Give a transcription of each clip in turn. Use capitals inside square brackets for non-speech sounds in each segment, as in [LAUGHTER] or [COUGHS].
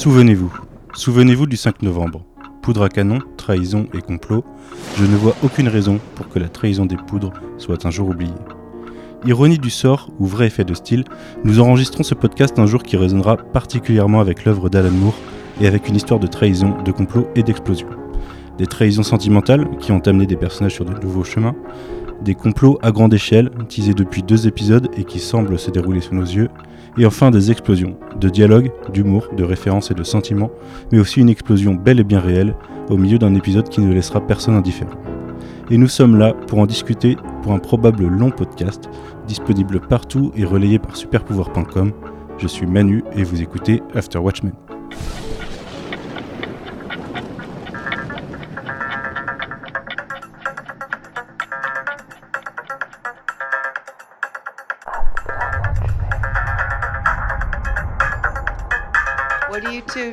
Souvenez-vous, souvenez-vous du 5 novembre. Poudre à canon, trahison et complot, je ne vois aucune raison pour que la trahison des poudres soit un jour oubliée. Ironie du sort ou vrai effet de style, nous enregistrons ce podcast un jour qui résonnera particulièrement avec l'œuvre d'Alan Moore et avec une histoire de trahison, de complot et d'explosion. Des trahisons sentimentales qui ont amené des personnages sur de nouveaux chemins, des complots à grande échelle, teasés depuis deux épisodes et qui semblent se dérouler sous nos yeux, et enfin des explosions, de dialogues, d'humour, de références et de sentiments, mais aussi une explosion belle et bien réelle, au milieu d'un épisode qui ne laissera personne indifférent. Et nous sommes là pour en discuter pour un probable long podcast, disponible partout et relayé par superpouvoir.com. Je suis Manu et vous écoutez After Watchmen.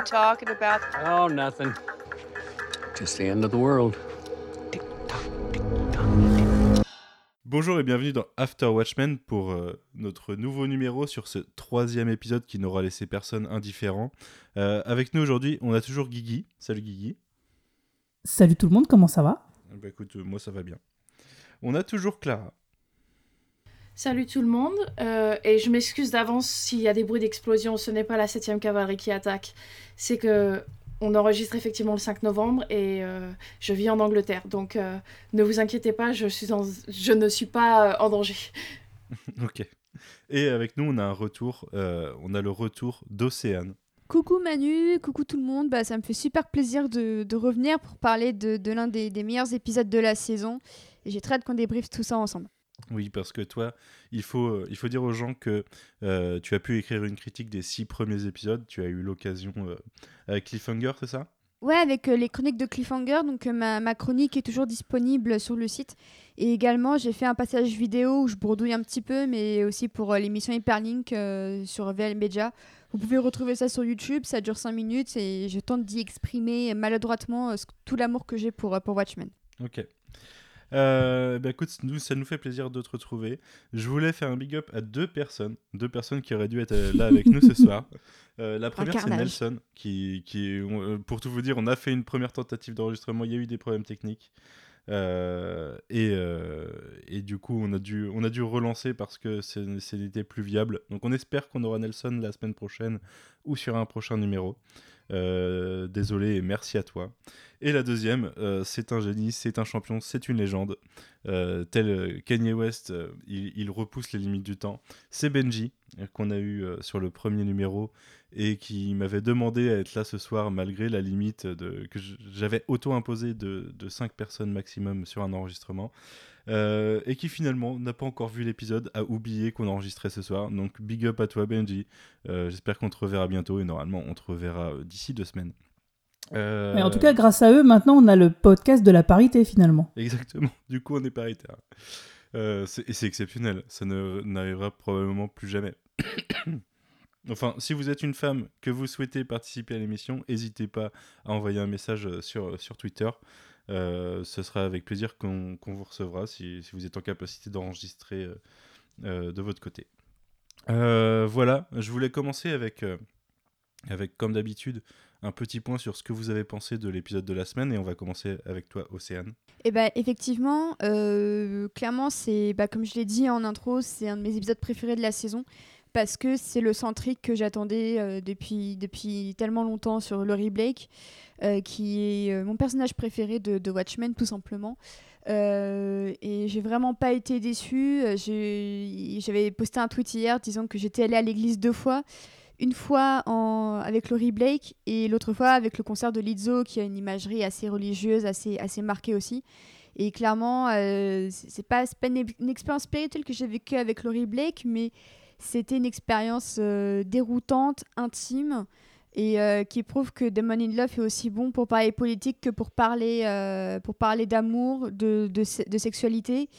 Talking about? Oh, nothing. Just the end of the world. Bonjour et bienvenue dans After Watchmen pour euh, notre nouveau numéro sur ce troisième épisode qui n'aura laissé personne indifférent. Euh, avec nous aujourd'hui, on a toujours Guigui. Salut Guigui. Salut tout le monde, comment ça va? Bah écoute, euh, moi ça va bien. On a toujours Clara. Salut tout le monde, euh, et je m'excuse d'avance s'il y a des bruits d'explosion, ce n'est pas la 7ème cavalerie qui attaque, c'est que on enregistre effectivement le 5 novembre et euh, je vis en Angleterre, donc euh, ne vous inquiétez pas, je, suis en- je ne suis pas euh, en danger. [LAUGHS] ok. Et avec nous, on a un retour. euh, on a le retour d'Océane. Coucou Manu, coucou tout le monde, bah, ça me fait super plaisir de, de revenir pour parler de, de l'un des, des meilleurs épisodes de la saison. Et j'ai très hâte qu'on débriefe tout ça ensemble. Oui, parce que toi, il faut, euh, il faut dire aux gens que euh, tu as pu écrire une critique des six premiers épisodes. Tu as eu l'occasion euh, avec Cliffhanger, c'est ça? Ouais, avec euh, les chroniques de Cliffhanger, donc ma, ma chronique est toujours disponible sur le site. Et également, j'ai fait un passage vidéo où je bourdouille un petit peu, mais aussi pour l'émission Hyperlink sur VL Media. Vous pouvez retrouver ça sur YouTube, ça dure 5 minutes et je tente d'y exprimer maladroitement tout l'amour que j'ai pour, pour Watchmen. Ok. Euh, bah écoute, nous, ça nous fait plaisir de te retrouver. Je voulais faire un big up à deux personnes, deux personnes qui auraient dû être euh, là avec nous ce soir. [LAUGHS] Euh, la première, c'est. Nelson, qui, qui on- euh, pour tout vous dire, on a fait une première tentative d'enregistrement, il y a eu des problèmes techniques. Euh, et, euh, et du coup, on a dû, on a dû relancer parce que n'était plus viable. Donc, on espère qu'on aura Nelson la semaine prochaine ou sur un prochain numéro. Euh, désolé et merci à toi. Et la deuxième, euh, c'est un génie, c'est un champion, c'est une légende. Euh, tel euh, Kanye West, il, repousse les limites du temps. C'est Benji, qu'on a eu sur le premier numéro et qui m'avait demandé à être là ce soir malgré la limite que j'avais auto-imposée de, de 5 personnes maximum sur un enregistrement. Et qui finalement n'a pas encore vu l'épisode, a oublié qu'on enregistrait ce soir. Donc big up à toi Benji. J'espère qu'on te reverra bientôt et normalement on te reverra d'ici deux semaines. Euh, Mais en tout cas, grâce à eux, maintenant, on a le podcast de la parité finalement. Exactement. [LAUGHS] Du coup, on est paritaire. Euh, et c'est exceptionnel. Ça ne n'arrivera probablement plus jamais. [COUGHS] enfin, si vous êtes une femme que vous souhaitez participer à l'émission, n'hésitez pas à envoyer un message euh, sur, sur Twitter. Euh, ce sera avec plaisir qu'on qu'on vous recevra si, si vous êtes en capacité d'enregistrer de votre côté. Voilà, je voulais commencer avec, avec comme d'habitude, un petit point sur ce que vous avez pensé de l'épisode de la semaine et on va commencer avec toi, Océane. Et bah effectivement, euh, clairement, c'est bah, comme je l'ai dit en intro, c'est un de mes épisodes préférés de la saison parce que c'est le centrique que j'attendais euh, depuis, depuis tellement longtemps sur Laurie Blake, euh, qui est mon personnage préféré de, Watchmen tout simplement. Euh, et j'ai vraiment pas été déçue. J'avais posté un tweet hier disant que j'étais allée à l'église deux fois. Une fois avec Laurie Blake et l'autre fois avec le concert de Lizzo qui a une imagerie assez religieuse, assez, assez marquée aussi. Et clairement, euh, c'est pas, une, expérience spirituelle que j'ai vécue avec Laurie Blake, mais c'était une expérience euh, déroutante, intime, et euh, qui prouve que Demon in Love est aussi bon pour parler politique que pour parler, euh, pour parler d'amour, de, de sexualité,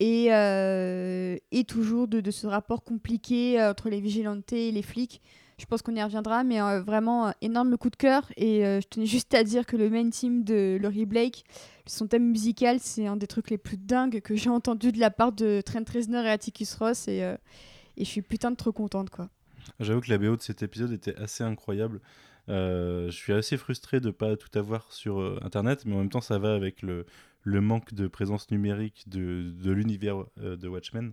et, euh, et toujours de, ce rapport compliqué euh, entre les vigilantes et les flics. Je pense qu'on y reviendra, mais euh, vraiment, énorme coup de cœur. Et je tenais juste à dire que le main team de Laurie Blake, son thème musical, c'est un des trucs les plus dingues que j'ai entendu de la part de Trent Reznor et Atticus Ross. Et, et je suis putain de trop contente, quoi. J'avoue que la BO de cet épisode était assez incroyable. Je suis assez frustré de pas tout avoir sur Internet, mais en même temps, ça va avec le, le manque de présence numérique de, l'univers euh, de Watchmen.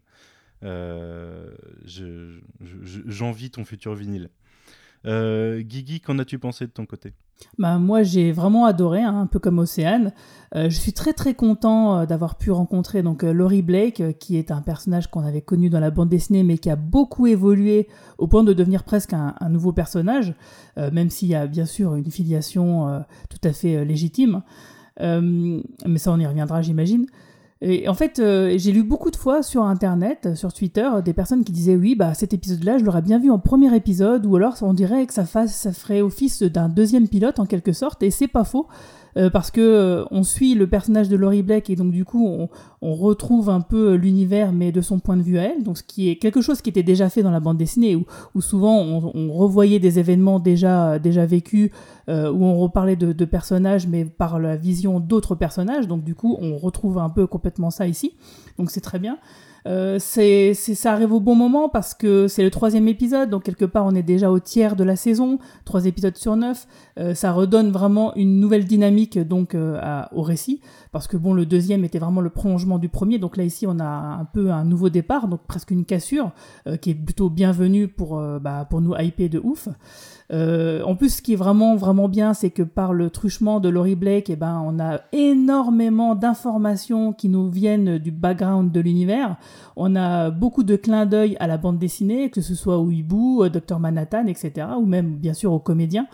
Euh, je- je- J'envie ton futur vinyle. Euh, Guigui, qu'en as-tu pensé de ton côté? Bah, moi, j'ai vraiment adoré, hein, un peu comme Océane. Euh, je suis très très content d'avoir pu rencontrer donc Laurie Blake, qui est un personnage qu'on avait connu dans la bande dessinée, mais qui a beaucoup évolué au point de devenir presque un, nouveau personnage, même s'il y a bien sûr une filiation tout à fait légitime. Euh, mais ça, on y reviendra, j'imagine. Et en fait, euh, j'ai lu beaucoup de fois sur Internet, sur Twitter, des personnes qui disaient oui, bah cet épisode-là, je l'aurais bien vu en premier épisode, ou alors on dirait que ça, fasse, ça ferait office d'un deuxième pilote en quelque sorte, et c'est pas faux. Euh, parce que euh, on suit le personnage de Laurie Blake et donc du coup on, retrouve un peu l'univers mais de son point de vue à elle. Donc ce qui est quelque chose qui était déjà fait dans la bande dessinée où, où souvent on, revoyait des événements déjà déjà vécus euh, où on reparlait de, de personnages mais par la vision d'autres personnages. Donc du coup on retrouve un peu complètement ça ici. Donc c'est très bien euh, c'est, ça arrive au bon moment parce que c'est le troisième épisode, donc quelque part on est déjà au tiers de la saison, trois épisodes sur neuf. Euh, ça redonne vraiment une nouvelle dynamique donc euh, à- au récit parce que bon le deuxième était vraiment le prolongement du premier, donc là ici on a un peu un nouveau départ, donc presque une cassure euh, qui est plutôt bienvenue pour euh, bah, pour nous hyper de ouf. Euh, en plus, ce qui est vraiment vraiment bien, c'est que par le truchement de Laurie Blake, eh ben, on a énormément d'informations qui nous viennent du background de l'univers. On a beaucoup de clins d'œil à la bande dessinée, que ce soit au hibou, Dr Manhattan, etc., ou même bien sûr aux comédiens.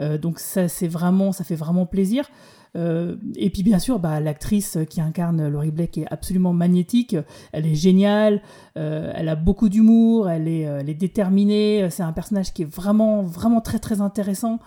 Euh, donc ça, c'est vraiment, ça fait vraiment plaisir. Euh, et puis bien sûr, bah, l'actrice qui incarne Laurie Blake est absolument magnétique. Elle est géniale. euh, elle a beaucoup d'humour. Elle est, euh, elle est déterminée. C'est un personnage qui est vraiment, vraiment très, très intéressant.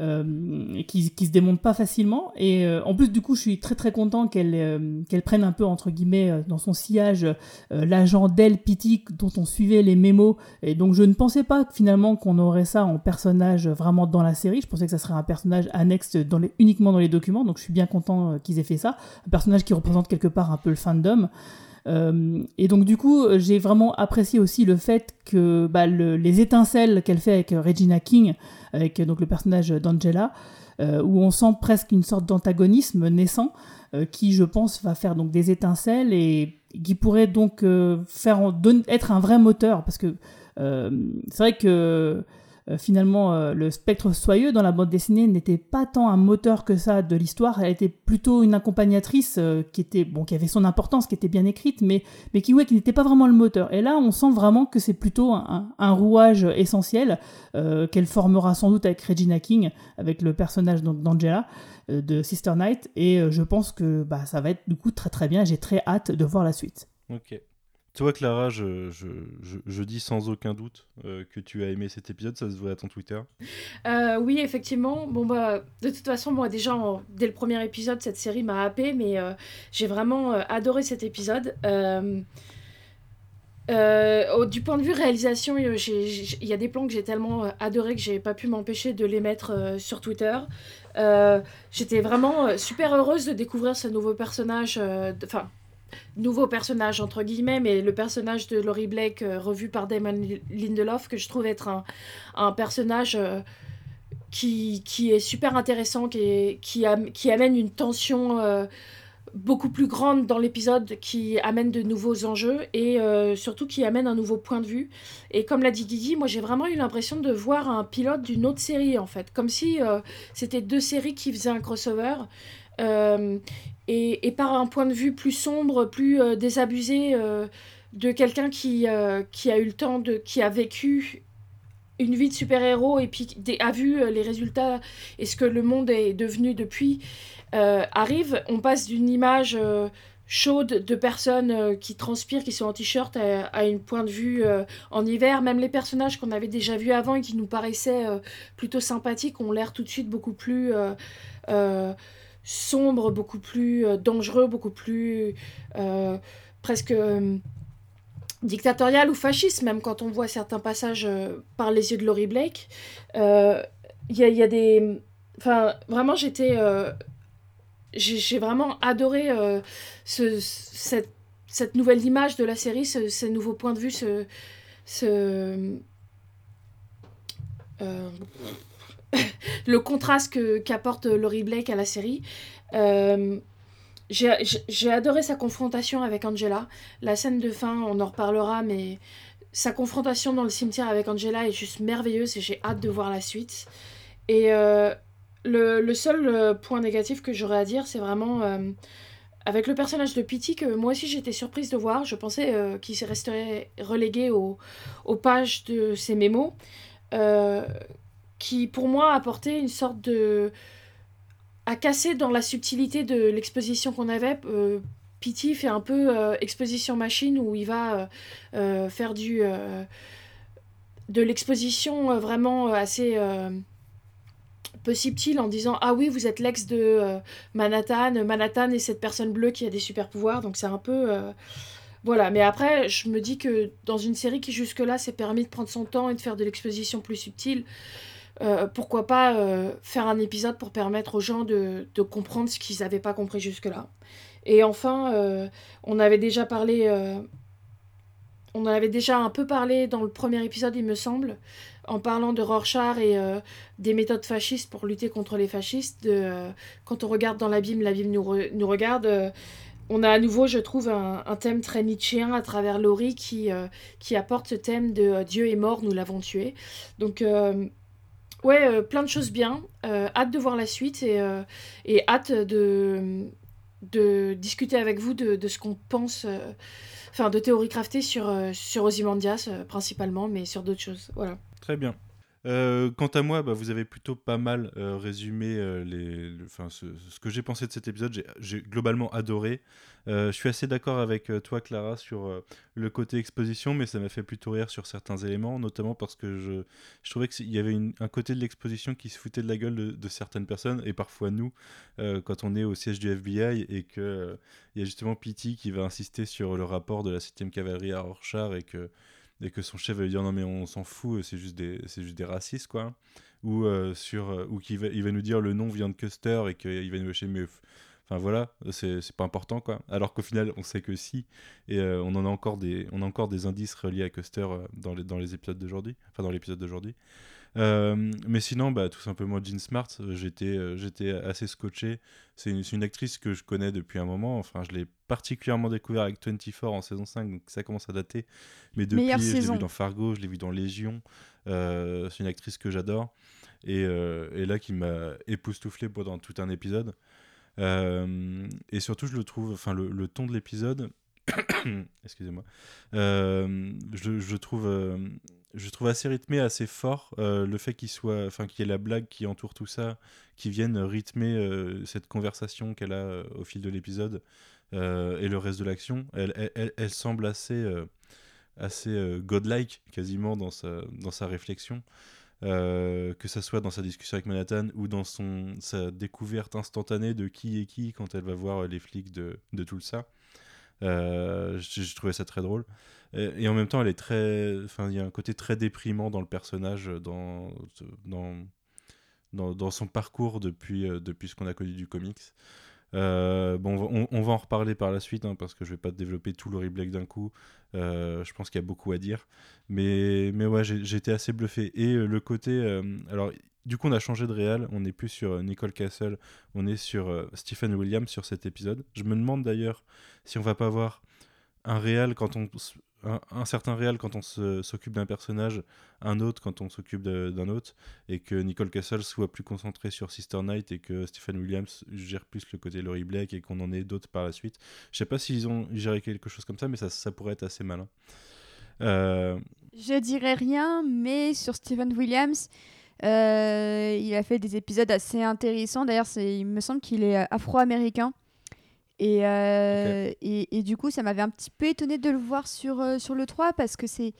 Euh, qui, qui se démonte pas facilement. Et euh, en plus, du coup, je suis très très content qu'elle euh, qu'elle prenne un peu, entre guillemets, euh, dans son sillage, euh, l'agent Del Pitic dont on suivait les mémos. Et donc, je ne pensais pas finalement qu'on aurait ça en personnage vraiment dans la série. Je pensais que ça serait un personnage annexe dans les, uniquement dans les documents. Donc, je suis bien content qu'ils aient fait ça. Un personnage qui représente quelque part un peu le fandom. Euh, et donc du coup, j'ai vraiment apprécié aussi le fait que bah, le- les étincelles qu'elle fait avec Regina King, avec donc le personnage d'Angela, euh, où on sent presque une sorte d'antagonisme naissant, euh, qui je pense va faire donc des étincelles et qui pourrait donc faire être un vrai moteur, parce que c'est vrai que euh, finalement euh, le spectre soyeux dans la bande dessinée n'était pas tant un moteur que ça de l'histoire, elle était plutôt une accompagnatrice euh, qui était bon, qui avait son importance, qui était bien écrite, mais mais qui ouais, qui n'était pas vraiment le moteur. Et là, on sent vraiment que c'est plutôt un, rouage essentiel qu'elle formera sans doute avec Regina King, avec le personnage d'Angela de Sister Night, et je pense que bah ça va être du coup très très bien. J'ai très hâte de voir la suite. Toi, Clara, je, je, je, dis sans aucun doute euh, que tu as aimé cet épisode, ça se voit à ton Twitter. Euh, oui, effectivement. Bon, bah, de toute façon, moi, déjà, dès le premier épisode, cette série m'a happé, mais euh, j'ai vraiment adoré cet épisode. Du point de vue réalisation, il y a des plans que j'ai tellement euh, adoré que j'ai pas pu m'empêcher de les mettre sur Twitter. J'étais vraiment super heureuse de découvrir ce nouveau personnage, enfin, nouveau personnage entre guillemets, mais le personnage de Laurie Blake euh, revu par Damon Lindelof, que je trouve être un, un personnage euh, qui, qui est super intéressant, qui, qui, qui amène une tension euh, beaucoup plus grande dans l'épisode, qui amène de nouveaux enjeux et surtout qui amène un nouveau point de vue. Et comme l'a dit Guigui, moi j'ai vraiment eu l'impression de voir un pilote d'une autre série en fait, comme si c'était deux séries qui faisaient un crossover. Et, par un point de vue plus sombre, plus euh, désabusé euh, de quelqu'un qui, euh, qui a eu le temps de. qui a vécu une vie de super-héros et puis a vu les résultats et ce que le monde est devenu depuis arrive, on passe d'une image chaude de personnes qui transpirent, qui sont en t-shirt à, à une point de vue en hiver. Même les personnages qu'on avait déjà vus avant et qui nous paraissaient plutôt sympathiques ont l'air tout de suite beaucoup plus sombres, beaucoup plus euh, dangereux, beaucoup plus euh, presque euh, dictatorial ou fasciste, même quand on voit certains passages par les yeux de Laurie Blake. Il y, a, y a des... Enfin, vraiment, j'étais... j'ai vraiment adoré ce, cette, cette nouvelle image de la série, ce, ce nouveau point de vue, ce... [LAUGHS] le contraste qu'apporte Laurie Blake à la série. Euh, j'ai adoré sa confrontation avec Angela. La scène de fin, on en reparlera, mais sa confrontation dans le cimetière avec Angela est juste merveilleuse et j'ai hâte de voir la suite. Et euh, le, le seul euh, point négatif que j'aurais à dire, c'est vraiment avec le personnage de Pity que moi aussi j'étais surprise de voir. Je pensais euh, qu'il resterait relégué au- aux pages de ses mémos, qui pour moi apportait une sorte de à casser dans la subtilité de l'exposition qu'on avait. Euh, Pity fait un peu euh, exposition machine où il va euh, faire du de l'exposition vraiment assez peu subtile en disant ah oui vous êtes l'ex de Manhattan Manhattan est cette personne bleue qui a des super pouvoirs donc c'est un peu voilà mais après je me dis que dans une série qui jusque là s'est permis de prendre son temps et de faire de l'exposition plus subtile euh, pourquoi pas euh, faire un épisode pour permettre aux gens de, comprendre ce qu'ils n'avaient pas compris jusque-là. Et enfin, euh, on avait déjà parlé, on en avait déjà un peu parlé dans le premier épisode, il me semble, en parlant de Rorschach et des méthodes fascistes pour lutter contre les fascistes. De, quand on regarde dans l'abîme, l'abîme nous, nous regarde. on a à nouveau, je trouve, un, thème très nietzschéen à travers Laurie qui, qui apporte ce thème de Dieu est mort, nous l'avons tué. Donc, Ouais, euh, plein de choses bien. Euh, hâte de voir la suite et, euh, et hâte de, de discuter avec vous de, ce qu'on pense, enfin de théorie craftée sur, sur Ozymandias principalement, mais sur d'autres choses. Voilà. Très bien. Euh, quant à moi, bah, vous avez plutôt pas mal euh, résumé euh, ce, que j'ai pensé de cet épisode. J'ai- globalement adoré. Je suis assez d'accord avec toi, Clara, sur le côté exposition, mais ça m'a fait plutôt rire sur certains éléments, notamment parce que je, trouvais qu'il y avait un côté de l'exposition qui se foutait de la gueule de, certaines personnes, et parfois nous, quand on est au siège du FBI, et euh, il y a justement Pity qui va insister sur le rapport de la 7e cavalerie à Rorschach, et que et que son chef va lui dire non mais on s'en fout c'est juste des c'est juste des racistes quoi. Ou euh, sur euh, ou qu'il va il va nous dire le nom vient de Custer et qu'il va nous lâcher mais enfin voilà c'est pas important quoi. Alors qu'au final on sait que si et euh, on en a encore des on a encore des indices reliés à Custer dans les dans les épisodes d'aujourd'hui enfin dans l'épisode d'aujourd'hui Euh, mais sinon, bah, tout simplement, Jean Smart, euh, j'étais euh, assez scotché. C'est une, actrice que je connais depuis un moment. Enfin, je l'ai particulièrement découvert avec 24 en saison 5, donc ça commence à dater. Mais depuis, Meilleure je l'ai vu dans Fargo, je l'ai vu dans Légion. Euh, c'est une actrice que j'adore. Et, et là, qui m'a époustouflé pendant tout un épisode. Et surtout, je le trouve, enfin, le, le ton de l'épisode, [COUGHS] excusez-moi, euh, je, trouve, euh, je trouve assez rythmé, assez fort. euh, le fait qu'il soit, enfin, qu'il y ait la blague qui entoure tout ça, qui vienne rythmer cette conversation qu'elle a au fil de l'épisode et le reste de l'action, elle, elle, elle- semble assez, assez godlike quasiment dans sa, dans sa réflexion. Que ça soit dans sa discussion avec Manhattan ou dans son, sa découverte instantanée de qui est qui quand elle va voir les flics de, de Tulsa. Euh, j'ai j'ai trouvé ça très drôle. Et, et en même temps, elle est très. Enfin, il y a un côté très déprimant dans le personnage, dans, dans, dans, dans son parcours depuis, euh, depuis ce qu'on a connu du comics. Euh, bon, on va, en reparler par la suite, hein, parce que je vais pas développer tout le Black d'un coup. Euh, je pense qu'il y a beaucoup à dire. Mais, mais ouais, été assez bluffé. Et euh, le côté. euh, alors, du coup, on a changé de réal. On n'est plus sur euh, Nicole Castle. On est sur euh, Stephen Williams sur cet épisode. Je me demande d'ailleurs si on va pas voir un réal quand on. Un, certain réal quand on s'occupe d'un personnage, un autre quand on s'occupe d'un autre, et que Nicole Castle soit plus concentrée sur Sister Night et que Stephen Williams gère plus le côté Laurie Blake et qu'on en ait d'autres par la suite. Je sais pas s'ils ont géré quelque chose comme ça, mais ça, ça pourrait être assez malin. Euh, Je dirais rien, mais sur Stephen Williams, euh, il a fait des épisodes assez intéressants. D'ailleurs, il me semble qu'il est afro-américain. Et, euh, et, et du coup, ça m'avait un petit peu étonné de le voir sur, euh, sur le 3 parce que c'est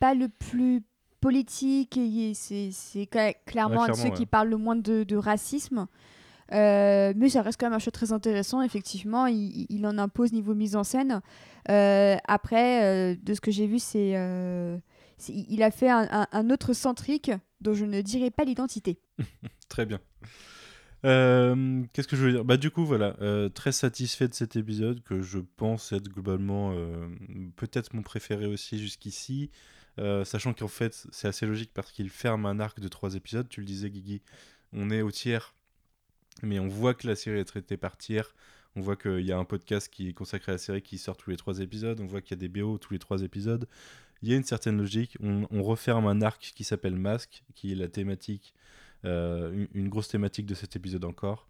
pas le plus politique et c'est c'est cla- clairement un de ceux qui parlent le moins de, de racisme. Euh, mais ça reste quand même un show très intéressant. Effectivement, il, il en impose niveau mise en scène. Après, de ce que j'ai vu, c'est- il a fait un, autre centrique dont je ne dirai pas l'identité. [LAUGHS] Très bien. Euh, Qu'est-ce que je veux dire? Bah du coup voilà, euh, très satisfait de cet épisode que je pense être globalement euh, peut-être mon préféré aussi jusqu'ici, sachant qu'en fait c'est assez logique parce qu'il ferme un arc de trois épisodes. Tu le disais Guigui, on est au tiers, mais on voit que la série est traitée par tiers. On voit qu'il y a un podcast qui est consacré à la série qui sort tous les trois épisodes. On voit qu'il y a des BO tous les trois épisodes. Il y a une certaine logique. On, referme un arc qui s'appelle Masque, qui est la thématique euh, une, grosse thématique de cet épisode encore.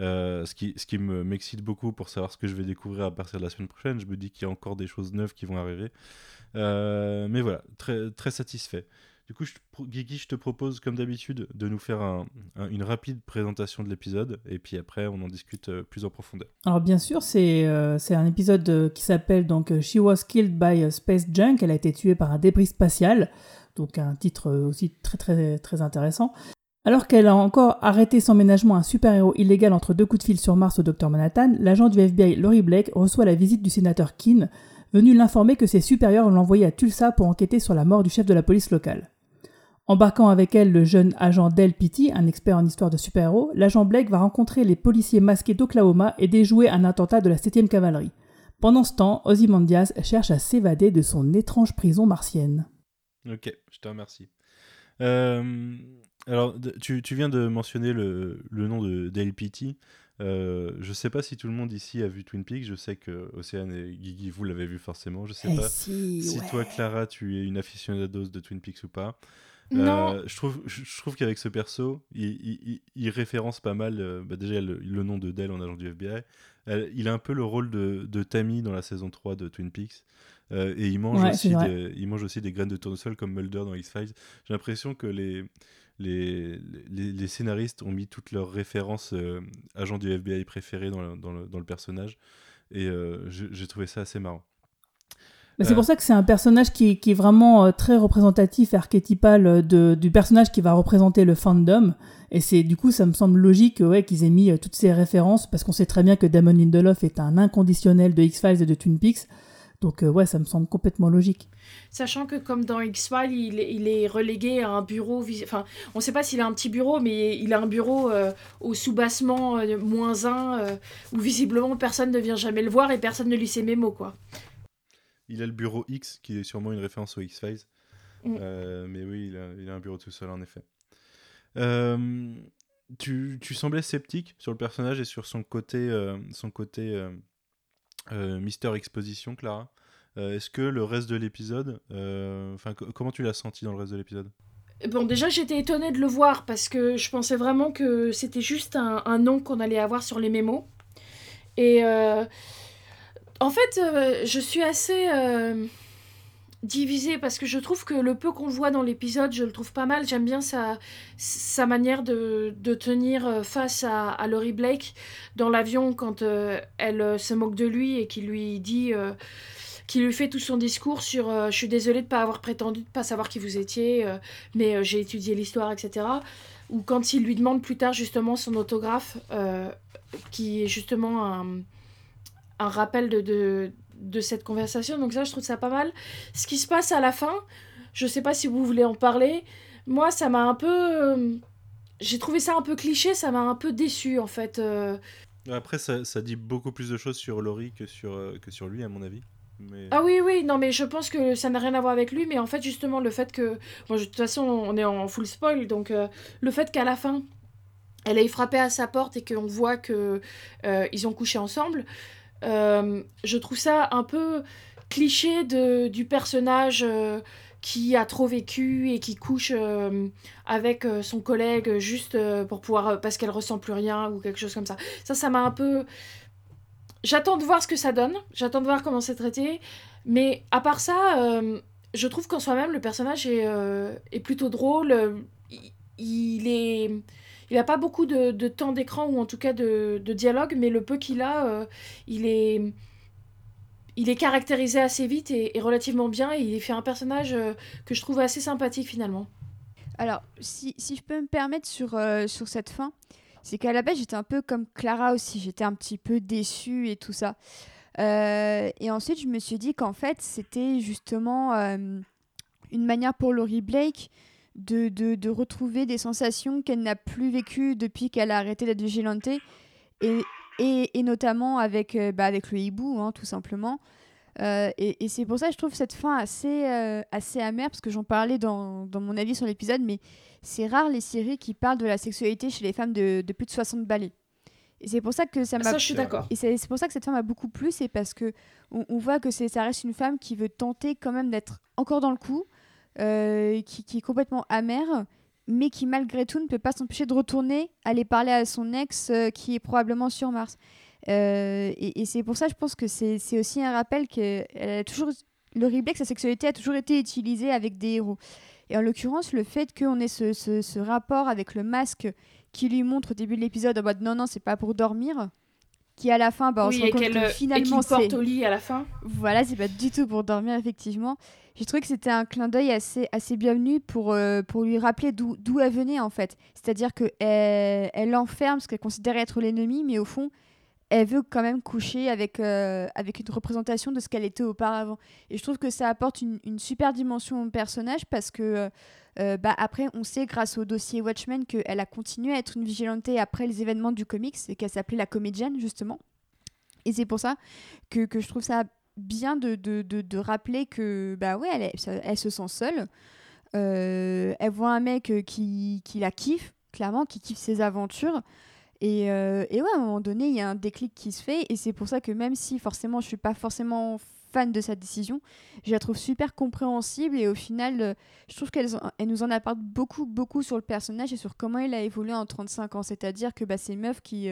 Euh, ce qui, ce qui me- m'excite beaucoup pour savoir ce que je vais découvrir à partir de la semaine prochaine. Je me dis qu'il y a encore des choses neuves qui vont arriver. Euh, mais voilà, très, très satisfait. Du coup, Guigui, je te propose, comme d'habitude, de nous faire un- un- une rapide présentation de l'épisode. Et puis après, on en discute euh, plus en profondeur. Alors bien sûr, c'est euh, un épisode euh, qui s'appelle donc She was killed by space junk. Elle a été tuée par un débris spatial. Donc un titre aussi très très très intéressant. Alors qu'elle a encore arrêté sans ménagement un super-héros illégal entre deux coups de fil sur Mars au Dr Manhattan, l'agent du FBI Laurie Blake reçoit la visite du sénateur Keane, venu l'informer que ses supérieurs l'ont envoyé à Tulsa pour enquêter sur la mort du chef de la police locale. Embarquant avec elle le jeune agent Del Pitti, un expert en histoire de super-héros, l'agent Blake va rencontrer les policiers masqués d'Oklahoma et déjouer un attentat de la 7e cavalerie. Pendant ce temps, Ozymandias cherche à s'évader de son étrange prison martienne. Ok, je te remercie. Euh, alors, tu, tu viens de mentionner le, le nom de Dale Pitti. Euh, je sais pas si tout le monde ici a vu Twin Peaks. Je sais que Océane et Guigui, vous l'avez vu forcément. Je sais Eh pas si, si ouais. toi, Clara, tu es une aficionados de Twin Peaks ou pas. Non, Euh, je trouve, je trouve qu'avec ce perso, il, il- il- il référence pas mal euh, bah, déjà le, le nom de Dell en agent du FBI. Elle- il a un peu le rôle de, de Tammy dans la saison 3 de Twin Peaks. Euh, et il mange, Ouais, aussi des, il mange aussi des graines de tournesol comme Mulder dans X-Files. J'ai l'impression que les, les, les, les scénaristes ont mis toutes leurs références agents du FBI préférés dans le, dans le, dans le personnage. Et j'ai trouvé ça assez marrant. Bah, c'est pour ça que c'est un personnage qui, qui est vraiment euh, très représentatif et archétypal euh, de, du personnage qui va représenter le fandom. Et c'est du coup, ça me semble logique ouais, qu'ils aient mis euh, toutes ces références parce qu'on sait très bien que Damon Lindelof est un inconditionnel de X-Files et de Twin Peaks. Donc euh, ouais, ça me semble complètement logique. sachant que comme dans X-Files, il, est- il est relégué à un bureau. vis- Enfin, on ne sait pas s'il a un petit bureau, mais il a un bureau euh, au sous-bassement euh, moins 1, où visiblement personne ne vient jamais le voir et personne ne lit ses mémos, quoi. Il a le bureau X, qui est sûrement une référence aux X-Files. Mm. Euh, mais oui, il a, il a un bureau tout seul, en effet. Euh, tu, tu semblais sceptique sur le personnage et sur son côté, euh, son côté Mister Exposition, Clara. Est-ce que le reste de l'épisode, enfin, co- comment tu l'as senti dans le reste de l'épisode? Bon, déjà, j'étais étonnée de le voir parce que je pensais vraiment que c'était juste un, un nom qu'on allait avoir sur les mémos. Et en fait, euh, je suis assez euh, divisée parce que je trouve que le peu qu'on voit dans l'épisode, je le trouve pas mal. J'aime bien sa, sa manière de, de tenir euh, face à, Laurie Blake dans l'avion quand elle se moque de lui et qui lui dit. qui lui fait tout son discours sur je suis désolée de pas avoir prétendu de pas savoir qui vous étiez mais j'ai étudié l'histoire, etc. Ou quand il lui demande plus tard justement son autographe, qui est justement un, un rappel de, de, de cette conversation. Donc ça, je trouve ça pas mal. Ce qui se passe à la fin, je sais pas si vous voulez en parler, moi, ça m'a un peu... euh, j'ai trouvé ça un peu cliché, ça m'a un peu déçu en fait. euh. Après, ça, ça dit beaucoup plus de choses sur Laurie que sur, euh, que sur lui, à mon avis. Mais... Ah oui, oui, non, mais je pense que ça n'a rien à voir avec lui, mais en fait, justement, le fait que. Bon, de toute façon, on est en full spoil, donc le fait qu'à la fin, elle ait frappé à sa porte et qu'on voit que euh, ils ont couché ensemble, je trouve ça un peu cliché de, du personnage euh, qui a trop vécu et qui couche euh, avec euh, son collègue juste euh, pour pouvoir. parce qu'elle ressent plus rien ou quelque chose comme ça. Ça, ça m'a un peu. J'attends de voir ce que ça donne, j'attends de voir comment c'est traité, mais à part ça, euh, je trouve qu'en soi-même, le personnage est, euh, est plutôt drôle. euh, il est. Il n'a pas beaucoup de, de temps d'écran ou en tout cas de, de dialogue, mais le peu qu'il a, euh, il est. Il est caractérisé assez vite et, relativement bien, et il fait un personnage euh, que je trouve assez sympathique finalement. Alors, si, si je peux me permettre sur, euh, sur cette fin, c'est qu'à la base, j'étais un peu comme Clara aussi. J'étais un petit peu déçue et tout ça. Et ensuite, je me suis dit qu'en fait, c'était justement une manière pour Laurie Blake de, de, de retrouver des sensations qu'elle n'a plus vécues depuis qu'elle a arrêté d'être vigilante. Et, et, et notamment avec, euh, bah, avec le hibou, hein, tout simplement. Euh, et, et c'est pour ça que je trouve cette fin assez, euh, assez amère, parce que j'en parlais dans, dans mon avis sur l'épisode, mais c'est rare les séries qui parlent de la sexualité chez les femmes de, de plus de 60 balais. Et c'est pour ça que ça m'a. Ça, je suis d'accord. Et c'est pour ça que cette femme a beaucoup plu, c'est parce que on, on voit que c'est ça reste une femme qui veut tenter quand même d'être encore dans le coup, euh, qui, qui est complètement amère, mais qui malgré tout ne peut pas s'empêcher de retourner aller parler à son ex euh, qui est probablement sur Mars. Euh, et et c'est pour ça, je pense que c'est aussi un rappel que elle a toujours le replay, sa sexualité a toujours été utilisée avec des héros. Et en l'occurrence, le fait qu'on ait ce, ce, ce rapport avec le masque qui lui montre au début de l'épisode en mode non, non, c'est pas pour dormir, qui à la fin, bah, on oui, se rend et compte qu'elle que et finalement qu'il porte c'est. au lit à la fin. Voilà, c'est pas du tout pour dormir, effectivement. J'ai trouvé que c'était un clin d'œil assez, assez bienvenu pour, euh, pour lui rappeler d'où elle venait, en fait. C'est-à-dire qu'elle elle l'enferme ce qu'elle considère être l'ennemi, mais au fond, elle veut quand même coucher avec, euh, avec une représentation de ce qu'elle était auparavant. Et je trouve que ça apporte une, super dimension au personnage parce que, euh, bah, après, on sait grâce au dossier Watchmen qu'elle a continué à être une vigilante après les événements du comics et qu'elle s'appelait la comédienne, justement. Et c'est pour ça que, que je trouve ça bien de, de, de, de rappeler que, bah ouais, elle, elle se sent seule. Euh, elle voit un mec euh, qui, qui la kiffe, clairement, qui kiffe ses aventures. Et, euh, et ouais, à un moment donné, il y a un déclic qui se fait. Et c'est pour ça que même si forcément je suis pas forcément fan de sa décision, je la trouve super compréhensible. Et au final, euh, je trouve qu'elle nous en apporte beaucoup, beaucoup sur le personnage et sur comment il a évolué en 35 ans. C'est-à-dire que bah, c'est une meuf qui,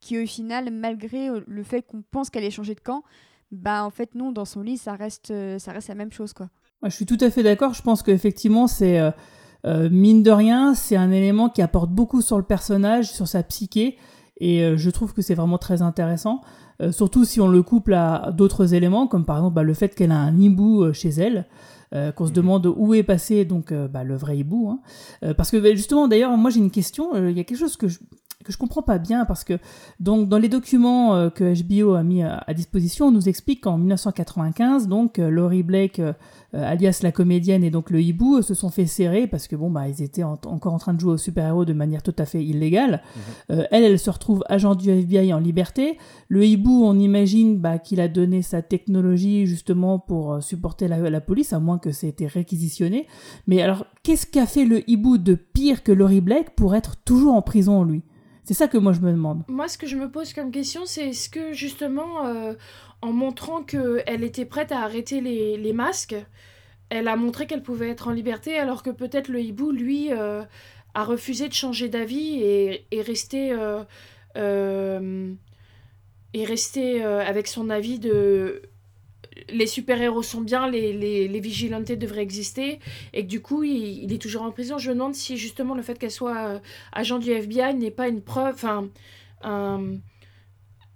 qui, au final, malgré le fait qu'on pense qu'elle ait changé de camp, bah en fait, non, dans son lit, ça reste, euh, ça reste la même chose, quoi. Moi, je suis tout à fait d'accord. Je pense qu'effectivement, c'est euh, euh, mine de rien, c'est un élément qui apporte beaucoup sur le personnage, sur sa psyché, et euh, je trouve que c'est vraiment très intéressant. Euh, surtout si on le couple à d'autres éléments, comme par exemple bah, le fait qu'elle a un hibou euh, chez elle. euh, qu'on se Mhm. demande où est passé donc euh, bah, le vrai hibou. hein. Euh, parce que bah, justement, d'ailleurs, moi j'ai une question. euh, Il y a quelque chose que je que je comprends pas bien parce que donc dans les documents euh, que HBO a mis à, à disposition, on nous explique qu'en 1995, donc euh, Laurie Blake, euh, alias la comédienne et donc le hibou, se sont fait serrer parce que bon bah ils étaient en- encore en train de jouer aux super-héros de manière tout à fait illégale. Euh, elle, elle se retrouve agent du FBI en liberté. Le hibou, on imagine bah, qu'il a donné sa technologie justement pour supporter la, la police, à moins que ça ait été réquisitionné. Mais alors, qu'est-ce qu'a fait le hibou de pire que Laurie Blake pour être toujours en prison, lui? C'est ça que moi je me demande. Moi, ce que je me pose comme question, c'est est-ce que justement, euh, en montrant qu'elle était prête à arrêter les, masques, elle a montré qu'elle pouvait être en liberté, alors que peut-être le hibou, lui, euh, a refusé de changer d'avis et, et resté euh, avec son avis de les super-héros sont bien, les, les, les vigilantes devraient exister, et que du coup, il, il est toujours en prison. Je me demande si justement le fait qu'elle soit euh, agent du FBI n'est pas une preuve, enfin, un,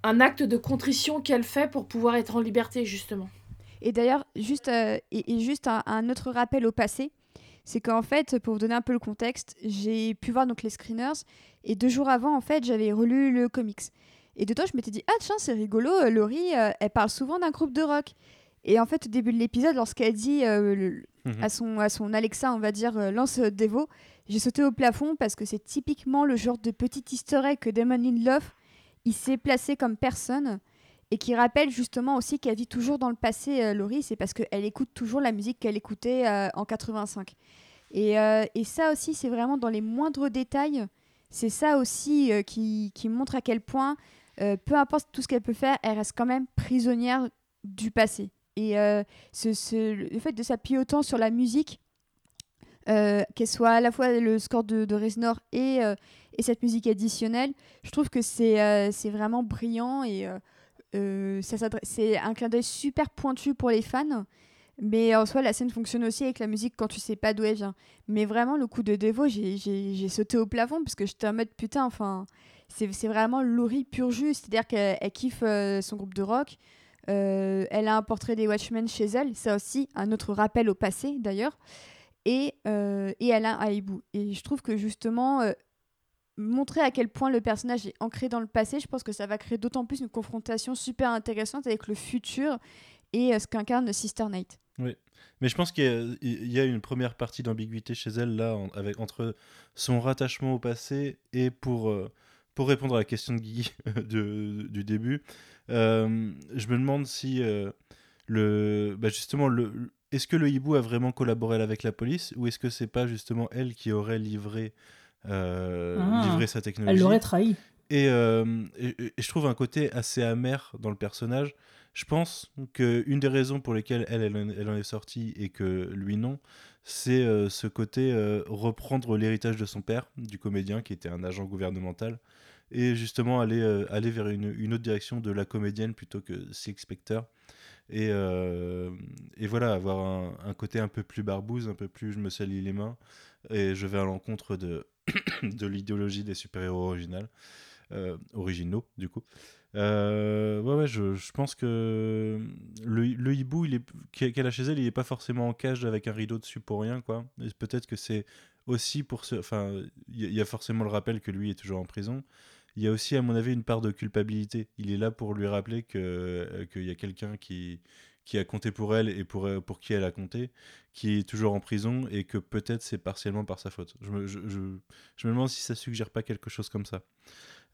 un acte de contrition qu'elle fait pour pouvoir être en liberté, justement. Et d'ailleurs, juste, euh, et, juste un, un autre rappel au passé, c'est qu'en fait, pour vous donner un peu le contexte, j'ai pu voir donc les screeners, et deux jours avant, en fait, j'avais relu le comics. Et dedans, je m'étais dit, ah tiens, c'est rigolo, euh, Laurie, euh, elle parle souvent d'un groupe de rock. Et en fait, au début de l'épisode, lorsqu'elle dit euh, le- Mhm. à, son, à son Alexa, on va dire, euh, lance Devo, j'ai sauté au plafond parce que c'est typiquement le genre de petit easter egg que Damon Lindelof, il s'est placé comme personne et qui rappelle justement aussi qu'elle vit toujours dans le passé, Laurie, c'est parce qu'elle écoute toujours la musique qu'elle écoutait en 85. Et, et ça aussi, c'est vraiment dans les moindres détails. C'est ça aussi qui, qui montre à quel point, euh, peu importe tout ce qu'elle peut faire, elle reste quand même prisonnière du passé. Et euh, ce, le fait de s'appuyer autant sur la musique, euh, qu'elle soit à la fois le score de, de Reznor et, et cette musique additionnelle, je trouve que c'est vraiment brillant et c'est un clin d'œil super pointu pour les fans. Mais en soi, la scène fonctionne aussi avec la musique quand tu sais pas d'où elle vient. Mais vraiment, le coup de Devo, j'ai sauté au plafond parce que j'étais en mode putain, enfin, c'est vraiment Laurie pur jus. C'est-à-dire qu'elle elle kiffe euh, son groupe de rock. Euh, elle a un portrait des Watchmen chez elle. Ça aussi, un autre rappel au passé d'ailleurs. Et, euh, et elle a un hibou. Et je trouve que justement, montrer à quel point le personnage est ancré dans le passé, je pense que ça va créer d'autant plus une confrontation super intéressante avec le futur et ce qu'incarne Sister Night. Mais je pense qu'il y a- une première partie d'ambiguïté chez elle, là, avec, entre son rattachement au passé et pour, pour répondre à la question de Guy [LAUGHS] de- du début, euh, je me demande si euh, le, bah justement, le, est-ce que le hibou a vraiment collaboré avec la police ou est-ce que c'est pas justement elle qui aurait livré, euh, Ah. livré sa technologie Elle l'aurait trahi. et, euh, et- et je trouve un côté assez amer dans le personnage. Je pense que une des raisons pour lesquelles elle, elle en est sortie et que lui non, c'est euh, ce côté euh, reprendre l'héritage de son père, du comédien qui était un agent gouvernemental, et justement aller, euh, aller vers une, une autre direction de la comédienne plutôt que Six Spectre. Et, et voilà, avoir un, un côté un peu plus barbouze, un peu plus je me salis les mains, et je vais à l'encontre de, [COUGHS] de l'idéologie des super-héros originaux, du coup. Euh, ouais, ouais, je, je pense que le, le hibou qu'elle a chez elle, il est pas forcément en cage avec un rideau dessus pour rien, quoi. Peut-être que c'est aussi pour ce. Enfin, il y, a- forcément le rappel que lui est toujours en prison. Il y a aussi, à mon avis, une part de culpabilité. Il est là pour lui rappeler euh, qu'il y a quelqu'un qui qui a compté pour elle et pour, euh, pour qui elle a compté, qui est toujours en prison et que peut-être c'est partiellement par sa faute. Je me, je, je, je me demande si ça suggère pas quelque chose comme ça.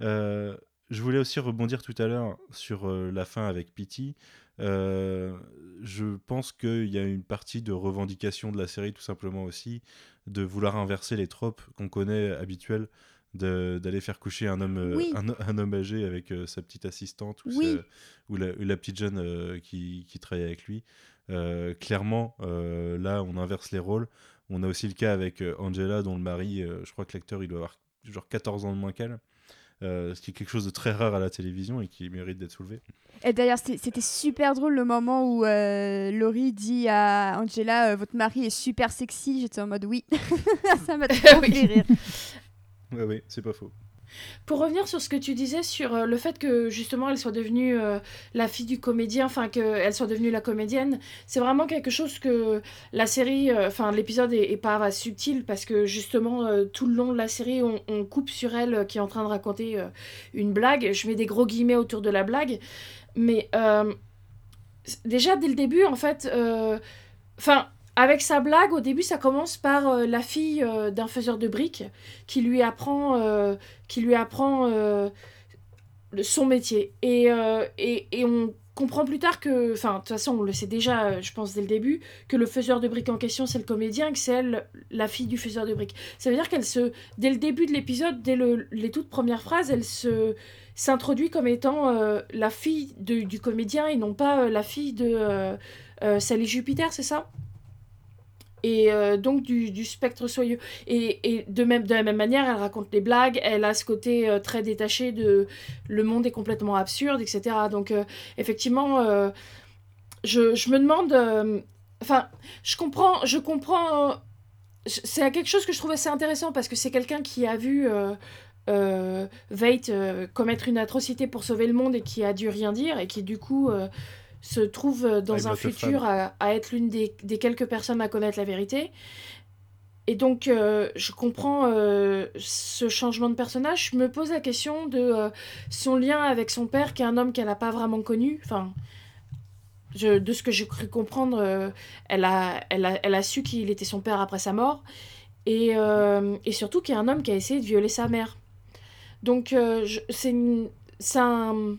Euh, je voulais aussi rebondir tout à l'heure sur euh, la fin avec Pity. Euh, je pense qu'il y a une partie de revendication de la série, tout simplement aussi, de vouloir inverser les tropes qu'on connaît habituels, de- d'aller faire coucher un homme, euh, Oui. un, un homme âgé avec euh, sa petite assistante ou, Oui. sa- ou la, ou la petite jeune euh, qui, qui travaille avec lui. Euh, clairement, là, on inverse les rôles. On a aussi le cas avec Angela, dont le mari, je crois que l'acteur, il doit avoir genre 14 ans de moins qu'elle. Euh, ce qui est quelque chose de très rare à la télévision et qui mérite d'être soulevé. Et d'ailleurs, c'était super drôle le moment où euh, Laurie dit à Angela euh, Votre mari est super sexy. J'étais en mode oui. [LAUGHS] Ça m'a [LAUGHS] trop Oui. fait rire. Ouais, c'est pas faux. Pour revenir sur ce que tu disais sur euh, le fait que justement elle soit devenue euh, la fille du comédien, enfin qu'elle soit devenue la comédienne, c'est vraiment quelque chose que la série, euh, enfin l'épisode est, pas subtil parce que justement tout le long de la série on, on coupe sur elle qui est en train de raconter une blague. Je mets des gros guillemets autour de la blague, mais déjà dès le début en fait, enfin. Avec sa blague, au début, ça commence par euh, la fille euh, d'un faiseur de briques qui lui apprend, euh, qui lui apprend son métier. Et, et, et on comprend plus tard que, enfin, de toute façon, on le sait déjà, je pense, dès le début, que le faiseur de briques en question, c'est le comédien que c'est elle, la fille du faiseur de briques. Ça veut dire qu'elle se, dès le début de l'épisode, dès le- les toutes premières phrases, elle se s'introduit comme étant la fille du comédien et non pas la fille de Sally Jupiter, c'est ça? Et euh, donc du, du spectre soyeux. Et, et de, même, de la même manière, elle raconte les blagues, elle a ce côté euh, très détaché de le monde est complètement absurde, etc. Donc euh, effectivement, je, je me demande... Enfin, je comprends... Je comprends c'est quelque chose que je trouve assez intéressant parce que c'est quelqu'un qui a vu... Euh, commettre une atrocité pour sauver le monde et qui a dû rien dire et qui du coup se trouve euh, dans un futur à, à être l'une des, des quelques personnes à connaître la vérité. Et donc, euh, je comprends euh, ce changement de personnage. Je me pose la question de euh, son lien avec son père, qui est un homme qu'elle n'a pas vraiment connu. Enfin, je- de ce que j'ai cru comprendre, elle, a, elle, a, elle a su qu'il était son père après sa mort. Et, et surtout qu'il y a un homme qui a essayé de violer sa mère. Donc, c'est un.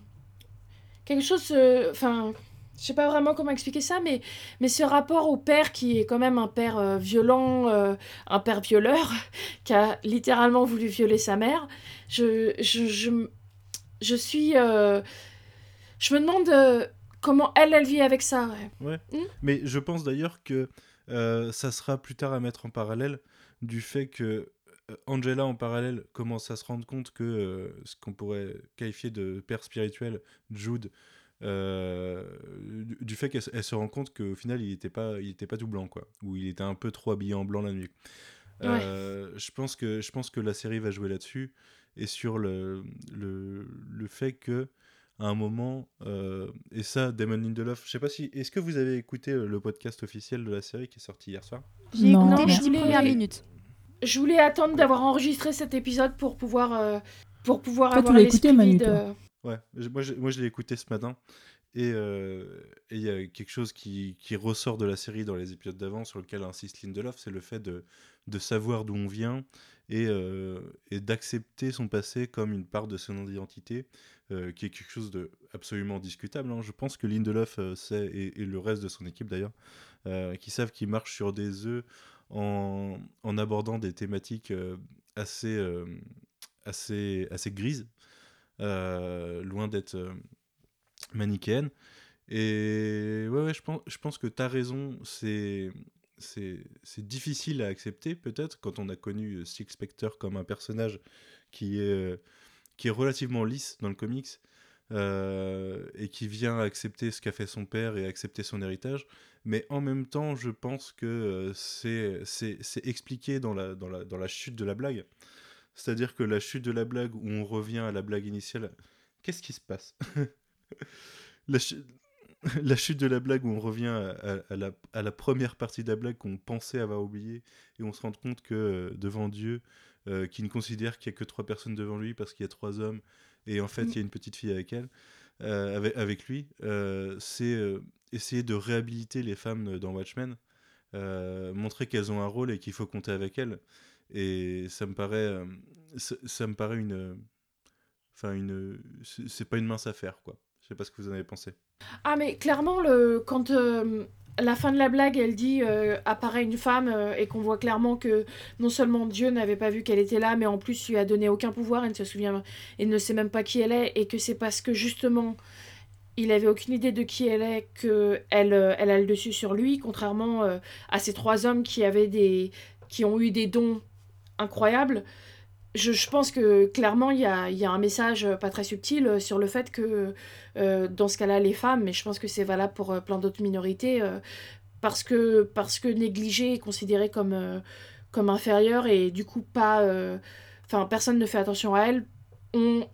Quelque chose. Enfin. Je sais pas vraiment comment expliquer ça, mais, mais ce rapport au père qui est quand même un père euh, violent, euh, un père violeur, [LAUGHS] qui a littéralement voulu violer sa mère, je, je, je, je suis. euh, je me demande comment elle, elle vit avec ça. ouais. Mais je pense d'ailleurs que ça sera plus tard à mettre en parallèle du fait que Angela en parallèle commence à se rendre compte que euh, ce qu'on pourrait qualifier de père spirituel, Jude, du, du fait qu'elle se- elle se rend compte qu'au final il n'était pas, il était pas tout blanc, quoi, ou il était un peu trop habillé en blanc la nuit. Euh, je, pense que, je pense que la série va jouer là-dessus et sur le, le, le fait que à un moment, euh, et ça, Damon Lindelof, je sais pas si, est-ce que vous avez écouté euh, le podcast officiel de la série qui est sorti hier soir? J'ai Non. écouté les je 10 voulais- premières minutes. Je voulais attendre d'avoir enregistré cet épisode pour pouvoir, euh, pour pouvoir Toi, avoir l'esprit vide, euh, Ouais, moi je, moi, je l'ai écouté ce matin Et euh, et il y a quelque chose qui, qui ressort de la série dans les épisodes d'avant, sur lequel insiste Lindelof, c'est le fait de, de savoir d'où on vient et, euh, et d'accepter son passé comme une part de son identité, euh, qui est quelque chose de absolument discutable. hein. Je pense que Lindelof sait, et, et le reste de son équipe d'ailleurs, qui savent qu'ils marchent sur des œufs en, en abordant des thématiques assez, assez, assez grises, loin d'être euh, manichéennes. Et ouais, je pense, je pense que tu as raison, c'est c'est difficile à accepter peut-être quand on a connu euh, Six Spectre comme un personnage qui est, euh, qui est relativement lisse dans le comics euh, et qui vient accepter ce qu'a fait son père et accepter son héritage. Mais en même temps, je pense que euh, c'est expliqué dans la, dans, la, dans la chute de la blague. C'est-à-dire que la chute de la blague où on revient à la blague initiale, qu'est-ce qui se passe? [LAUGHS] La, chu- [LAUGHS] la chute de la blague où on revient à, à- à la, à la première partie de la blague qu'on pensait avoir oubliée et on se rend compte que euh, devant Dieu, euh, qui ne considère qu'il n'y a que trois personnes devant lui parce qu'il y a trois hommes et en fait Mm. il y a une petite fille avec elle, euh, avec, avec lui, c'est essayer de réhabiliter les femmes dans Watchmen, montrer qu'elles ont un rôle et qu'il faut compter avec elles. Et ça me paraît, euh, ça, me paraît une, euh, enfin une, c'est c'est pas une mince affaire quoi. Je sais pas ce que vous en avez pensé. Ah, mais clairement, le... quand euh, la fin de la blague, elle dit euh, apparaît une femme euh, et qu'on voit clairement que non seulement Dieu n'avait pas vu qu'elle était là, mais en plus lui a donné aucun pouvoir, elle ne se souvient et ne sait même pas qui elle est, et que c'est parce que justement il avait aucune idée de qui elle est que elle, euh, elle a le dessus sur lui, contrairement euh, à ces trois hommes qui avaient des qui ont eu des dons incroyables. Je, je pense que clairement il y a, y a un message euh, pas très subtil euh, sur le fait que euh, dans ce cas-là les femmes, mais je pense que c'est valable pour plein d'autres minorités, parce que parce que négligées et considérées comme euh, comme inférieures et du coup pas, enfin personne ne fait attention à elles, ont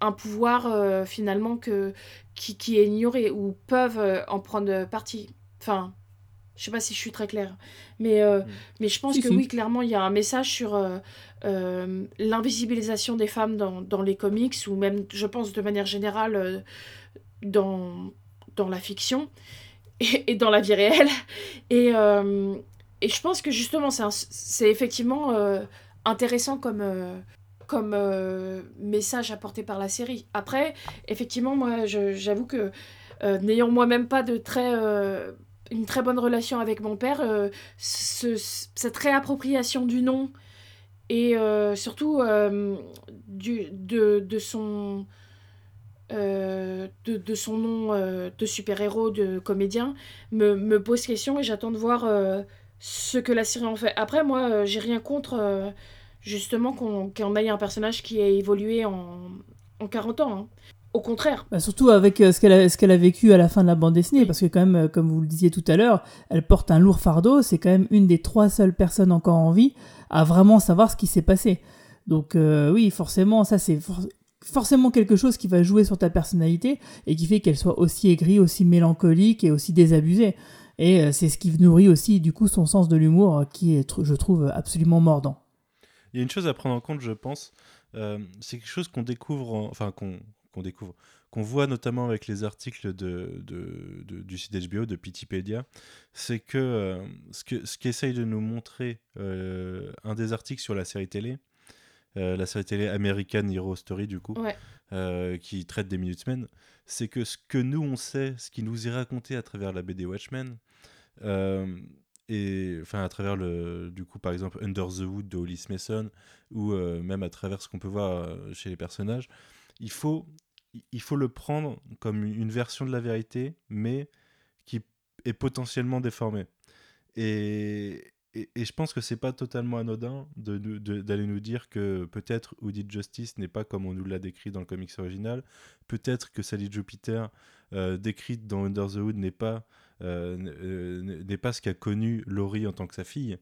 un pouvoir finalement que qui, qui est ignoré ou peuvent en prendre partie. Enfin, je sais pas si je suis très claire, mais, euh, Mm. mais je pense Si, que si. oui, clairement, il y a un message sur euh, euh, l'invisibilisation des femmes dans, dans les comics, ou même, je pense, de manière générale, euh, dans, dans la fiction [LAUGHS] et, et dans la vie réelle. Et, euh, et je pense que justement, c'est effectivement euh, intéressant comme, euh, comme euh, message apporté par la série. Après, effectivement, moi, j'avoue que euh, n'ayant moi-même pas de très, euh, une très bonne relation avec mon père, euh, ce- cette réappropriation du nom et euh, surtout euh, du, de, de son de, son nom de super-héros, de comédien, me, me pose question et j'attends de voir ce que la série en fait. Après, moi, j'ai rien contre justement qu'on qu'on ait un personnage qui a évolué en, en 40 ans. hein. Au contraire. Bah, surtout avec euh, ce qu'elle a, vécu à la fin de la bande dessinée, Oui. parce que quand même, euh, comme vous le disiez tout à l'heure, elle porte un lourd fardeau, c'est quand même une des trois seules personnes encore en vie à vraiment savoir ce qui s'est passé. Donc euh, oui, forcément, ça c'est for- forcément quelque chose qui va jouer sur ta personnalité et qui fait qu'elle soit aussi aigrie, aussi mélancolique et aussi désabusée. Et euh, c'est ce qui nourrit aussi du coup son sens de l'humour qui est, tr- je trouve, absolument mordant. Il y a une chose à prendre en compte, je pense. euh, c'est quelque chose qu'on découvre, en- enfin qu'on qu'on découvre, qu'on voit notamment avec les articles de, de- de- du site HBO, de Pitipédia, c'est que euh, ce que ce qu'essaye de nous montrer euh, un des articles sur la série télé, euh, la série télé American Hero Story du coup, Ouais. qui traite des Minutemen, c'est que ce que nous on sait, ce qui nous est raconté à travers la BD Watchmen, et enfin à travers le du coup par exemple Under the Wood de Hollis Mason ou euh, même à travers ce qu'on peut voir euh, chez les personnages, il faut il faut le prendre comme une version de la vérité, mais qui est potentiellement déformée. Et, et, je pense que c'est pas totalement anodin nous- de- d'aller nous dire que peut-être Woody Justice n'est pas comme on nous l'a décrit dans le comics original, peut-être que Sally Jupiter euh, décrite dans Under the Hood n'est pas euh, euh, n'est pas ce qu'a connu Laurie en tant que sa fille.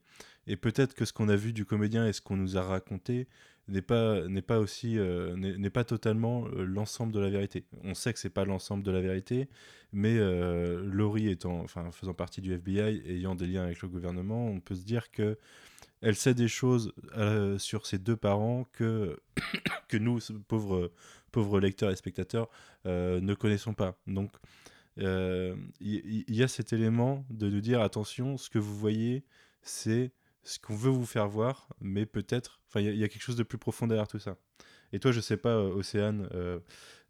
Et peut-être que ce qu'on a vu du comédien et ce qu'on nous a raconté n'est pas, n'est pas aussi euh, n'est pas totalement euh, l'ensemble de la vérité. On sait que c'est pas l'ensemble de la vérité, mais euh, Laurie étant, enfin, faisant partie du FBI, ayant des liens avec le gouvernement, on peut se dire que elle sait des choses euh, sur ses deux parents que, [COUGHS] que nous, pauvres, pauvres lecteurs et spectateurs, ne connaissons pas. Donc, il y a cet élément de nous dire attention, ce que vous voyez, c'est ce qu'on veut vous faire voir, mais peut-être, enfin, il y, a- il y a quelque chose de plus profond derrière tout ça. Et toi, je sais pas, euh, Océane, euh,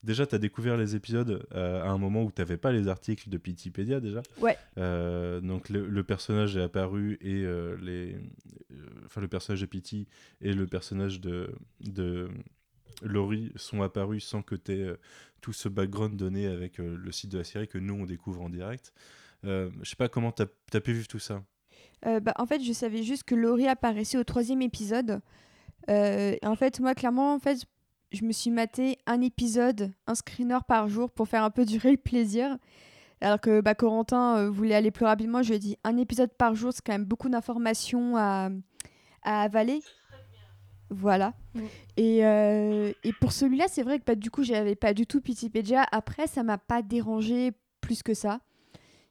déjà, tu as découvert les épisodes euh, à un moment où tu n'avais pas les articles de Pitipédia déjà. Ouais. Euh, donc, le, le personnage est apparu et les. Enfin, le personnage de Pity et le personnage de, de Laurie sont apparus sans que tu aies tout ce background donné avec le site de la série que nous, on découvre en direct. Je sais pas comment tu as, pu vivre tout ça. Euh, bah, en fait, je savais juste que Laurie apparaissait au troisième épisode. Euh, en fait, moi, clairement, en fait, je me suis maté un épisode, un screener par jour pour faire un peu durer le plaisir. Alors que bah, Corentin euh, voulait aller plus rapidement, je lui ai dit un épisode par jour, c'est quand même beaucoup d'informations à, à avaler. Voilà. Et, euh, et pour celui-là, c'est vrai que bah, du coup, j'avais pas du tout Pitipédia. Après, ça m'a pas dérangé plus que ça.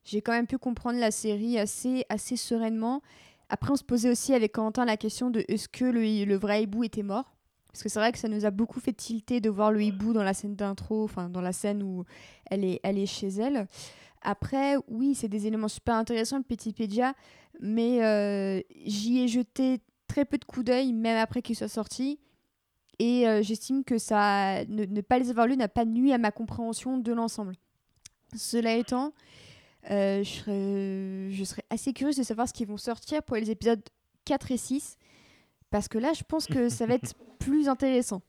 J'ai quand même pu comprendre la série assez, assez sereinement. Après, on se posait aussi avec Quentin la question de est-ce que le, le vrai hibou était mort? Parce que c'est vrai que ça nous a beaucoup fait tilter de voir le hibou dans la scène d'intro, enfin dans la scène où elle est, elle est chez elle. Après, oui, c'est des éléments super intéressants, le Petitpédia, mais euh, j'y ai jeté très peu de coups d'œil, même après qu'il soit sorti. Et euh, j'estime que ça, ne, pas les avoir lus n'a pas nuit à ma compréhension de l'ensemble. Cela étant, je, serais, je serais assez curieuse de savoir ce qu'ils vont sortir pour les épisodes 4 et 6. Parce que là, je pense que ça va être [LAUGHS] plus intéressant.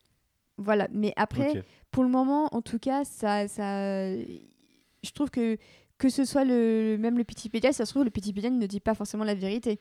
Voilà. Mais après, pour le moment, en tout cas, ça, ça, je trouve que que ce soit le même le Pitipédia, ça se trouve le Pitipédia ne dit pas forcément la vérité.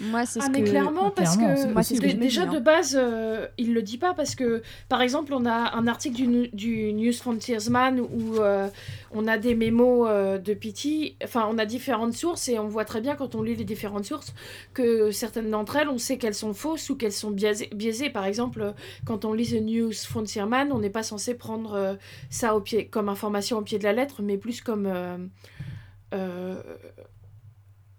Moi, c'est Ah ce mais que clairement parce Clairement, que Moi, c'est ce que déjà de base euh, il le dit pas parce que par exemple on a un article du, du News Frontiersman où euh, on a des mémos euh, de Pity, enfin on a différentes sources et on voit très bien quand on lit les différentes sources que certaines d'entre elles on sait qu'elles sont fausses ou qu'elles sont biaisées, biaisées. Par exemple quand on lit The News Frontiersman on n'est pas censé prendre euh, ça au pied comme information au pied de la lettre mais plus comme euh, euh,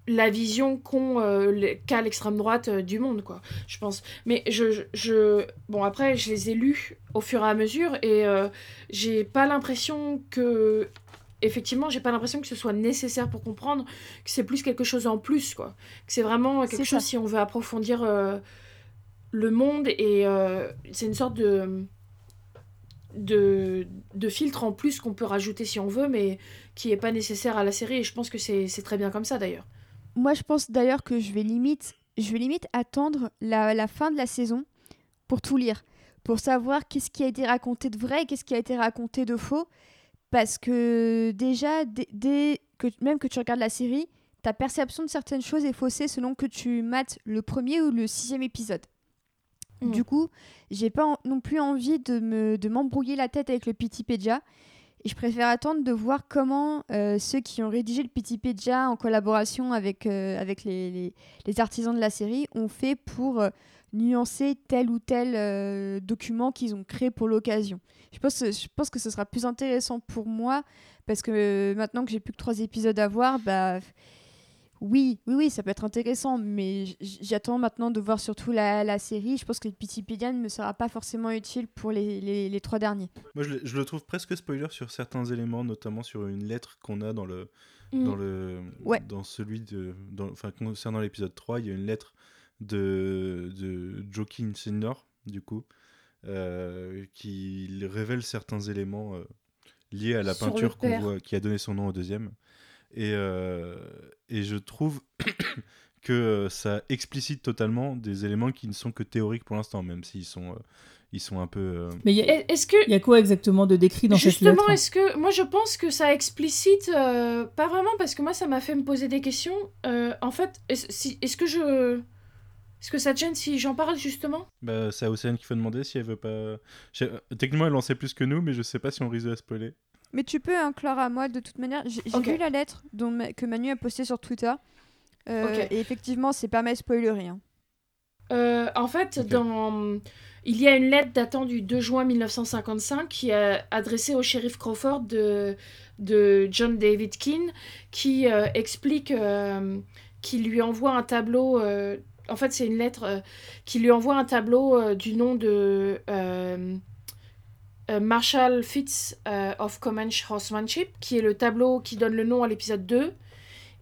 la vision qu'ont euh, qu'a l'extrême droite euh, du monde, quoi, je pense. Mais je, je- je- Bon, après, je les ai lus au fur et à mesure et euh, j'ai pas l'impression que. Effectivement, j'ai pas l'impression que ce soit nécessaire pour comprendre que c'est plus quelque chose en plus, quoi. Que c'est vraiment quelque chose ça. si on veut approfondir euh, le monde et c'est une sorte de. De, de filtre en plus qu'on peut rajouter si on veut, mais qui est pas nécessaire à la série. Et je pense que c'est c'est très bien comme ça d'ailleurs. Moi, je pense d'ailleurs que je vais limite, je vais limite attendre la, la fin de la saison pour tout lire, pour savoir qu'est-ce qui a été raconté de vrai, qu'est-ce qui a été raconté de faux, parce que déjà, dès, que même que tu regardes la série, ta perception de certaines choses est faussée selon que tu mates le premier ou le sixième épisode. Mm. Du coup, j'ai pas non plus envie de me de m'embrouiller la tête avec le Pitipédia. Je préfère attendre de voir comment euh, ceux qui ont rédigé le Pitipédia en collaboration avec, euh, avec les, les- artisans de la série ont fait pour euh, nuancer tel ou tel document qu'ils ont créé pour l'occasion. Je pense, je pense que ce sera plus intéressant pour moi parce que maintenant que j'ai plus que trois épisodes à voir, bah oui, oui, oui, ça peut être intéressant, mais j'attends maintenant de voir surtout la, la série. Je pense que le Pitipédia ne me sera pas forcément utile pour les, les- les trois derniers. Moi, je, le- je le trouve presque spoiler sur certains éléments, notamment sur une lettre qu'on a dans le, Mm. dans le, Ouais. dans celui de, dans- enfin concernant l'épisode 3, il y a une lettre de, de Joaquin Senior, du coup, euh, qui révèle certains éléments euh, liés à la Sur peinture qu'on voit, qui a donné son nom au deuxième. Et, euh, et je trouve [COUGHS] que euh, ça explicite totalement des éléments qui ne sont que théoriques pour l'instant, même s'ils sont, euh, ils sont un peu. euh, Mais Est-ce que il y a quoi exactement de décrit dans cette Justement, lettre est-ce que moi je pense que ça explicite euh, pas vraiment parce que moi ça m'a fait me poser des questions. Euh, en fait, est-ce si, est-ce que je est-ce que ça te gêne si j'en parle justement? Bah, c'est à Océane qu'il faut demander si elle veut pas. Techniquement, elle en sait plus que nous, mais je sais pas si on risque de la spoiler. Mais tu peux inclure à moi de toute manière. J'ai j'ai Ok. lu la lettre dont Ma- que Manu a postée sur Twitter. Euh. Et effectivement, c'est pas mal spoilerie. hein. Euh, en fait, dans... il y a une lettre datant du 2 juin 1955 qui est adressée au shérif Crawford de, de John David Keane qui euh, explique euh, qu'il lui envoie un tableau. euh, En fait, c'est une lettre euh, qui lui envoie un tableau euh, du nom de Marshall Fitz euh, of Comanche Horsemanship, qui est le tableau qui donne le nom à l'épisode 2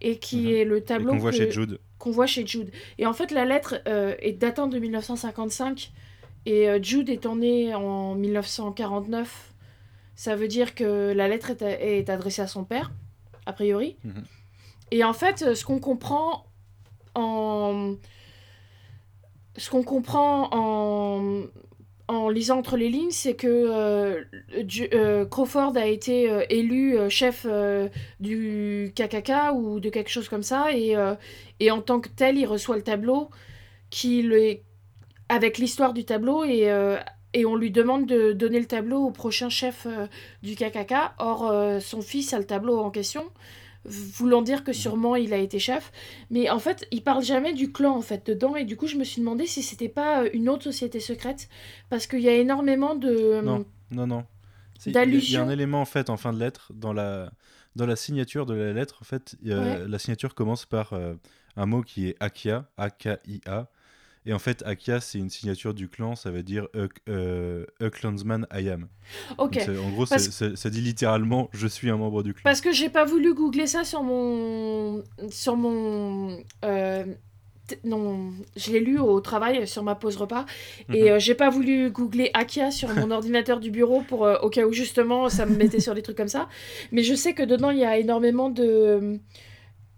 et qui Mhm. est le tableau qu'on voit que- chez Jude. qu'on voit chez Jude. Et en fait, la lettre euh, est datant de 1955 et euh, Jude étant né en 1949, ça veut dire que la lettre est, est adressée à son père, a priori. Mhm. Et en fait, euh, ce qu'on comprend en. Ce qu'on comprend en. En lisant entre les lignes, c'est que euh, euh, Crawford a été euh, élu chef du KKK ou de quelque chose comme ça, et, et en tant que tel, il reçoit le tableau qui le... avec l'histoire du tableau et, et on lui demande de donner le tableau au prochain chef du KKK. Or, son fils a le tableau en question, voulant dire que sûrement il a été chef. Mais en fait, il parle jamais du clan en fait dedans et du coup, je me suis demandé si c'était pas euh, une autre société secrète parce qu'il y a énormément de Non, non, non. C'est- Il y a- un élément en fait en fin de lettre dans la dans la signature de la lettre en fait a- Ouais. la signature commence par euh, un mot qui est Akia A K I A et en fait Akia c'est une signature du clan ça veut dire a, euh, a clansman I am. Ok. Donc, en gros Parce- ça dit littéralement je suis un membre du clan. Parce que j'ai pas voulu googler ça sur mon. Sur mon. euh, Non, je l'ai lu au travail sur ma pause repas et Mhm. euh, j'ai pas voulu googler Akia sur mon [LAUGHS] ordinateur du bureau pour euh, au cas où justement ça me mettait sur des trucs comme ça. Mais je sais que dedans il y a énormément de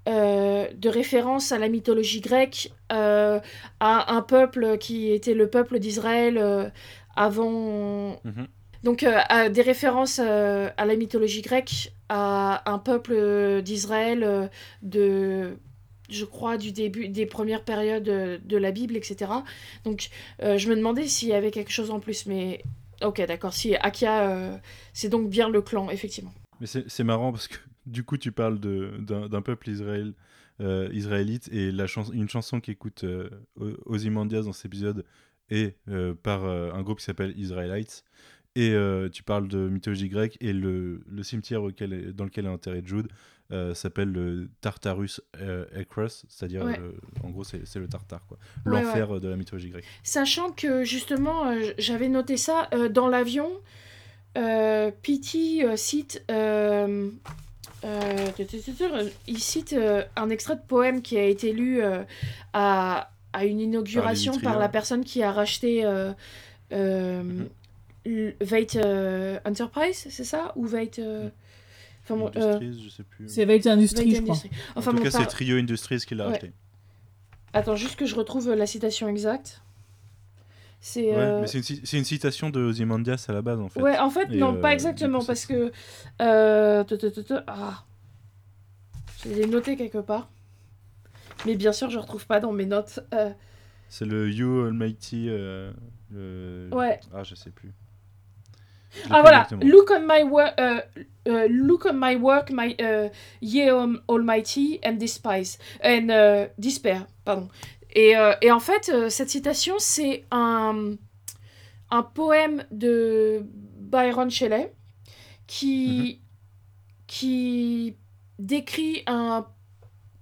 euh, de références à la mythologie grecque, euh, à un peuple qui était le peuple d'Israël euh, avant Mhm. donc, à des références à la mythologie grecque, à un peuple d'Israël de, je crois, du début, des premières périodes de la Bible, etc. Donc, euh, je me demandais s'il y avait quelque chose en plus, mais ok, d'accord. Si Akia, euh, c'est donc bien le clan, effectivement. Mais c'est c'est marrant parce que du coup, tu parles d'un peuple israël, euh, israélite et la chans- une chanson qu'écoute euh, Ozymandias dans cet épisode est euh, par euh, un groupe qui s'appelle Israelites. Et tu parles de mythologie grecque et le, le cimetière auquel dans lequel est enterré Jude s'appelle le Tartarus Ekros, c'est-à-dire Ouais. en gros c'est le Tartare, quoi. Ouais, l'enfer de la mythologie grecque. Sachant que justement, j'avais noté ça dans l'avion, Pity cite, euh, il cite euh, un extrait de poème qui a été lu euh, à, à une inauguration Par les par, la personne qui a racheté euh, euh, Mhm. l- Veit euh, Enterprise, c'est ça? Ou Veit. euh, Enfin, bon, euh, Industries, je sais plus. C'est Veit Industries, Veit je crois. Industries. En Enfin, tout bon, cas, par- c'est Trio Industries qui l'a Ouais. racheté. Attends, juste que je retrouve la citation exacte. C'est. Ouais, euh, une, citation de Ozymandias à la base en fait. Ouais, en fait, Et, non, euh, pas exactement, parce que. Euh... Ah. Je l'ai noté quelque part. Mais bien sûr, je retrouve pas dans mes notes. C'est le You Almighty. le- Ouais. Ah, je sais plus. Je Ah voilà, exactement. look on my work, look on my work, my ye al- Almighty and despise and despair, pardon. Et, euh, et en fait, euh, cette citation, c'est un un poème de Byron Shelley qui qui décrit un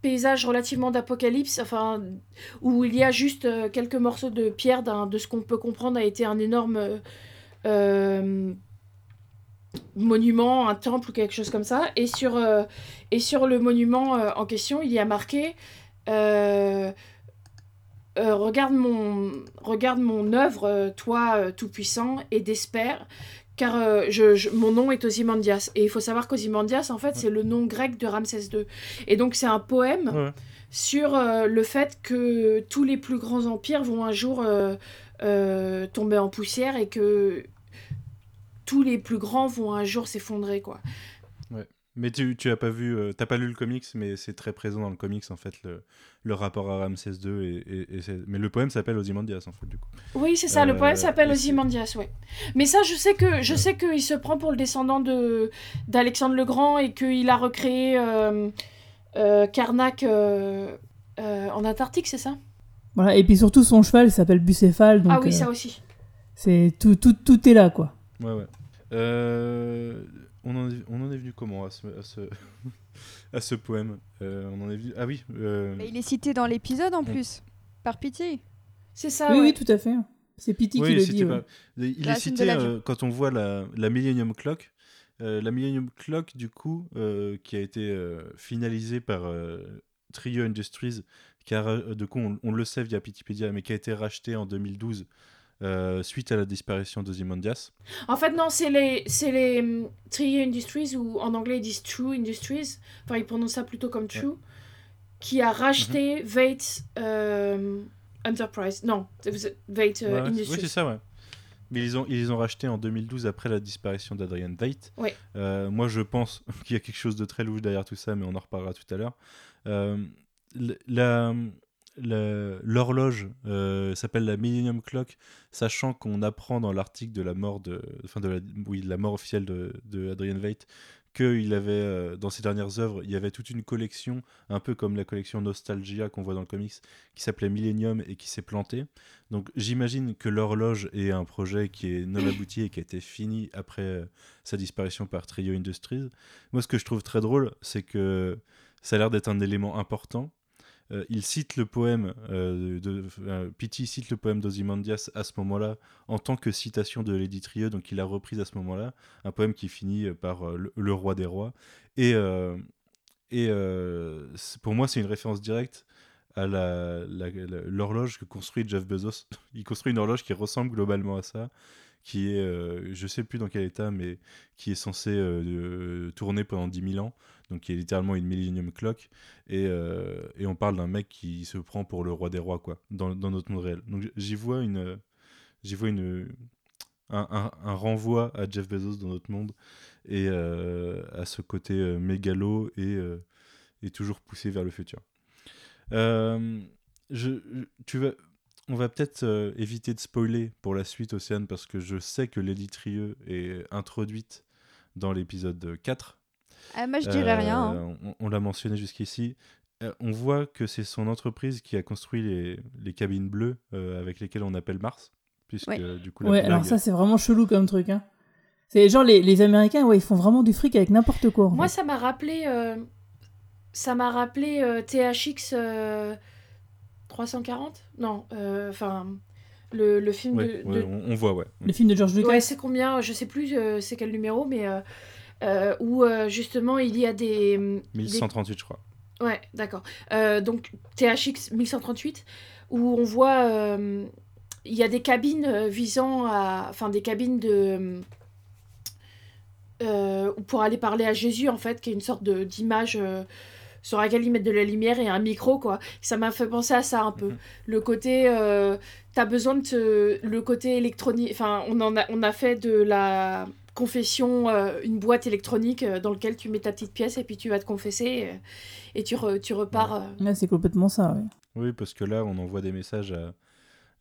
paysage relativement d'apocalypse, enfin où il y a juste euh, quelques morceaux de pierre d'un- de ce qu'on peut comprendre a été un énorme euh, monument, un temple ou quelque chose comme ça. Et sur, euh, et sur le monument en question, il y a marqué euh, regarde, mon, regarde mon œuvre, euh, toi euh, tout-puissant, et d'espère. Car euh, je, je- mon nom est Ozymandias. Et il faut savoir qu'Ozymandias, en fait, c'est le nom grec de Ramsès II. Et donc, c'est un poème Ouais, sur le fait que tous les plus grands empires vont un jour tomber en poussière et que tous les plus grands vont un jour s'effondrer quoi. Ouais. Mais tu, tu as pas vu, euh, t'as pas lu le comics, mais c'est très présent dans le comics en fait le, le rapport à Ramsès II et, et- et c'est- mais le poème s'appelle Ozymandias en fait du coup. Oui, c'est ça, le Euh, poème s'appelle et c'est- Ozymandias, ouais. Mais ça, je sais que je sais qu'il se prend pour le descendant de d'Alexandre le Grand et qu'il a recréé euh, euh, Karnak euh, euh, en Antarctique, c'est ça? Voilà. Et puis surtout, son cheval s'appelle Bucéphale. Donc, Ah oui, euh, ça aussi. c'est tout, tout, tout est là, quoi. Ouais ouais. Euh, on, en est, on en est venu comment à ce à ce, [LAUGHS] à ce poème Euh, On en est venu ah oui. euh, Mais il est cité dans l'épisode en plus, par pitié. C'est ça, oui, ouais. oui, tout à fait. C'est Pity Oui, qui le dit. pas-. Il La est de cité euh, quand on voit la, la Millennium Clock. Euh, la Millennium Clock, du coup, euh, qui a été euh, finalisée par euh, Trio Industries, qui a, ra- euh, du coup, on, on le sait via Wikipedia, mais qui a été racheté en 2012 euh, suite à la disparition d'Ozymandias. En fait, non, c'est les, c'est les hum, Trier Industries, ou en anglais ils disent True Industries, enfin ils prononcent ça plutôt comme True, qui a racheté Vate euh, Enterprise. Non, Vate euh, Ouais. Industries. Oui, c'est ça, ouais. Mais ils ont, ils les ont rachetés en 2012 après la disparition d'Adrian Veidt. Ouais. Euh, moi, je pense [LAUGHS] qu'il y a quelque chose de très louche derrière tout ça, mais on en reparlera tout à l'heure. La- la- L'horloge euh, s'appelle la Millennium Clock, sachant qu'on apprend dans l'article de la mort de, enfin de la, oui, de la mort officielle de, de Adrian Veidt qu'il avait euh, dans ses dernières œuvres, il y avait toute une collection, un peu comme la collection Nostalgia qu'on voit dans le comics, qui s'appelait Millennium et qui s'est plantée. Donc j'imagine que l'horloge est un projet qui est non abouti et qui a été fini après euh, sa disparition par Trio Industries. Moi, ce que je trouve très drôle, c'est que ça a l'air d'être un élément important. Euh, il cite le poème euh, de euh, Pity cite le poème d'Ozymandias à ce moment-là en tant que citation de Lady Trieux, donc il a repris à ce moment-là un poème qui finit euh, par le, roi des rois et pour moi c'est une référence directe à l'horloge que construit Jeff Bezos. [LAUGHS] Il construit une horloge qui ressemble globalement à ça, qui est, euh, je sais plus dans quel état, mais qui est censée euh, tourner pendant 10 000 ans, donc qui est littéralement une Millennium Clock, et, euh, et on parle d'un mec qui se prend pour le roi des rois, quoi, dans, dans notre monde réel. Donc j'y vois une, j'y vois une, un, un- renvoi à Jeff Bezos dans notre monde et euh, à ce côté mégalo et, et toujours poussé vers le futur. Je- tu vas, on va peut-être euh, éviter de spoiler pour la suite, Océane, parce que je sais que Lady Trieux est introduite dans l'épisode 4. Ah, moi, je dirais rien. hein. Euh, On, on l'a mentionné jusqu'ici. Euh, on voit que c'est son entreprise qui a construit les, les cabines bleues euh, avec lesquelles on appelle Mars. Puisque Ouais. du coup, la Ouais, blague- alors ça, c'est vraiment chelou comme truc. Hein. C'est genre les, les Américains, ouais, ils font vraiment du fric avec n'importe quoi. Moi, fait. ça m'a rappelé, euh, ça m'a rappelé euh, THX euh, 340 Non, euh, enfin, le, le film Ouais, de... ouais, de- on, on voit, ouais. Le film de George Lucas. Ouais, c'est combien? Je sais plus euh, c'est quel numéro, mais euh, euh, où euh, justement il y a des... des- 1138, je crois. Ouais, d'accord. Euh, donc THX 1138, où on voit, euh, il y a des cabines visant à, enfin des cabines de, euh, pour aller parler à Jésus en fait, qui est une sorte de d'image euh, sur laquelle ils mettent de la lumière et un micro quoi. Ça m'a fait penser à ça un peu. Mhm. Le côté, euh, t'as besoin de te, le côté électronique. Enfin, on en a, on a fait de la confession euh, une boîte électronique euh, dans laquelle tu mets ta petite pièce et puis tu vas te confesser euh, et tu, re- tu repars. euh, Ouais, c'est complètement ça. ouais. Oui, parce que là, on envoie des messages à-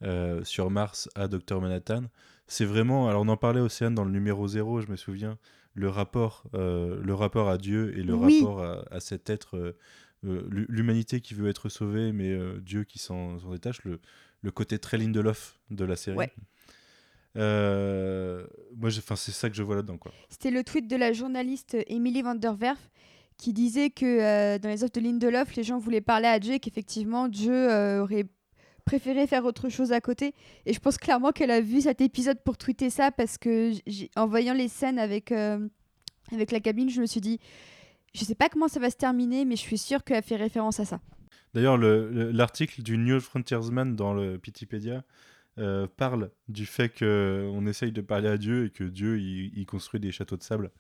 euh, sur Mars à Dr Manhattan. C'est vraiment, alors on en parlait Océane dans le numéro 0, je me souviens, le rapport, euh, le rapport à Dieu et le Oui. rapport à, à cet être, euh, euh, l'hu- l'humanité qui veut être sauvée, mais euh, Dieu qui s'en détache, le, le côté très Lindelof de la série. Ouais. Moi, c'est ça que je vois là-dedans, quoi. C'était le tweet de la journaliste Emily van der Werf qui disait que dans les offres de Lindelof, les gens voulaient parler à Dieu et qu'effectivement, Dieu aurait préféré faire autre chose à côté. Et je pense clairement qu'elle a vu cet épisode pour tweeter ça parce que en voyant les scènes avec, euh, avec la cabine, je me suis dit, je sais pas comment ça va se terminer, mais je suis sûre qu'elle fait référence à ça. D'ailleurs, le- le- l'article du New Frontiersman dans le Pitipédia euh, parle du fait qu'on essaye de parler à Dieu et que Dieu il construit des châteaux de sable.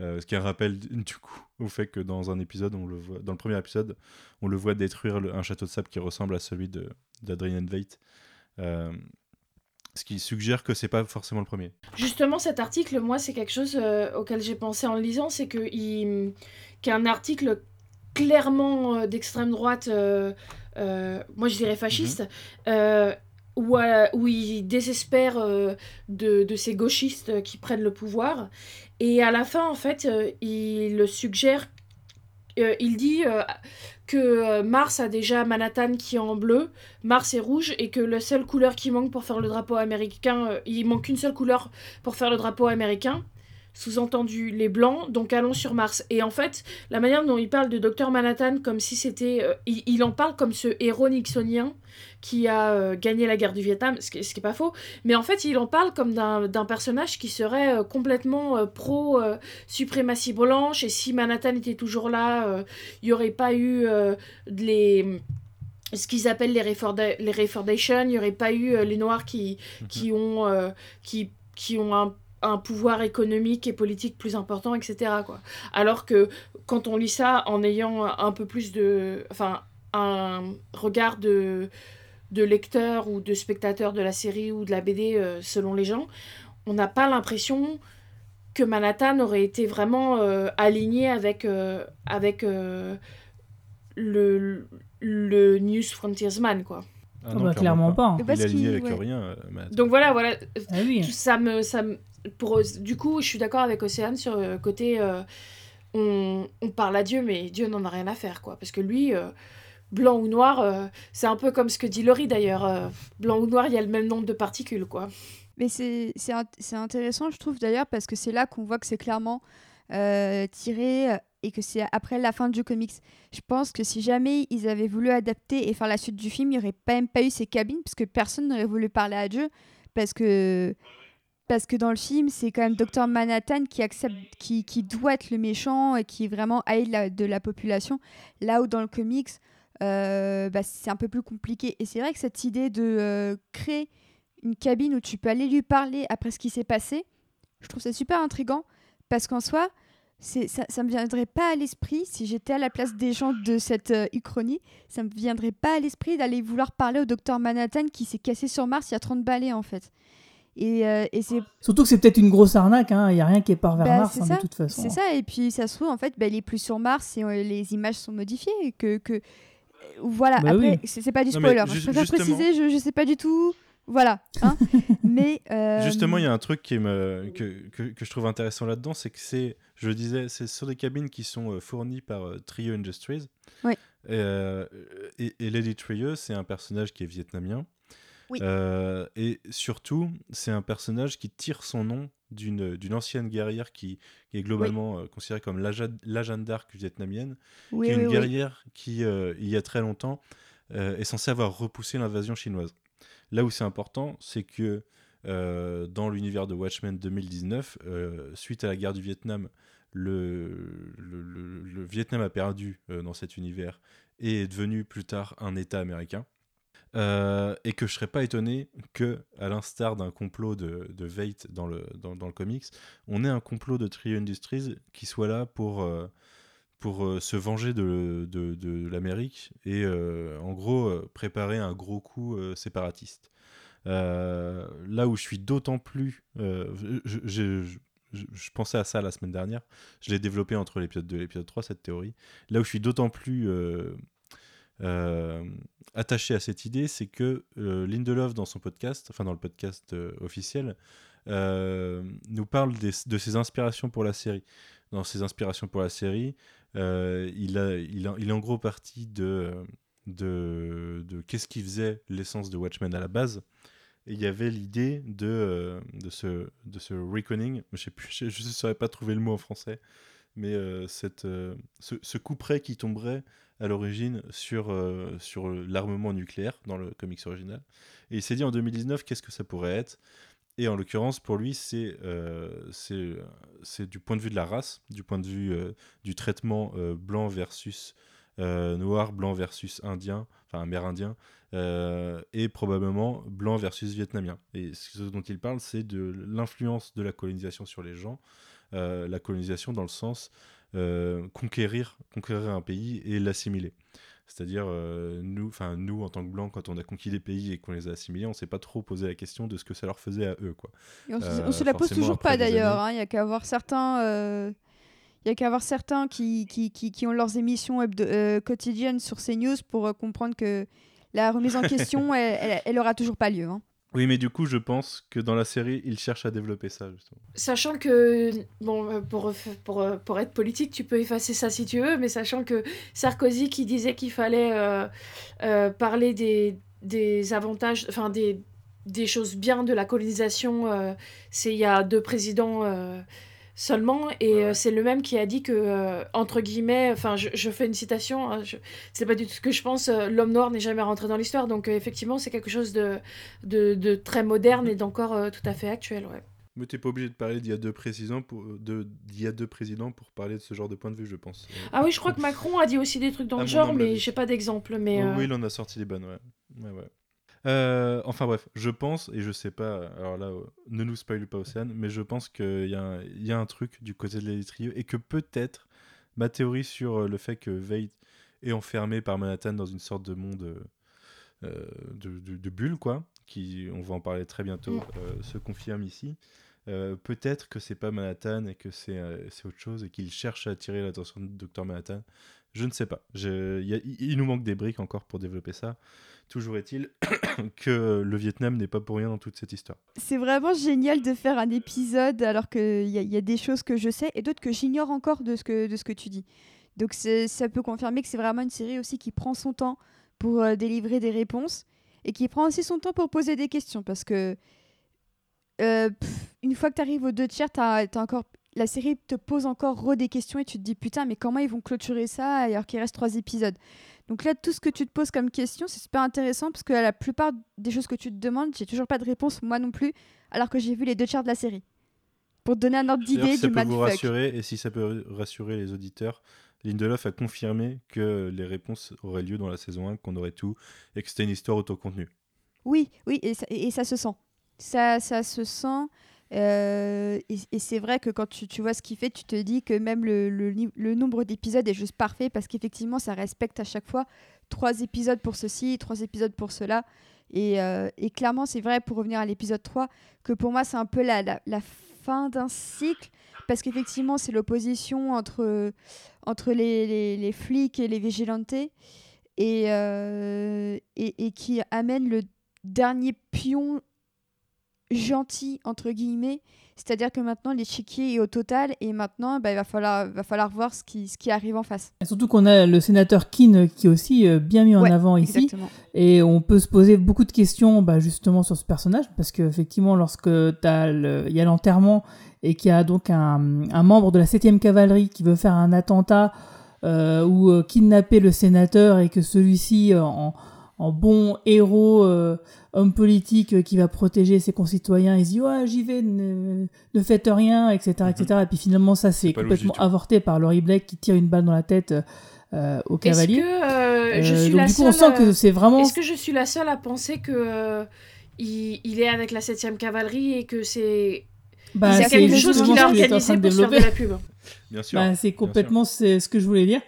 Euh, ce qui est un rappel du coup au fait que dans un épisode, on le voit, dans le premier épisode, on le voit détruire le- un château de sable qui ressemble à celui de d'Adrian Veidt. Euh, Ce qui suggère que c'est pas forcément le premier. Justement, cet article, moi, c'est quelque chose euh, auquel j'ai pensé en le lisant, c'est que il... qu'un article clairement d'extrême droite, moi je dirais fasciste, euh, où, euh, où il désespère euh, de, de ces gauchistes qui prennent le pouvoir. Et à la fin, en fait, euh, il suggère, euh, il dit euh, que euh, Mars a déjà Manhattan qui est en bleu, Mars est rouge, et que la seule couleur qui manque pour faire le drapeau américain, euh, il manque une seule couleur pour faire le drapeau américain. Sous-entendu les blancs, donc allons sur Mars. Et en fait, la manière dont il parle de Dr Manhattan comme si c'était... euh, il, il en parle comme ce héros nixonien qui a euh, gagné la guerre du Vietnam, ce qui, ce qui est pas faux. Mais en fait, il en parle comme d'un personnage qui serait euh, complètement pro suprématie blanche. Et si Manhattan était toujours là, il n'y aurait pas eu les ce qu'ils appellent les, les Refordations, il n'y aurait pas eu les Noirs qui, qui ont, euh, qui, qui ont un, un pouvoir économique et politique plus important, etc. Quoi. Alors que quand on lit ça en ayant un peu plus de... Enfin, un regard de, de lecteur ou de spectateur de la série ou de la BD euh, selon les gens, on n'a pas l'impression que Manhattan aurait été vraiment euh, aligné avec, euh, avec euh, le, le News Frontiersman, quoi. Ah Ah bah, clairement pas. Il est aligné avec ouais. rien. Manhattan. Donc voilà, voilà. Ah oui. Ça me, ça me- pour, du coup, je suis d'accord avec Océane sur le côté. euh, on, on parle à Dieu, mais Dieu n'en a rien à faire, quoi. Parce que lui, euh, blanc ou noir, euh, c'est un peu comme ce que dit Laurie d'ailleurs. euh, blanc ou noir, il y a le même nombre de particules, quoi. Mais c'est c'est int- c'est intéressant, je trouve d'ailleurs, parce que c'est là qu'on voit que c'est clairement euh, tiré euh, et que c'est après la fin du comics. Je pense que si jamais ils avaient voulu adapter et faire la suite du film, il n'y aurait pas même pas eu ces cabines, parce que personne n'aurait voulu parler à Dieu, parce que parce que dans le film, c'est quand même Dr Manhattan qui accepte, qui, doit être le méchant et qui vraiment aide la, de la population. Là où dans le comics, euh, bah, c'est un peu plus compliqué. Et c'est vrai que cette idée de euh, créer une cabine où tu peux aller lui parler après ce qui s'est passé, je trouve ça super intrigant parce qu'en soi, ça ne me viendrait pas à l'esprit, si j'étais à la place des gens de cette euh, uchronie, ça me viendrait pas à l'esprit d'aller vouloir parler au docteur Manhattan qui s'est cassé sur Mars il y a 30 balais en fait. Et, euh, et c'est Surtout que c'est peut-être une grosse arnaque, hein. il n'y a rien qui est part vers Bah, Mars c'est hein, ça, de toute façon. C'est ça, et puis ça se trouve, en fait, bah, il est plus sur Mars et euh, les images sont modifiées. Et que, que... euh, Voilà, Bah après, oui. c'est c'est pas du Non, spoiler. hein. ju- je préfère préciser, je, je sais pas du tout. Voilà. Hein [LAUGHS] mais. euh, Justement, il y a un truc qui me, que, que, que je trouve intéressant là-dedans, c'est que c'est, je disais, c'est sur des cabines qui sont fournies par euh, Trio Industries. Oui. Euh, et, et Lady Trio, c'est un personnage qui est vietnamien. Oui. Euh, et surtout, c'est un personnage qui tire son nom d'une ancienne guerrière qui, qui est globalement euh, considérée comme la, Jeanne d'Arc vietnamienne, oui, qui est une guerrière qui, euh, il y a très longtemps, est censée avoir repoussé l'invasion chinoise. Là où c'est important, c'est que dans l'univers de Watchmen 2019, euh, suite à la guerre du Vietnam, le, le, le- le Vietnam a perdu dans cet univers et est devenu plus tard un État américain. Euh, et que je serais pas étonné que, à l'instar d'un complot de, de Veidt dans le, dans, le comics, on ait un complot de Trio Industries qui soit là pour, euh, pour euh, se venger de, de, l'Amérique et en gros préparer un gros coup séparatiste. Là où je suis d'autant plus... je- je- je- je pensais à ça la semaine dernière, je l'ai développé entre l'épisode 2 et l'épisode 3, cette théorie. Là où je suis d'autant plus euh, attaché à cette idée, c'est que euh, Lindelof, dans son podcast, enfin dans le podcast euh, officiel, nous parle de ses inspirations pour la série. Dans ses inspirations pour la série, il, est en gros parti de, qu'est-ce qui faisait l'essence de Watchmen à la base. Et il y avait l'idée de, ce, de reckoning, je ne [LAUGHS] saurais pas trouver le mot en français, mais ce, ce coup qui tomberait à l'origine sur, euh, sur l'armement nucléaire dans le comics original. Et il s'est dit en 2019 qu'est-ce que ça pourrait être? Et en l'occurrence, pour lui, c'est euh, c'est du point de vue de la race, du point de vue euh, du traitement euh, blanc versus euh, noir, blanc versus indien, enfin amérindien, euh, et probablement blanc versus vietnamien. Et ce dont il parle, c'est de l'influence de la colonisation sur les gens, euh, la colonisation dans le sens euh, conquérir, conquérir un pays et l'assimiler. C'est-à-dire, euh, nous, enfin nous, en tant que blancs, quand on a conquis des pays et qu'on les a assimilés, on s'est pas trop posé la question de ce que ça leur faisait à eux, quoi. Et on, se- Euh, se la pose toujours pas d'ailleurs. hein. Il y a qu'à voir certains. euh, Il y a qu'à voir certains qui, qui, qui, qui ont leurs émissions euh, quotidiennes sur CNews pour euh, comprendre que la remise en question, [LAUGHS] elle, elle, elle aura toujours pas lieu. hein. Oui, mais du coup, je pense que dans la série, ils cherchent à développer ça, justement. Sachant que, bon, euh, pour, pour, euh, pour être politique, tu peux effacer ça si tu veux, mais sachant que Sarkozy qui disait qu'il fallait euh, euh, parler des, des avantages, enfin des, des choses bien de la colonisation, euh, c'est il y a deux présidents euh, seulement, et euh, c'est le même qui a dit que, euh, entre guillemets, enfin je, je fais une citation, hein, c'est pas du tout ce que je pense, euh, l'homme noir n'est jamais rentré dans l'histoire, donc effectivement c'est quelque chose de, de, de très moderne et d'encore tout à fait actuel, ouais. Mais t'es pas obligé de parler d'il y a deux présidents pour de d'il y a deux présidents pour parler de ce genre de point de vue, je pense. Ah oui, je crois que Macron a dit aussi des trucs dans À le genre, mais j'ai pas d'exemple. Mais Oh Oui, il en a sorti des bonnes, ouais. ouais, ouais. Euh, enfin bref, je pense, et je sais pas, alors là, euh, ne nous spoil pas Océane, mais je pense qu'il y, a un- il y a un truc du côté de l'électrieux et que peut-être ma théorie sur euh, le fait que Vade est enfermé par Manhattan dans une sorte de monde euh, de, de- de bulle, quoi, qui, on va en parler très bientôt, Mm. euh, se confirme ici. Peut-être que c'est pas Manhattan et que c'est c'est autre chose et qu'il cherche à attirer l'attention de Dr Manhattan. Je ne sais pas. Il nous manque des briques encore pour développer ça. Toujours est-il [COUGHS] que le Vietnam n'est pas pour rien dans toute cette histoire. C'est vraiment génial de faire un épisode alors qu'il y, y a des choses que je sais et d'autres que j'ignore encore de ce que, tu dis. Donc ça peut confirmer que c'est vraiment une série aussi qui prend son temps pour euh, délivrer des réponses et qui prend aussi son temps pour poser des questions parce que euh, une fois que tu arrives aux deux tiers, t'as- t'as encore... la série te pose encore re des questions et tu te dis putain mais comment ils vont clôturer ça alors qu'il reste trois épisodes? Donc là tout ce que tu te poses comme question c'est super intéressant parce que la plupart des choses que tu te demandes j'ai toujours pas de réponse moi non plus alors que j'ai vu les deux tiers de la série. Pour te donner un ordre d'idée si ça du peut vous rassurer, et si ça peut rassurer les auditeurs, Lindelof a confirmé que les réponses auraient lieu dans la saison 1, qu'on aurait tout, et que c'était une histoire autocontenue. Oui, oui, et ça, et ça se sent. Ça, ça se sent. Euh, et c'est vrai que quand tu, tu vois ce qu'il fait, tu te dis que même le, le nombre d'épisodes est juste parfait parce qu'effectivement, ça respecte à chaque fois trois épisodes pour ceci, trois épisodes pour cela. Et, euh, et clairement, c'est vrai, pour revenir à l'épisode 3, que pour moi, c'est un peu la, la, fin d'un cycle parce qu'effectivement, c'est l'opposition entre, entre les, les, les flics et les vigilantes et, euh, et, et qui amène le dernier pion gentil entre guillemets. C'est-à-dire que maintenant l'échiquier est au total et maintenant bah, il va falloir, va falloir voir ce qui, ce qui arrive en face. Et surtout qu'on a le sénateur Keane qui est aussi euh, bien mis en Ouais, avant ici. exactement. Et on peut se poser beaucoup de questions bah, justement sur ce personnage, parce qu'effectivement, lorsque il y a l'enterrement et qu'il y a donc un, un membre de la 7e cavalerie qui veut faire un attentat euh, ou euh, kidnapper le sénateur et que celui-ci, euh, en, en bon héros, euh, homme politique euh, qui va protéger ses concitoyens, il se dit ouais j'y vais, ne, ne faites rien, etc., etc. Et puis finalement ça c'est complètement avorté par Laurie Blake qui tire une balle dans la tête euh, au est-ce cavalier. que euh, je Euh, suis donc la du coup, seule, on sent que c'est vraiment. Est-ce que je suis la seule à penser que euh, il, il est avec la 7ème cavalerie et que c'est Bah, quelque chose qu'il a organisé de pour se faire de la pub Bien sûr. Bah, c'est complètement c'est ce que je voulais dire.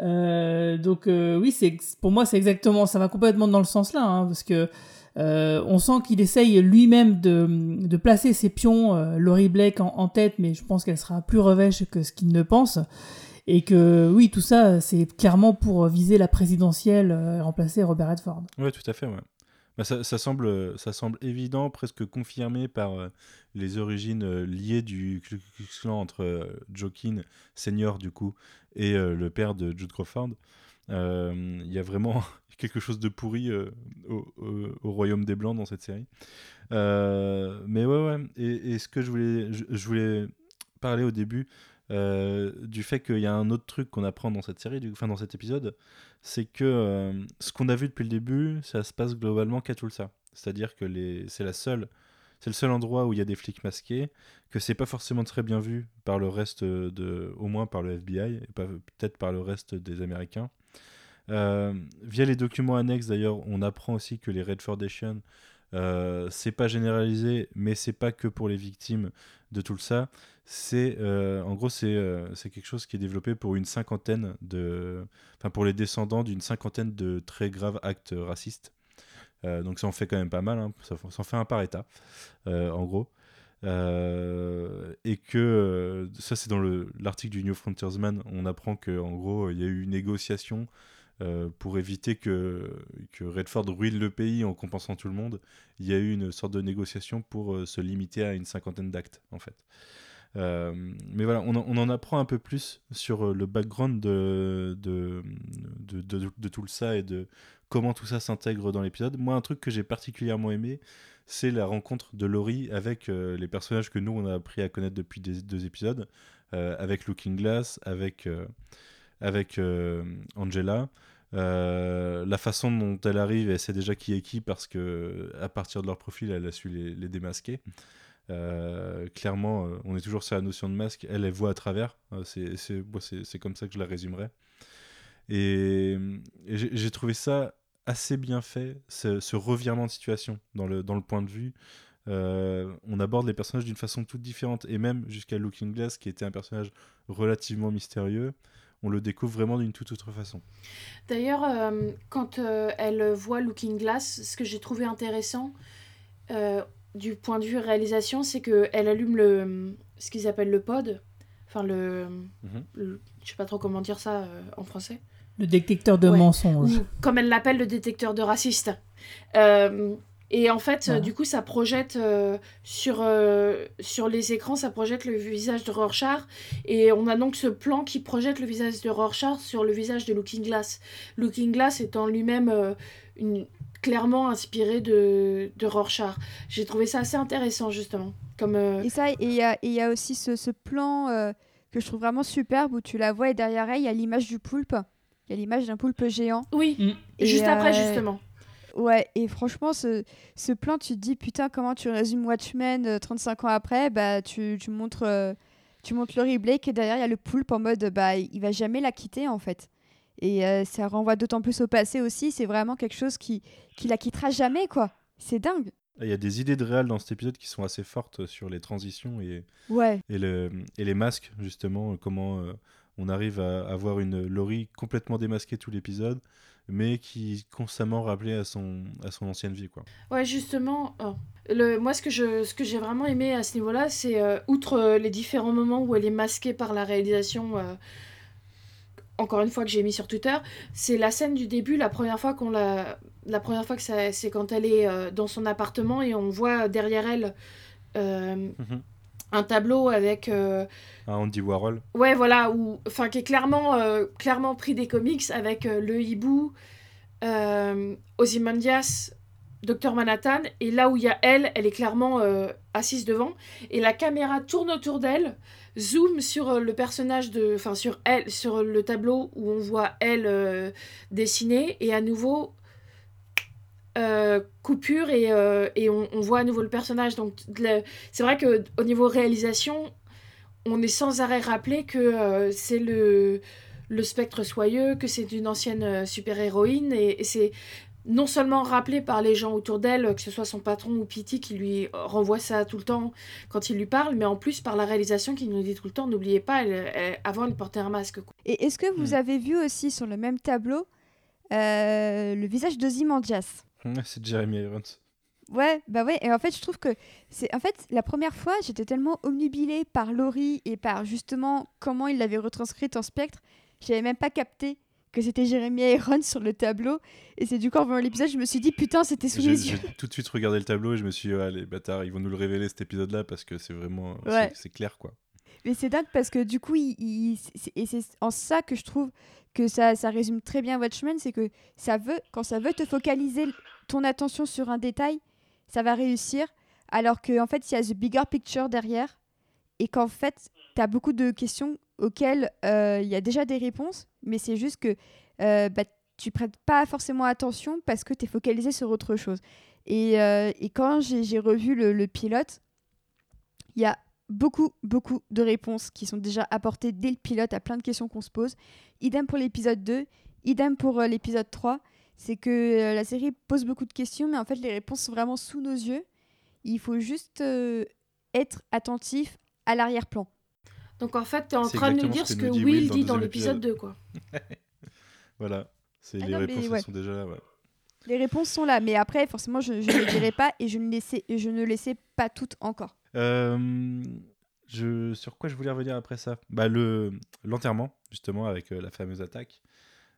Euh, donc euh, oui, c'est pour moi c'est exactement ça va complètement dans le sens là, hein, parce que euh, on sent qu'il essaye lui-même de, de placer ses pions, euh, Laurie Blake en, en tête, mais je pense qu'elle sera plus revêche que ce qu'il ne pense. Et que oui, tout ça, c'est clairement pour viser la présidentielle euh, et remplacer Robert Redford. Ouais, tout à fait, ouais. Bah, ça, ça semble, ça semble évident, presque confirmé par les origines liées du Ku Klux Klan entre Keane, senior du coup, et euh, le père de Jude Crawford. Euh, Il y a vraiment [LAUGHS] quelque chose de pourri euh, au, au- au royaume des Blancs dans cette série. Mais ouais, ouais. Et, ce que je voulais, je, voulais parler au début du fait qu'il y a un autre truc qu'on apprend dans cette série, du, enfin dans cet épisode, c'est que ce qu'on a vu depuis le début, ça se passe globalement qu'à Tulsa. C'est-à-dire que c'est la seule, c'est le seul endroit où il y a des flics masqués, que c'est pas forcément très bien vu par le reste de, au moins par le FBI et peut-être par le reste des Américains. Euh, via les documents annexes d'ailleurs, on apprend aussi que les Red Foundation euh, c'est pas généralisé, mais c'est pas que pour les victimes de tout ça. C'est euh, en gros c'est c'est quelque chose qui est développé pour une cinquantaine de, enfin pour les descendants d'une cinquantaine de très graves actes racistes. Euh, donc ça en fait quand même pas mal, hein. ça, en fait un par état, euh, en gros. Euh, et que ça c'est dans le- l'article du New Frontiersman, on apprend que en gros il y a eu une négociation pour éviter que, que Redford ruine le pays en compensant tout le monde. Il y a eu une sorte de négociation pour se limiter à une cinquantaine d'actes en fait. Mais voilà, on en, apprend un peu plus sur le background de, de, de, de- de tout ça et de comment tout ça s'intègre dans l'épisode. Moi, un truc que j'ai particulièrement aimé, c'est la rencontre de Laurie avec euh, les personnages que nous, on a appris à connaître depuis des deux épisodes, euh, avec Looking Glass, avec, euh, avec Angela. La façon dont elle arrive, elle sait déjà qui est qui parce que à partir de leur profil, elle a su les, démasquer. Clairement, on est toujours sur la notion de masque. Elle, elle voit à travers. C'est, c'est, comme ça que je la résumerais. Et, j'ai trouvé ça assez bien fait, ce, ce revirement de situation dans le, dans le point de vue. Euh, on aborde les personnages d'une façon toute différente, et même jusqu'à Looking Glass, qui était un personnage relativement mystérieux, on le découvre vraiment d'une toute autre façon. D'ailleurs, euh, quand euh, elle voit Looking Glass, ce que j'ai trouvé intéressant du point de vue réalisation, c'est qu'elle allume le, ce qu'ils appellent le pod. Enfin, le, Mhm. le- Je sais pas trop comment dire ça en français. Le détecteur de Ouais. mensonges. Ou comme elle l'appelle, le détecteur de racistes. Euh, et en fait, Voilà. euh, du coup, ça projette euh, sur, euh, sur les écrans, ça projette le visage de Rorschach. Et on a donc ce plan qui projette le visage de Rorschach sur le visage de Looking Glass. Looking Glass étant lui-même euh, une- clairement inspiré de, de Rorschach. J'ai trouvé ça assez intéressant, justement. Comme, euh, Et ça, et il y a, et il y a aussi ce, ce plan euh, que je trouve vraiment superbe où tu la vois et derrière elle, il y a l'image du poulpe. Il y a l'image d'un poulpe géant. Oui, Mm. Et, juste après, euh, justement. Ouais, et franchement, ce, ce plan, tu te dis, putain, comment tu résumes Watchmen euh, 35 ans après Bah, tu, tu montres, euh, tu montres Laurie Blake et derrière, il y a le poulpe en mode, bah, il va jamais la quitter, en fait. Et euh, ça renvoie d'autant plus au passé aussi, c'est vraiment quelque chose qui, qui la quittera jamais, quoi. C'est dingue. Il y a des idées de réal dans cet épisode qui sont assez fortes sur les transitions et, Ouais, et, le, et les masques, justement, comment euh, on arrive à avoir une Laurie complètement démasquée tout l'épisode, mais qui est constamment rappelée à son, à son ancienne vie. Quoi. Ouais, justement, oh. le, moi, ce que, je, ce que j'ai vraiment aimé à ce niveau-là, c'est, euh, outre euh, les différents moments où elle est masquée par la réalisation, euh, encore une fois que j'ai mis sur Twitter, c'est la scène du début, la première fois qu'on la... La première fois que ça, c'est quand elle est dans son appartement et on voit derrière elle Mhm. Un tableau avec... euh, Ah, Andy Warhol. Ouais, voilà, ou enfin qui est clairement, euh, clairement pris des comics avec euh, le hibou, Ozymandias, Docteur Manhattan, et là où il y a elle, elle est clairement assise devant, et la caméra tourne autour d'elle, zoom sur le personnage de, enfin sur elle, sur le tableau où on voit elle dessinée, et à nouveau euh, coupure et, euh, et on, on voit à nouveau le personnage. Donc c'est vrai que au niveau réalisation, on est sans arrêt rappelé que euh, c'est le, le spectre soyeux, que c'est une ancienne euh, super-héroïne, et, et c'est non seulement rappelé par les gens autour d'elle, que ce soit son patron ou Pity qui lui renvoie ça tout le temps quand il lui parle, mais en plus par la réalisation qui nous dit tout le temps, n'oubliez pas, elle, elle- avant elle portait un masque. quoi. Et est-ce que vous Hmm. avez vu aussi sur le même tableau euh, le visage d'Ozymandias? Ouais, [LAUGHS] C'est Jeremy Irons. Ouais, bah ouais, et en fait, je trouve que c'est. En fait, la première fois, j'étais tellement omnubilée par Laurie et par justement comment il l'avait retranscrite en spectre, j'avais même pas capté que c'était Jeremy Irons sur le tableau. Et c'est du coup, en voyant l'épisode, je me suis dit, putain, c'était sous les yeux. j'ai tout de suite regardé le tableau et je me suis dit, ah, les bâtards, ils vont nous le révéler cet épisode-là parce que c'est vraiment. Ouais. C'est clair, quoi. Mais c'est dingue parce que du coup, et c'est en ça que je trouve que ça, ça résume très bien Watchmen, c'est que ça veut, quand ça veut te focaliser ton attention sur un détail, ça va réussir, alors qu'en fait, il y a the bigger picture derrière, et qu'en fait, tu as beaucoup de questions auxquelles euh, il y a déjà des réponses, mais c'est juste que euh, bah, tu prêtes pas forcément attention parce que tu es focalisé sur autre chose. Et, euh, et quand j'ai revu le pilote, il y a beaucoup, beaucoup de réponses qui sont déjà apportées dès le pilote à plein de questions qu'on se pose. Idem pour l'épisode 2, idem pour euh, l'épisode 3. C'est que euh, la série pose beaucoup de questions, mais en fait, les réponses sont vraiment sous nos yeux. Il faut juste euh, être attentif à l'arrière-plan. Donc en fait, t'es en C'est train de nous dire ce que Will dit dans l'épisode épisode. 2, quoi. [LAUGHS] Voilà. C'est Ah les non, réponses ouais. sont déjà là. ouais. Les réponses sont là, mais après, forcément, je, je ne les dirai pas et je ne, les sais, et je ne les sais pas toutes encore. Euh, sur quoi je voulais revenir après ça? Bah, le L'enterrement, justement, avec euh, la fameuse attaque.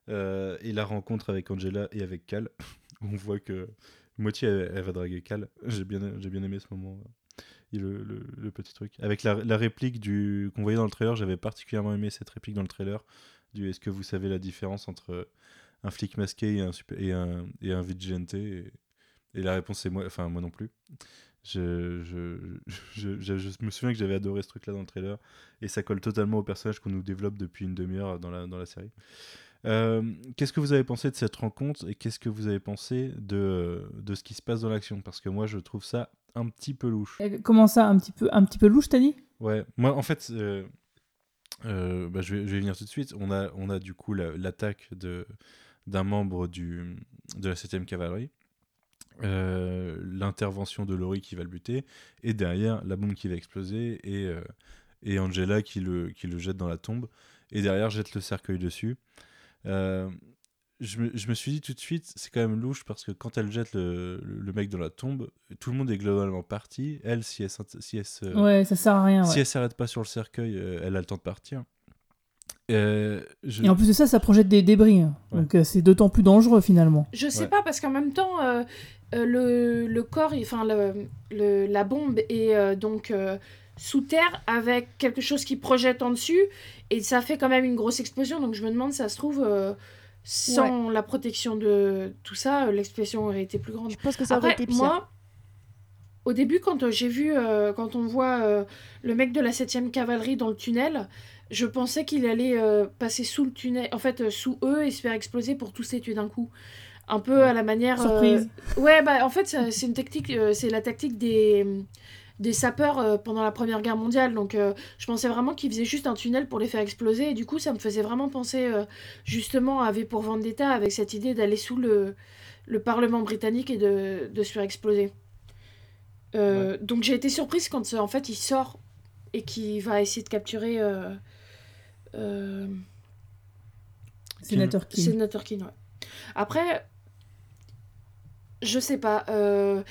Euh, et la rencontre avec Angela et avec Cal. [LAUGHS] On voit que moitié elle, va draguer Cal. J'ai bien, j'ai bien aimé ce moment. Le, le- petit truc. Avec la, la réplique du, qu'on voyait dans le trailer, j'avais particulièrement aimé cette réplique dans le trailer. Du Est-ce que vous savez la différence entre un flic masqué et un, super- et un, et, et la réponse c'est moi, enfin moi non plus. Je, je, je, je- me souviens que j'avais adoré ce truc-là dans le trailer et ça colle totalement au personnage qu'on nous développe depuis une demi-heure dans la, dans la série. Euh, qu'est-ce que vous avez pensé de cette rencontre et qu'est-ce que vous avez pensé de, de ce qui se passe dans l'action? Parce que moi je trouve ça un petit peu louche. Euh, Comment ça, un petit peu, un petit peu louche, t'as dit? Ouais, moi en fait, euh, euh, bah, je, vais, je vais venir tout de suite. On a, on a du coup la- l'attaque de d'un membre du, de la 7ème cavalerie, euh, l'intervention de Laurie qui va le buter, et derrière la bombe qui va exploser, et, euh, et Angela qui le, qui le jette dans la tombe, et derrière jette le cercueil dessus. Euh, je, me, je me suis dit tout de suite, c'est quand même louche parce que quand elle jette le, le- mec dans la tombe, tout le monde est globalement parti. Elle, si elle, si elle se, Ouais, ça sert à rien. si ouais. elle s'arrête pas sur le cercueil, elle a le temps de partir. Euh, je- Et en plus de ça, ça projette des débris. hein. Ouais. Donc euh, c'est d'autant plus dangereux finalement. Je sais Ouais. pas, parce qu'en même temps, euh, euh, le, le corps, enfin, le, le- la bombe est euh, donc euh, sous terre avec quelque chose qui projette en dessus, et ça fait quand même une grosse explosion. Donc je me demande, ça se trouve, euh, sans la protection de tout ça, euh, l'explosion aurait été plus grande. Je pense que ça aurait Après, été pire. moi, au début, quand euh, j'ai vu, euh, quand on voit euh, le mec de la 7ème cavalerie dans le tunnel, je pensais qu'il allait euh, passer sous le tunnel, en fait, euh, sous eux et se faire exploser pour tous les tuer d'un coup. Un peu à la manière. euh, Surprise. Ouais, bah en fait, c'est une tactique, euh, c'est la tactique des, des sapeurs euh, pendant la Première Guerre mondiale. Donc, euh, je pensais vraiment qu'ils faisaient juste un tunnel pour les faire exploser. Et du coup, ça me faisait vraiment penser euh, justement à V pour Vendetta avec cette idée d'aller sous le, le Parlement britannique et de, de se faire exploser. Euh, Donc, j'ai été surprise quand en fait il sort et qu'il va essayer de capturer. Euh, Sénateur King. Sénateur King, ouais. Après, je sais pas euh,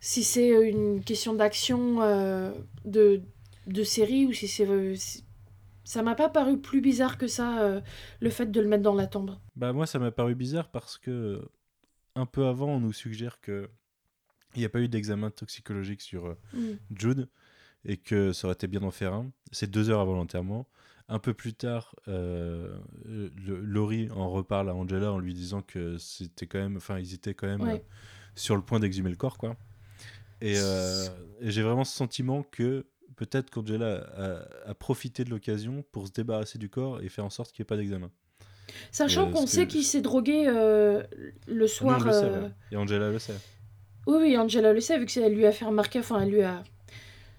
si c'est une question d'action euh, de, de série ou si c'est. euh, si- Ça m'a pas paru plus bizarre que ça, euh, le fait de le mettre dans la tombe. Bah moi ça m'a paru bizarre parce que un peu avant on nous suggère que il n'y a pas eu d'examen toxicologique sur euh, Mm. Jude et que ça aurait été bien d'en faire un. C'est deux heures avant l'enterrement. Un peu plus tard, euh, le- Laurie en reparle à Angela en lui disant que c'était quand même, enfin ils étaient quand même Ouais. euh, sur le point d'exhumer le corps quoi. Et, euh, et j'ai vraiment ce sentiment que peut-être qu'Angela a, a profité de l'occasion pour se débarrasser du corps et faire en sorte qu'il n'y ait pas d'examen. Sachant Euh, qu'on sait qu'il s'est drogué le on soir. le sait, ouais. Et Angela le sait. Oui, oui, Angela le sait, vu que ça lui a fait remarquer, enfin, elle lui a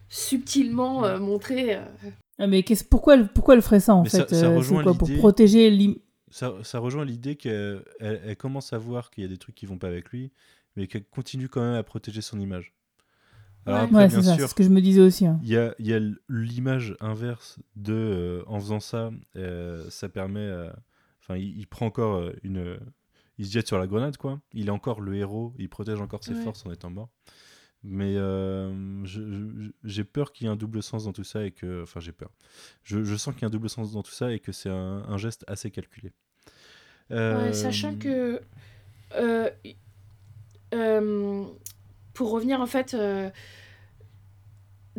subtilement euh, montré. euh, Ah, mais qu'est-ce- pourquoi, elle, pourquoi elle ferait ça en Mais fait ça euh, rejoint C'est quoi Pour l'idée- protéger ça, ça rejoint l'idée qu'elle elle, elle commence à voir qu'il y a des trucs qui vont pas avec lui, mais qu'elle continue quand même à protéger son image. Alors Ouais. après, Ouais, bien c'est ça, c'est sûr, ce que je me disais aussi. hein. il y a, il y a l'image inverse de, euh, en faisant ça, euh, ça permet, euh, enfin, il, il prend encore une, il se jette sur la grenade, quoi. Il est encore le héros, il protège encore ses Ouais. forces en étant mort. Mais euh, j'ai peur qu'il y ait un double sens dans tout ça et que, enfin, j'ai peur. Je, je sens qu'il y a un double sens dans tout ça et que c'est un, un geste assez calculé. ouais, Euh, sachant que. euh, pour revenir en fait.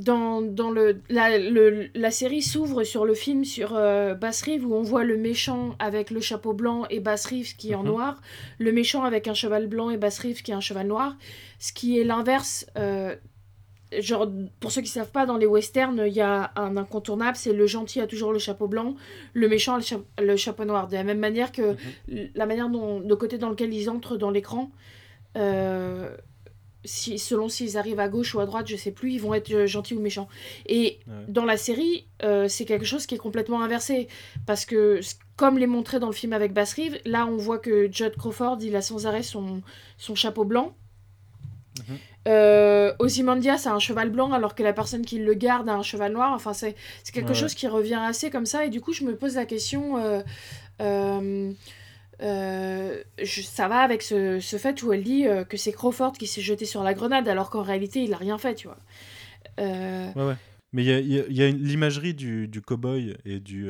Dans, dans le, la, le- la série s'ouvre sur le film sur euh, Bass Reeves où on voit le méchant avec le chapeau blanc et Bass Reeves qui est en Mhm. noir, le méchant avec un cheval blanc et Bass Reeves qui est un cheval noir, ce qui est l'inverse. euh, genre, pour ceux qui savent pas, dans les westerns, il y a un incontournable, c'est le gentil a toujours le chapeau blanc, le méchant a le, cha- le chapeau noir. De la même manière que Mhm. la manière dont, le côté dans lequel ils entrent dans l'écran, euh, si, selon s'ils arrivent à gauche ou à droite, je sais plus, ils vont être euh, gentils ou méchants. Et Ouais. dans la série, euh, c'est quelque chose qui est complètement inversé. Parce que, comme l'est montré dans le film avec Bass Reeves, là on voit que Judd Crawford, il a sans arrêt son, son chapeau blanc. Mhm. Euh, Ozymandias a un cheval blanc alors que la personne qui le garde a un cheval noir. Enfin, c'est c'est quelque Ouais. chose qui revient assez comme ça. Et du coup, je me pose la question. euh, euh, ça va avec ce, ce fait où elle dit euh, que c'est Crawford qui s'est jeté sur la grenade alors qu'en réalité il a rien fait, tu vois. Euh. Mais il y a, l'imagerie du, du cow-boy et du,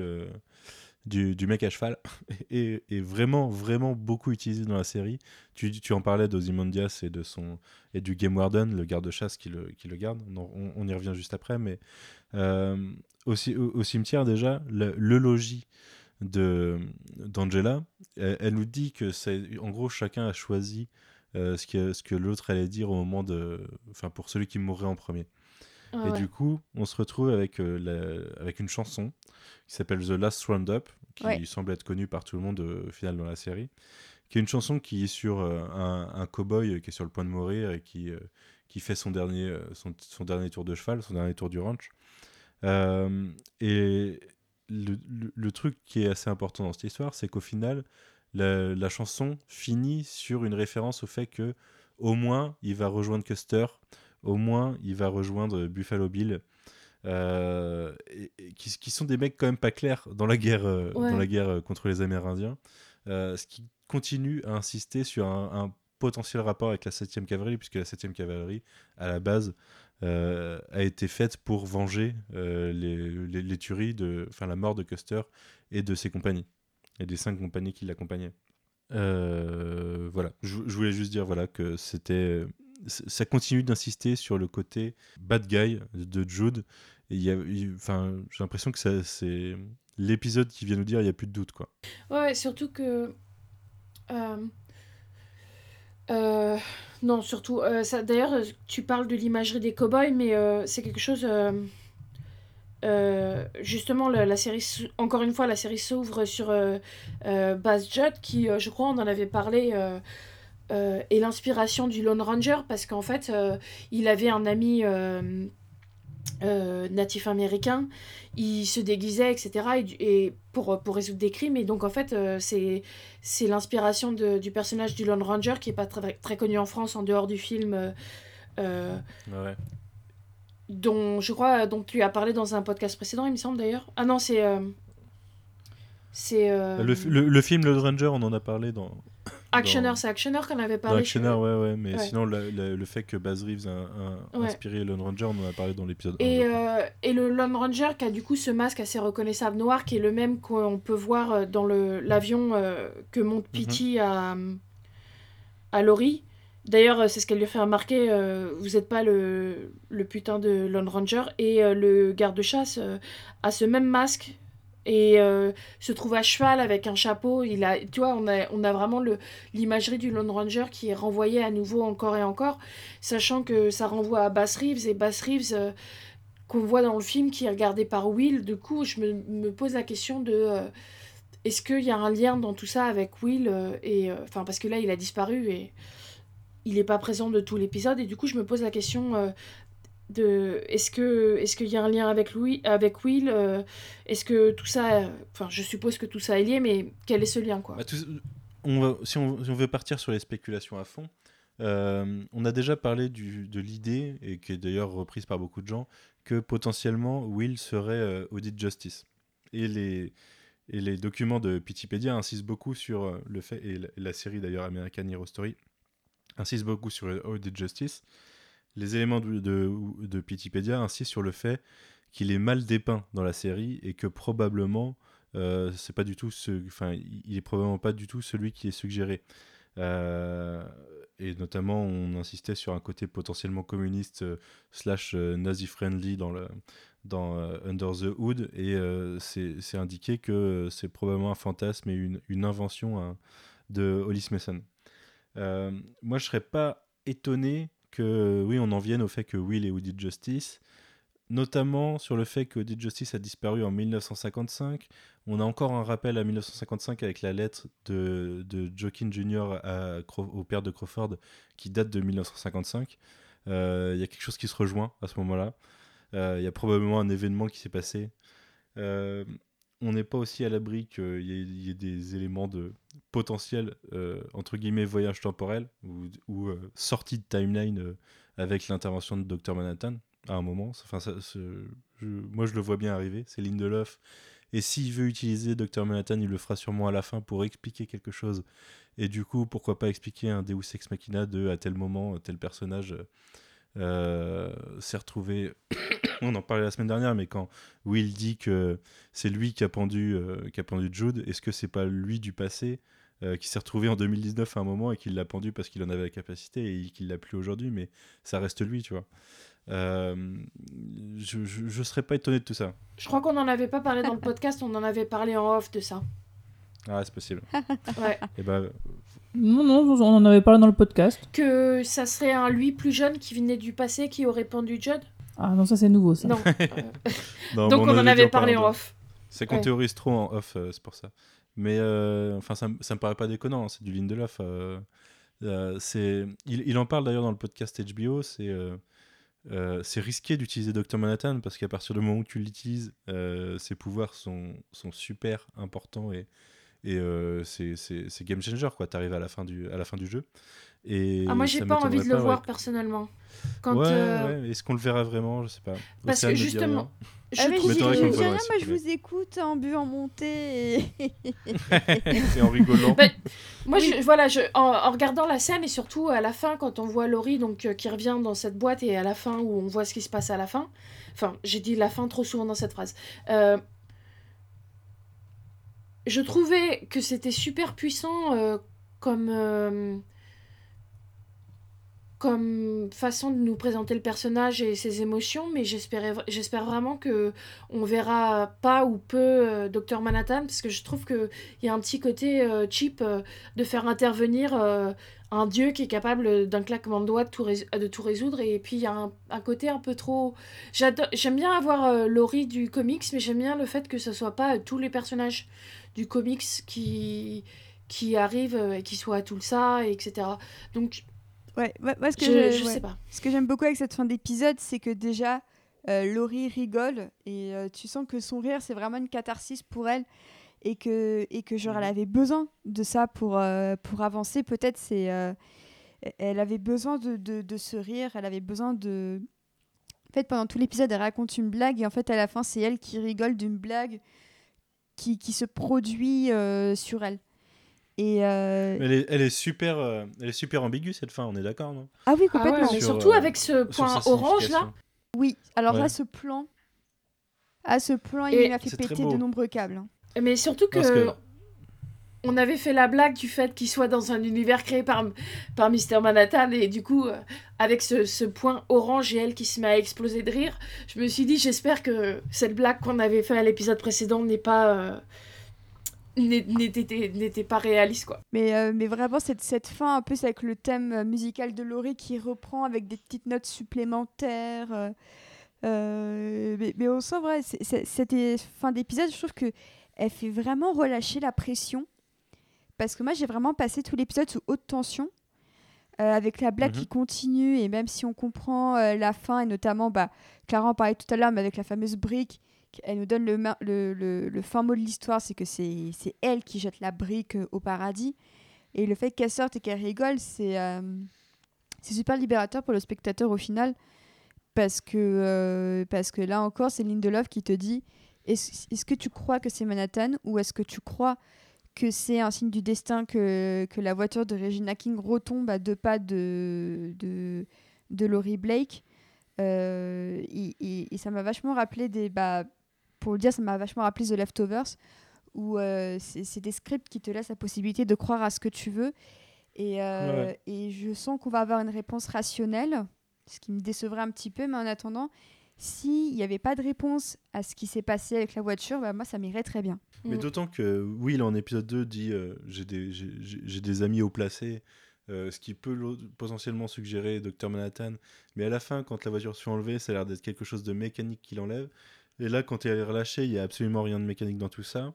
du, mec à cheval [LAUGHS] est, vraiment, vraiment beaucoup utilisée dans la série. Tu, tu en parlais d'Ozymandias et, de son, et du Game Warden, le garde-chasse qui le, qui le garde. On, y revient juste après. Mais au, au- cimetière, déjà, le, le logis d'Angela, elle, elle nous dit que c'est en gros chacun a choisi euh, ce que, ce que l'autre allait dire au moment de enfin pour celui qui mourrait en premier ah et ouais. du coup, on se retrouve avec, euh, la- avec une chanson qui s'appelle The Last Roundup, qui Ouais. semble être connue par tout le monde euh, au final dans la série, qui est une chanson qui est sur euh, un, un cow-boy qui est sur le point de mourir et qui, qui fait son dernier, son, son dernier tour de cheval, son dernier tour du ranch. Et le, le- le truc qui est assez important dans cette histoire, c'est qu'au final, la, la chanson finit sur une référence au fait que au moins il va rejoindre Custer, au moins il va rejoindre Buffalo Bill, euh, et- et qui, qui sont des mecs quand même pas clairs dans la guerre, euh, Ouais. dans la guerre euh, contre les Amérindiens, euh, ce qui continue à insister sur un, un potentiel rapport avec la 7e cavalerie, puisque la 7e cavalerie, à la base, euh, a été faite pour venger euh, les, les, tueries, enfin la mort de Custer et de ses compagnies, et des cinq compagnies qui l'accompagnaient. Euh, voilà, je, voulais juste dire voilà que c'était, ça continue d'insister sur le côté bad guy de Jude. Et y a, j'ai l'impression que c'est l'épisode qui vient nous dire il y a plus de doute quoi. Ouais, surtout que. Euh, non, surtout. euh, D'ailleurs, euh, tu parles de l'imagerie des cow-boys, mais c'est quelque chose. justement, Encore une fois, la série s'ouvre sur Baz Judd, qui, je crois, on en avait parlé. est l'inspiration du Lone Ranger parce qu'en fait, il avait un ami euh, euh, natif américain, il se déguisait, etc. Et, pour, pour résoudre des crimes. Et donc, en fait, euh, c'est c'est l'inspiration du personnage du Lone Ranger qui est pas très, très connu en France en dehors du film. euh, euh, Ouais. dont je crois dont tu as parlé dans un podcast précédent, il me semble d'ailleurs. Ah non, c'est. c'est. Le, le- le film Le Ranger, on en a parlé dans, Actioner, dans- c'est Actioner qu'on avait dans parlé. Actioner, ouais, ouais, mais Ouais. sinon la- la- le fait que Baz Reeves a, a Ouais. inspiré Lone Ranger, on en a parlé dans l'épisode 1. Et, euh, et le Lone Ranger qui a du coup ce masque assez reconnaissable noir qui est le même qu'on peut voir euh, dans l'avion euh, que monte Mhm. Pity à, à Laurie. D'ailleurs, c'est ce qu'elle lui fait remarquer, euh, vous n'êtes pas le, le putain de Lone Ranger. Et le garde-chasse a ce même masque et euh, se trouve à cheval avec un chapeau. Il a, tu vois, on a, vraiment l'imagerie du Lone Ranger qui est renvoyée à nouveau encore et encore, sachant que ça renvoie à Bass Reeves et Bass Reeves euh, qu'on voit dans le film qui est regardé par Will. Du coup, je me, pose la question de euh, est-ce qu'il y a un lien dans tout ça avec Will et enfin parce que là il a disparu et il n'est pas présent de tout l'épisode et du coup je me pose la question de est-ce que est-ce qu'il y a un lien avec Louis avec Will euh, est-ce que tout ça enfin je suppose que tout ça est lié mais quel est ce lien quoi? Bah, si, on, veut partir sur les spéculations à fond, euh, on a déjà parlé du- de l'idée, et qui est d'ailleurs reprise par beaucoup de gens, que potentiellement Will serait euh, Audit Justice. Et les, et les documents de Pitipédia insistent beaucoup sur le fait, et la, la série d'ailleurs American Hero Story insiste beaucoup sur Audit Justice. Les éléments de, de, de insistent sur le fait qu'il est mal dépeint dans la série et que probablement euh, c'est pas du tout ce, enfin, il est probablement pas du tout celui qui est suggéré. Euh, et notamment, on insistait sur un côté potentiellement communiste euh, slash euh, nazi-friendly dans, le, dans Under the Hood, et c'est indiqué que c'est probablement un fantasme et une, une invention hein, de Hollis Mason. Moi, je serais pas étonné que, oui, on en vienne au fait que Will est Woody Justice, notamment sur le fait que Dead Justice a disparu en 1955. On a encore un rappel à 1955 avec la lettre de, de Joaquin Jr. au père de Crawford qui date de 1955. Euh, Il y a quelque chose qui se rejoint à ce moment-là. Euh, Il y a probablement un événement qui s'est passé. Euh, on n'est pas aussi à l'abri qu'il y, ait- des éléments de potentiel, euh, entre guillemets, voyage temporel ou, euh, sortie de timeline euh, avec l'intervention de Dr. Manhattan à un moment. Je- moi, je le vois bien arriver. C'est Lindelof. Et s'il veut utiliser Dr. Manhattan, il le fera sûrement à la fin pour expliquer quelque chose. Et du coup, pourquoi pas expliquer un Deus Ex Machina de à tel moment, tel personnage euh, s'est retrouvé. [COUGHS] On en parlait la semaine dernière, mais quand Will dit que c'est lui qui a pendu, euh, qui a pendu Jude, est-ce que c'est pas lui du passé euh, qui s'est retrouvé en 2019 à un moment et qui l'a pendu parce qu'il en avait la capacité et qu'il l'a plus aujourd'hui, mais ça reste lui, tu vois. Euh, je, je, je serais pas étonné de tout ça. Je crois qu'on n'en avait pas parlé dans le podcast, on en avait parlé en off de ça. Ah, c'est possible. Ouais. Et ben, Non, non, on en avait parlé dans le podcast. Que ça serait un lui plus jeune qui venait du passé qui aurait pendu Judd Ah non, ça c'est nouveau ça. Non. [LAUGHS] Non, Donc on en avait parlé en off. C'est qu'on Ouais. théorise trop en off, euh, c'est pour ça. Mais euh, enfin, ça, me- ça me paraît pas déconnant, hein, c'est du Lindelof. euh, euh, c'est, il, il en parle d'ailleurs dans le podcast HBO. C'est, euh, euh, c'est risqué d'utiliser Dr Manhattan parce qu'à partir du moment où tu l'utilises, euh, ses pouvoirs sont, sont super importants et, et euh, c'est, game changer quoi. T'arrives à la fin du, à la fin du jeu. Et Ah, moi j'ai pas envie de le pas, voir ouais. personnellement. Quand, ouais, euh, ouais, Est-ce qu'on le verra vraiment? Je sais pas. Parce Océane que justement, rien. je Ah, mais trouve je rien, moi je vous écoute en bu en montée. Et... [LAUGHS] et en rigolant. Bah, Moi, je, voilà, je, en, en regardant la scène et surtout à la fin, quand on voit Laurie donc, euh, qui revient dans cette boîte et à la fin où on voit ce qui se passe à la fin. Enfin, j'ai dit la fin trop souvent dans cette phrase. Euh, je trouvais que c'était super puissant euh, comme, euh, comme façon de nous présenter le personnage et ses émotions, mais j'espère vraiment que on verra pas ou peu euh, Dr Manhattan parce que je trouve que il y a un petit côté cheap de faire intervenir un dieu qui est capable d'un claquement de doigts de tout, résoudre et puis il y a un, côté un peu trop j'aime bien avoir euh, du comics mais j'aime bien le fait que ce soit pas tous les personnages du comics qui qui arrivent euh, et qui soient à tout ça et etc donc Ouais, moi, ce que je, je- je ouais. sais pas Ce que j'aime beaucoup avec cette fin d'épisode, c'est que déjà, euh, Laurie rigole et euh, tu sens que son rire, c'est vraiment une catharsis pour elle et que, et que genre, elle avait besoin de ça pour, euh, pour avancer. Peut-être c'est... elle avait besoin de, de, de ce rire, elle avait besoin de... En fait, pendant tout l'épisode, elle raconte une blague et en fait, à la fin, c'est elle qui rigole d'une blague qui, qui se produit euh, sur elle. Et euh, Elle est, elle est super, euh, elle est super ambiguë cette fin. On est d'accord, non? Ah oui, ah ouais, complètement. mais Sur, surtout euh, avec ce point orange là. Oui, alors Ouais. là, ce plan, à ce plan, il m'a fait péter de nombreux câbles. hein. Mais surtout que- on avait fait la blague du fait qu'il soit dans un univers créé par, par Mr. Manhattan et du coup, euh, avec ce, ce point orange et elle qui se met à exploser de rire, je me suis dit j'espère que cette blague qu'on avait fait à l'épisode précédent n'est pas euh, n'était pas réaliste quoi. Mais, euh, mais vraiment, cette, cette fin, un peu, c'est avec le thème musical de Laurie qui reprend avec des petites notes supplémentaires. mais, mais on sent, vrai, cette fin d'épisode, je trouve que elle fait vraiment relâcher la pression. Parce que moi, j'ai vraiment passé tout l'épisode sous haute tension. euh, avec la blague Mhm. qui continue, et même si on comprend euh, la fin, et notamment, bah, Clara en parlait tout à l'heure, mais avec la fameuse brique, elle nous donne le, le, le- le fin mot de l'histoire, c'est que c'est elle qui jette la brique euh, au paradis. Et le fait qu'elle sorte et qu'elle rigole, c'est super libérateur pour le spectateur au final. Parce que, parce que là encore, c'est Lindelof qui te dit est-ce est-ce que tu crois que c'est Manhattan ou est-ce que tu crois que c'est un signe du destin que, que la voiture de Regina King retombe à deux pas de, de, de Laurie Blake Euh, et, et- et ça m'a vachement rappelé des. Bah, pour le dire, ça m'a vachement rappelé The Leftovers, où euh, c'est des scripts qui te laissent la possibilité de croire à ce que tu veux. Et, euh, Ouais. et je sens qu'on va avoir une réponse rationnelle, ce qui me décevrait un petit peu, mais en attendant, s'il n'y avait pas de réponse à ce qui s'est passé avec la voiture, bah, moi, ça m'irait très bien. Mais Mm. d'autant que Will en épisode 2 dit euh, j'ai des, amis haut placés euh, ce qui peut potentiellement suggérer Dr Manhattan. Mais à la fin, quand la voiture se fait enlever, ça a l'air d'être quelque chose de mécanique qui l'enlève. Et là, quand elle est relâchée, il y a absolument rien de mécanique dans tout ça.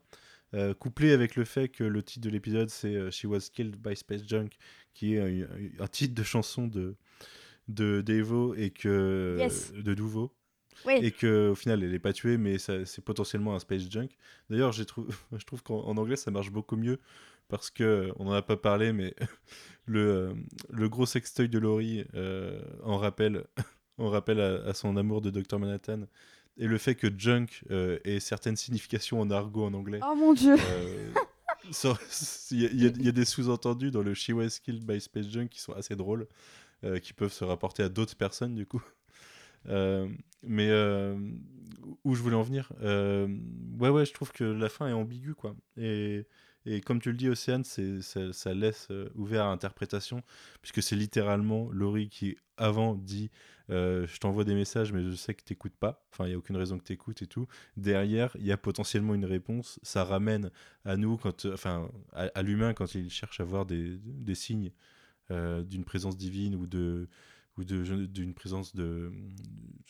Euh, couplé avec le fait que le titre de l'épisode c'est euh, She Was Killed by Space Junk, qui est un, un titre de chanson de de Devo et que Yes. de Duvo Oui. et que au final elle est pas tuée mais c'est potentiellement un space junk d'ailleurs trou- [LAUGHS] je trouve qu'en en anglais ça marche beaucoup mieux parce que on en a pas parlé mais [LAUGHS] le, euh, le gros sextoy de Laurie euh, en rappelle [LAUGHS] en rappelle à, à son amour de Dr Manhattan et le fait que junk euh, ait certaines significations en argot en anglais Oh mon dieu. euh, Il y, a- y y des sous-entendus dans le She Was Killed by Space Junk qui sont assez drôles, euh, qui peuvent se rapporter à d'autres personnes du coup. Euh, mais euh, où je voulais en venir, euh, ouais, ouais, je trouve que la fin est ambiguë quoi. Et, et comme tu le dis, Océane, ça, ça laisse ouvert à interprétation, puisque c'est littéralement Laurie qui avant dit Je t'envoie des messages, mais je sais que t'écoutes pas. Enfin, il n'y a aucune raison que t'écoutes et tout. Derrière, il y a potentiellement une réponse. Ça ramène à nous, quand, enfin, à, l'humain quand il cherche à voir des, des signes d'une présence divine ou de ou d'une présence de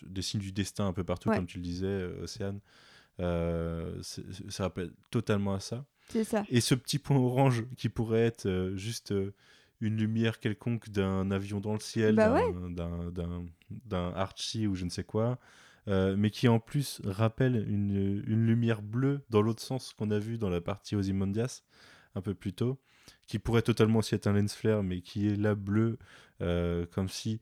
des signes du destin un peu partout, Ouais. comme tu le disais, euh, Océane. Euh, ça rappelle totalement à ça. C'est ça. Et ce petit point orange qui pourrait être euh, juste euh, une lumière quelconque d'un avion dans le ciel, Bah d'un- d'un Archie ou je ne sais quoi, mais qui en plus rappelle une, une lumière bleue dans l'autre sens qu'on a vu dans la partie Ozymandias un peu plus tôt, qui pourrait totalement aussi être un lens flare, mais qui est là bleu, euh, comme si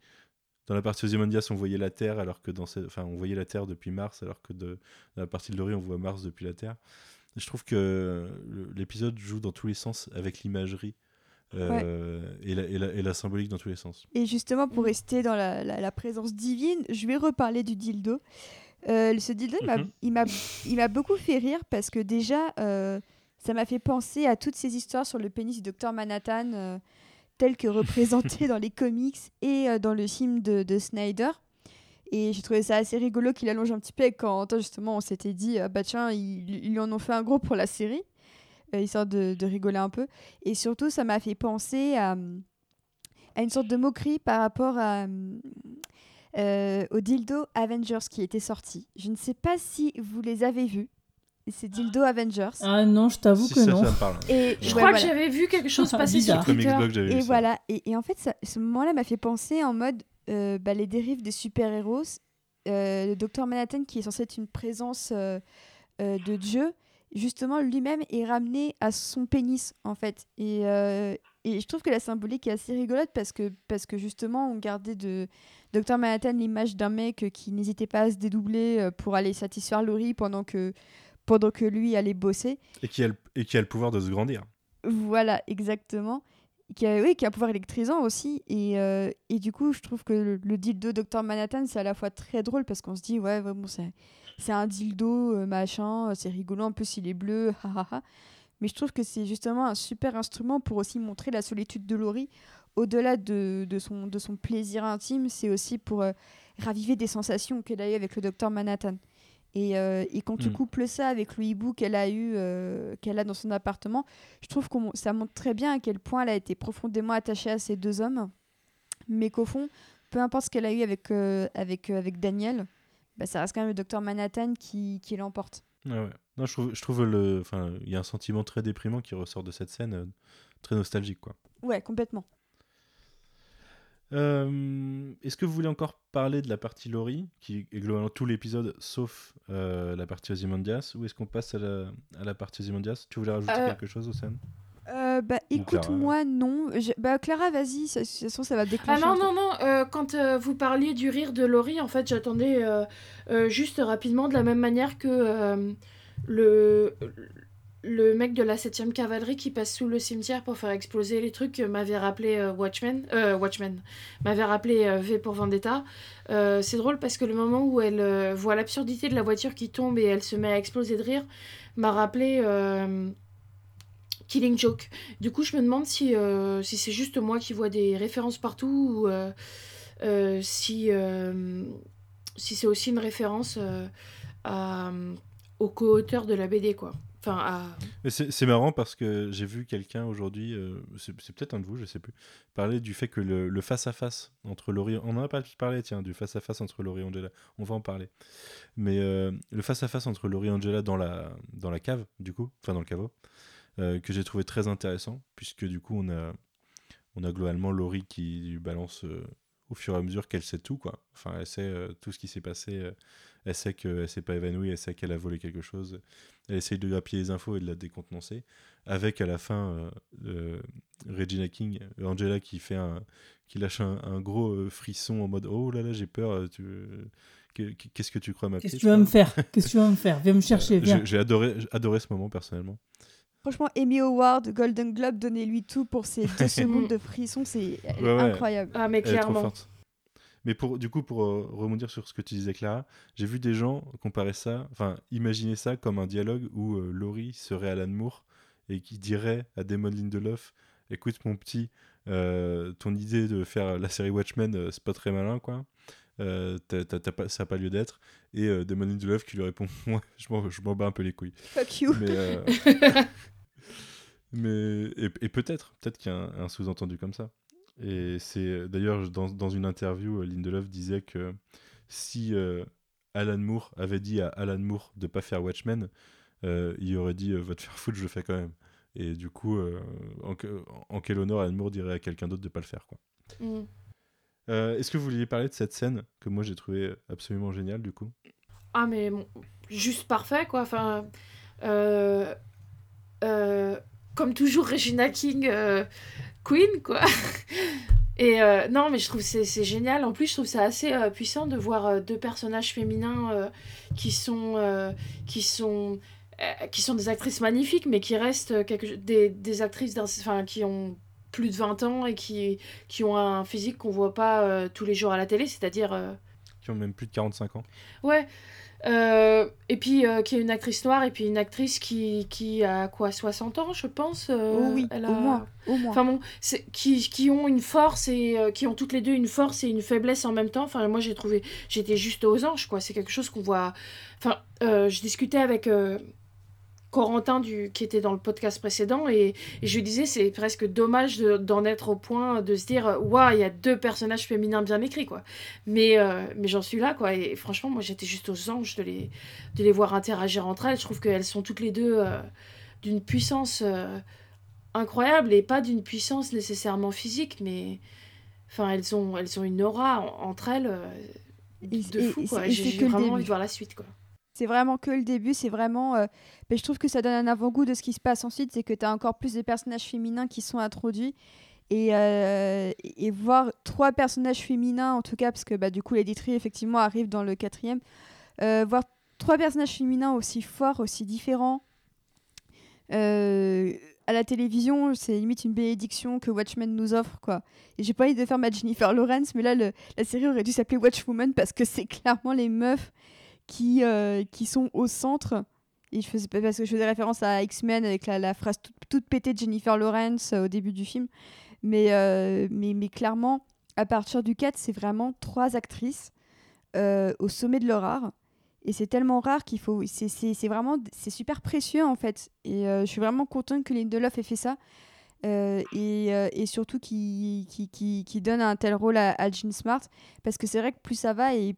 dans la partie Ozymandias on voyait la Terre, alors que dans cette... enfin on voyait la Terre depuis Mars, alors que de... dans la partie de Laurie on voit Mars depuis la Terre. Je trouve que l'épisode joue dans tous les sens avec l'imagerie euh, et, la, et la- et la symbolique dans tous les sens. Et justement, pour rester dans la, la- la présence divine, je vais reparler du dildo. Euh, ce dildo, il m'a- Mhm. il m'a il m'a beaucoup fait rire parce que déjà, euh, ça m'a fait penser à toutes ces histoires sur le pénis du docteur Manhattan, euh, tel que représenté [LAUGHS] dans les comics et euh, dans le film de, de Snyder. Et j'ai trouvé ça assez rigolo qu'il allonge un petit peu quand justement on s'était dit, ah bah tiens, ils, ils en ont fait un gros pour la série, euh, histoire de, rigoler un peu. Et surtout, ça m'a fait penser à, une sorte de moquerie par rapport au dildo Avengers qui était sorti. Je ne sais pas si vous les avez vus, ces dildo Avengers. Ah non, je t'avoue Si, que ça, non. ça me parle. Et Je ouais, crois voilà. que j'avais vu quelque chose [LAUGHS] passer sur Twitter. Et voilà. Et, et en fait, ça- ce moment-là m'a fait penser en mode euh, bah, les dérives des super-héros. Euh, le docteur Manhattan, qui est censé être une présence euh, euh, de Dieu, justement, lui-même est ramené à son pénis, en fait. Et, euh, et je trouve que la symbolique est assez rigolote parce que, parce que justement, on gardait de docteur Manhattan l'image d'un mec qui n'hésitait pas à se dédoubler pour aller satisfaire Laurie pendant que, pendant que lui allait bosser. Et qui, a le, et qui a le pouvoir de se grandir. Voilà, exactement. Qui a, oui, qui a un pouvoir électrisant aussi. Et, euh, et du coup, je trouve que le, le dildo Dr Manhattan, c'est à la fois très drôle parce qu'on se dit, ouais, ouais, bon, c'est, c'est un dildo, euh, machin, euh, c'est rigolo, en plus il est bleu, hahaha. Mais je trouve que c'est justement un super instrument pour aussi montrer la solitude de Laurie. Au-delà de, de, son, de son plaisir intime, c'est aussi pour euh, raviver des sensations qu'elle a eues avec le docteur Manhattan. Et, euh, et quand tu Mm. couples ça avec le hibou qu'elle a eu, euh, qu'elle a dans son appartement, je trouve que ça montre très bien à quel point elle a été profondément attachée à ces deux hommes, mais qu'au fond, peu importe ce qu'elle a eu avec, euh, avec, avec Daniel, bah, ça reste quand même le docteur Manhattan qui, qui l'emporte. Ouais, ouais. Non, je trouve, je trouve le, enfin, il y a un sentiment très déprimant qui ressort de cette scène, très nostalgique, quoi. Ouais, complètement. Euh, Est-ce que vous voulez encore parler de la partie Laurie, qui est globalement tout l'épisode, sauf euh, la partie Ozymandias, ou est-ce qu'on passe à la, à la partie Ozymandias? Tu voulais rajouter Euh, quelque chose, Océane Euh, bah, écoute-moi, non. Je- Bah, Clara, vas-y, ça- de toute façon, ça va Ah déclencher. non, truc. non, non, euh, quand euh, vous parliez du rire de Laurie, en fait, j'attendais euh, euh, juste rapidement, de la même manière que euh, le, le mec de la 7ème cavalerie qui passe sous le cimetière pour faire exploser les trucs m'avait rappelé euh, Watchmen, euh, Watchmen, m'avait rappelé euh, V pour Vendetta. Euh, C'est drôle parce que le moment où elle voit l'absurdité de la voiture qui tombe et elle se met à exploser de rire m'a rappelé Killing Joke. Du coup, je me demande si, si c'est juste moi qui vois des références partout ou si, si c'est aussi une référence au co-auteur de la BD, quoi. C'est marrant parce que j'ai vu quelqu'un aujourd'hui, euh, c'est peut-être un de vous, je sais plus, parler du fait que le face-à-face entre Laurie, on en a pas parlé, tiens, du face-à-face entre Laurie et Angela, on va en parler. Mais euh, le face-à-face entre Laurie et Angela dans la, dans la cave, du coup, enfin dans le caveau, euh, que j'ai trouvé très intéressant, puisque du coup, on a, on a globalement Laurie qui balance au fur et à mesure qu'elle sait tout, quoi. Enfin, elle sait tout ce qui s'est passé, elle sait qu'elle s'est pas évanouie, elle sait qu'elle a volé quelque chose, elle essaye de grappiller les infos et de la décontenancer, avec à la fin euh, euh, Regina King, euh, Angela qui fait un, qui lâche un, un gros euh, frisson en mode oh là là j'ai peur, tu, que- que- qu'est-ce que tu crois ma Qu'est-ce que tu vas me faire? Qu'est-ce que tu vas me faire? Viens me chercher, viens. J'ai j'ai adoré, j'ai adoré ce moment personnellement. Franchement, Emmy Howard, Golden Globe, donnez-lui tout pour ces deux [LAUGHS] secondes de frisson, c'est Ouais, ouais. incroyable. Ah, mais Elle est trop clairement. forte. Mais pour, du coup, pour euh, rebondir sur ce que tu disais, Clara, j'ai vu des gens comparer ça, enfin, imaginer ça comme un dialogue où euh, Laurie serait Alan Moore et qui dirait à Damon Lindelof Écoute, mon petit, euh, ton idée de faire la série Watchmen, euh, c'est pas très malin, quoi. Euh, t'as pas, ça n'a pas lieu d'être. Et euh, Damon Lindelof qui lui répond Moi, je m'en je m'en bats un peu les couilles. Fuck you. Mais, euh, [LAUGHS] mais et, et peut-être, peut-être qu'il y a un, un sous-entendu comme ça. Et c'est d'ailleurs dans, dans une interview, euh, Lindelof disait que si euh, Alan Moore avait dit à Alan Moore de pas faire Watchmen, euh, il aurait dit euh, va te faire foutre, je le fais quand même. Et du coup, euh, en, que- en quel honneur Alan Moore dirait à quelqu'un d'autre de pas le faire quoi. Mm. Euh, Est-ce que vous vouliez parler de cette scène que moi j'ai trouvé absolument géniale du coup? Ah, mais bon, juste parfait, quoi. Enfin, euh, euh, comme toujours, Regina King, euh, Queen, quoi. [LAUGHS] Et euh, non, mais je trouve que c'est c'est génial. En plus, je trouve ça assez euh, puissant de voir deux personnages féminins qui sont qui sont qui sont des actrices magnifiques, mais qui restent quelque, des, des actrices enfin, qui ont plus de 20 ans et qui, qui ont un physique qu'on voit pas tous les jours à la télé, c'est-à-dire Qui ont même plus de 45 ans. Ouais. Euh, et puis, euh, qui est une actrice noire, et puis une actrice qui, qui a quoi, 60 ans, je pense euh, oh oui, elle a- au moins, au moins. Enfin bon, qui, qui ont une force et qui ont toutes les deux une force et une faiblesse en même temps. Enfin, moi j'ai trouvé, j'étais juste aux anges, quoi. C'est quelque chose qu'on voit. Enfin, je discutais avec Corentin du, qui était dans le podcast précédent et, et je lui disais c'est presque dommage de- d'en être au point de se dire waouh il y a deux personnages féminins bien écrits quoi. Mais euh, mais j'en suis là quoi et franchement moi j'étais juste aux anges de les de les voir interagir entre elles. Je trouve qu'elles sont toutes les deux euh, d'une puissance euh, incroyable et pas d'une puissance nécessairement physique, mais enfin elles ont elles ont une aura en- entre elles de et- fou quoi. J'ai vraiment envie de voir la suite quoi. C'est vraiment que le début, c'est vraiment. euh, je trouve que ça donne un avant-goût de ce qui se passe ensuite, c'est que tu as encore plus de personnages féminins qui sont introduits. Et, euh, et voir trois personnages féminins, en tout cas, parce que bah, du coup, l'éditrice, effectivement, arrive dans le quatrième. euh, voir trois personnages féminins aussi forts, aussi différents. euh, à la télévision, c'est limite une bénédiction que Watchmen nous offre, quoi. Et j'ai pas envie de faire ma Jennifer Lawrence, mais là, le- la série aurait dû s'appeler Watchwoman parce que c'est [LAUGHS] clairement les meufs qui, euh, qui sont au centre. Et je faisais, parce que je faisais référence à X-Men avec la, phrase toute, toute pétée de Jennifer Lawrence euh, au début du film. Mais, euh, mais, mais clairement, à partir du 4, c'est vraiment trois actrices au sommet de leur art. Et c'est tellement rare qu'il faut. C'est vraiment. C'est super précieux en fait. Et je suis vraiment contente que Lindelof ait fait ça. Et, et surtout qui, qui, qui, qui donne un tel rôle à, à Jean Smart. Parce que c'est vrai que plus ça va et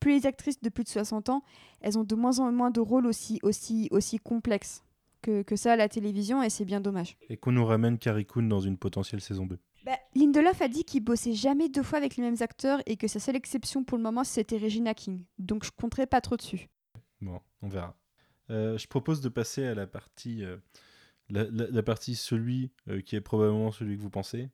plus les actrices de plus de 60 ans, elles ont de moins en moins de rôles aussi, aussi, aussi complexes que, que ça à la télévision. Et c'est bien dommage. Et qu'on nous ramène Carrie Coon dans une potentielle saison 2. Bah, Lindelof a dit qu'il bossait jamais deux fois avec les mêmes acteurs et que sa seule exception pour le moment c'était Regina King. Donc je compterai pas trop dessus. Bon, on verra. Euh, je propose de passer à la partie, euh, la, la- la partie celui euh, qui est probablement celui que vous pensez.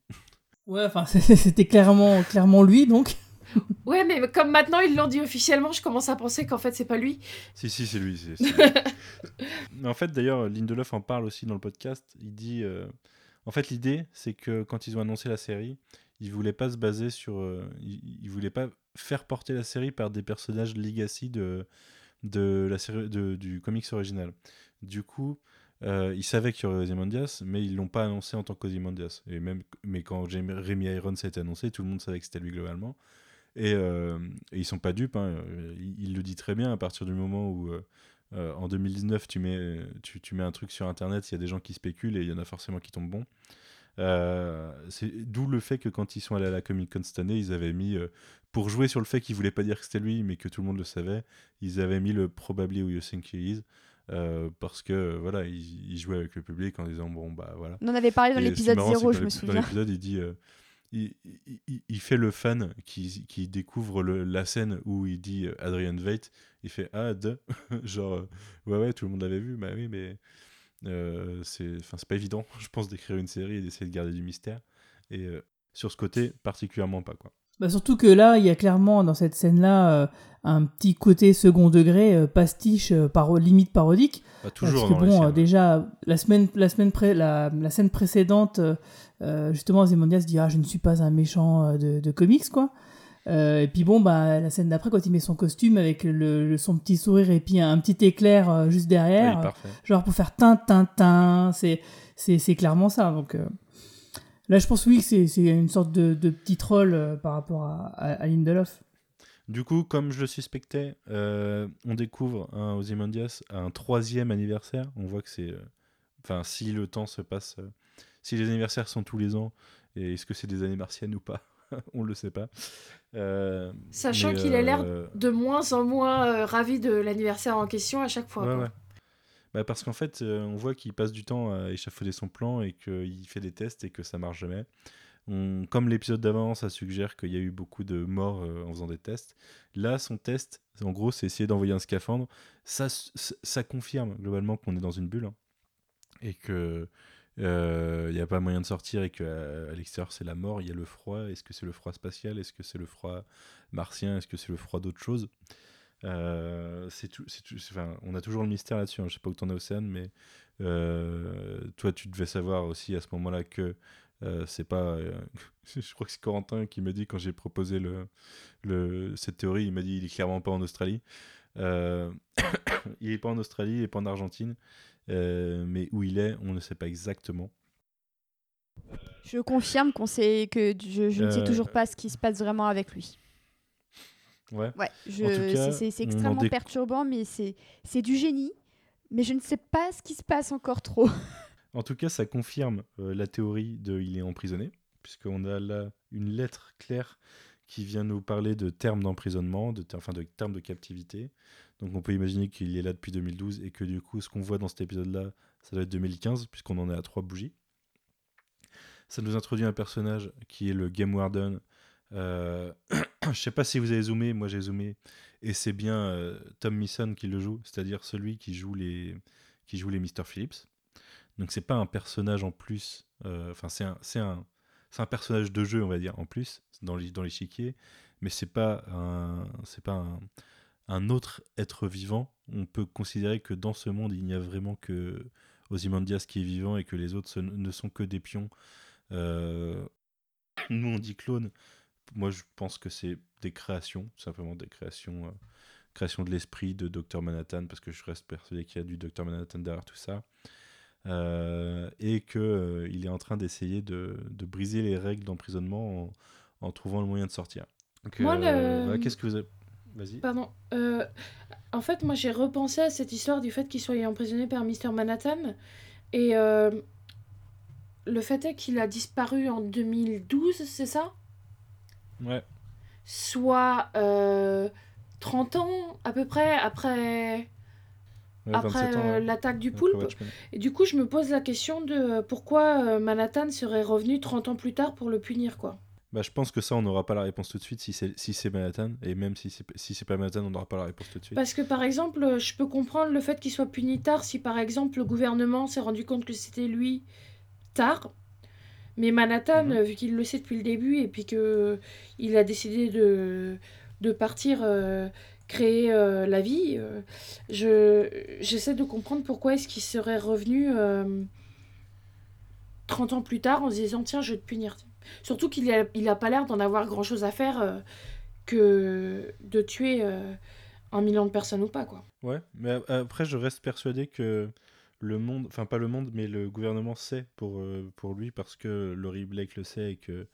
Ouais, enfin, [LAUGHS] c'était clairement, clairement lui, donc. [LAUGHS] Ouais, mais comme maintenant ils l'ont dit officiellement, je commence à penser qu'en fait c'est pas lui. Si, si, c'est lui. c'est- [LAUGHS] en fait, d'ailleurs, Lindelof en parle aussi dans le podcast. Il dit. euh, En fait, l'idée, c'est que quand ils ont annoncé la série, ils voulaient pas se baser sur. euh, Ils, ils voulaient pas faire porter la série par des personnages legacy de, de la série, de- du comics original. Du coup. euh, ils savaient qu'il y aurait Ozymandias, mais ils l'ont pas annoncé en tant qu'Ozymandias. Et même, mais quand Jamie- Rémi Irons a été annoncé, tout le monde savait que c'était lui globalement. Et, euh, et ils sont pas dupes. hein. Il, il le dit très bien à partir du moment où, euh, euh, en 2019, tu mets, tu, tu mets un truc sur Internet, il y a des gens qui spéculent et il y en a forcément qui tombent bons. Euh, d'où le fait que quand ils sont allés à la Comic Con cette année, ils avaient mis, euh, pour jouer sur le fait qu'ils voulaient pas dire que c'était lui, mais que tout le monde le savait, ils avaient mis le probably who you think he is. euh, parce que voilà, ils jouaient avec le public en disant bon bah voilà. On en avait parlé dans l'épisode marrant, c'est 0, que je me l'ép- Dans souviens. l'épisode, il dit, il, il- il- il fait le fan qui, qui découvre le- la scène où il dit euh, Adrian Veidt. Il fait ah de [LAUGHS] genre euh, ouais ouais tout le monde l'avait vu bah oui mais euh, c'est enfin c'est pas évident [LAUGHS] je pense d'écrire une série et d'essayer de garder du mystère et euh, sur ce côté particulièrement pas quoi. Bah, surtout que là, il y a clairement dans cette scène-là euh, un petit côté second degré, euh, pastiche, euh, paro- limite parodique. Pas toujours Parce que dans bon, déjà, la semaine, la semaine pré- la, la scène précédente, euh, justement, Ozymandias dit Ah, je ne suis pas un méchant euh, de, de comics, quoi. Euh, et puis bon, bah, la scène d'après, quand il met son costume avec le, le- son petit sourire et puis un, un petit éclair euh, juste derrière, euh, genre pour faire tin, tin, tin, c'est, clairement ça. Donc là, je pense, oui, que c'est, une sorte de, de petit troll par rapport à, à, à Lindelof. Du coup, comme je le suspectais, on découvre un Ozymandias à un troisième anniversaire. On voit que c'est. Enfin, si le temps se passe. Si les anniversaires sont tous les ans, et est-ce que c'est des années martiennes ou pas? [LAUGHS] On le sait pas. Euh, Sachant qu'il a l'air euh, de moins en moins euh, ravi de l'anniversaire en question à chaque fois. Ouais, ouais. Bah, parce qu'en fait, on voit qu'il passe du temps à échafauder son plan et qu'il fait des tests et que ça marche jamais. On- comme l'épisode d'avant, ça suggère qu'il y a eu beaucoup de morts en faisant des tests. Là, son test, en gros, c'est essayer d'envoyer un scaphandre. Ça, ça confirme globalement qu'on est dans une bulle hein, et que il n'y a pas moyen de sortir et qu'à à, l'extérieur c'est la mort. Il y a le froid. Est-ce que c'est le froid spatial? Est-ce que c'est le froid martien? Est-ce que c'est le froid d'autre chose euh, c'est tout, tout- enfin, on a toujours le mystère là-dessus. hein. Je sais pas où t'en es, Océane, mais euh, toi, tu devais savoir aussi à ce moment-là que euh, c'est pas. euh, [LAUGHS] je crois que c'est Corentin qui m'a dit quand j'ai proposé le, le, cette théorie, il m'a dit il est clairement pas en Australie. Euh, [COUGHS] il est pas en Australie, il est pas en Argentine, euh, mais où il est, on ne sait pas exactement. Je confirme qu'on sait que je, je ne sais Euh, toujours pas ce qui se passe vraiment avec lui. Ouais. Ouais, c'est- extrêmement déc- perturbant, mais c'est c'est du génie. Mais je ne sais pas ce qui se passe encore trop. [LAUGHS] En tout cas, ça confirme euh, la théorie de il est emprisonné, puisqu'on a là une lettre claire qui vient nous parler de termes d'emprisonnement, de, ter- enfin de termes de captivité. Donc on peut imaginer qu'il est là depuis 2012 et que du coup, ce qu'on voit dans cet épisode-là, ça doit être 2015, puisqu'on en est à trois bougies. Ça nous introduit un personnage qui est le Game Warden. Euh, [COUGHS] Je sais pas si vous avez zoomé, moi j'ai zoomé, et c'est bien euh, Tom Misson qui le joue, c'est-à-dire celui qui joue les, qui joue les Mr. Phillips. Donc c'est pas un personnage en plus, euh, enfin c'est un, un, personnage de jeu on va dire en plus dans les- dans l'échiquier, mais c'est pas un, c'est pas un, un autre être vivant. On peut considérer que dans ce monde il n'y a vraiment que Ozymandias qui est vivant et que les autres ne sont que des pions. Euh, nous on dit clone, moi je pense que c'est des créations, simplement des créations, euh, créations de l'esprit de Dr Manhattan parce que je reste persuadé qu'il y a du Dr Manhattan derrière tout ça. Euh, et qu'il est en train d'essayer de, de briser les règles d'emprisonnement en, en trouvant le moyen de sortir. Euh, Qu'est-ce que vous avez... Vas-y. Pardon. Euh, en fait, moi, j'ai repensé à cette histoire du fait qu'il soit emprisonné par Mr. Manhattan. Et euh, le fait est qu'il a disparu en 2012, c'est ça? Ouais. Soit euh, 30 ans, à peu près, après, Ouais, après 27 ans, euh, ouais. l'attaque du poulpe. Et du coup, je me pose la question de pourquoi Manhattan serait revenu 30 ans plus tard pour le punir, quoi. Bah, je pense que ça, on n'aura pas la réponse tout de suite si c'est si c'est Manhattan. Et même si c'est si c'est pas Manhattan, on n'aura pas la réponse tout de suite. Parce que par exemple, euh, je peux comprendre le fait qu'il soit puni tard si par exemple le gouvernement s'est rendu compte que c'était lui tard. Mais Manhattan, Mhm. euh, vu qu'il le sait depuis le début et puis que il a décidé de, de partir euh, créer euh, la vie, euh, je j'essaie de comprendre pourquoi est-ce qu'il serait revenu euh, 30 ans plus tard en se disant tiens je vais te punir. Surtout qu'il a, il a pas l'air d'en avoir grand chose à faire euh, que de tuer euh, un million de personnes ou pas quoi. Ouais, mais après, je reste persuadé que le monde, enfin pas le monde, mais le gouvernement sait pour, euh, pour lui parce que Laurie Blake le sait et que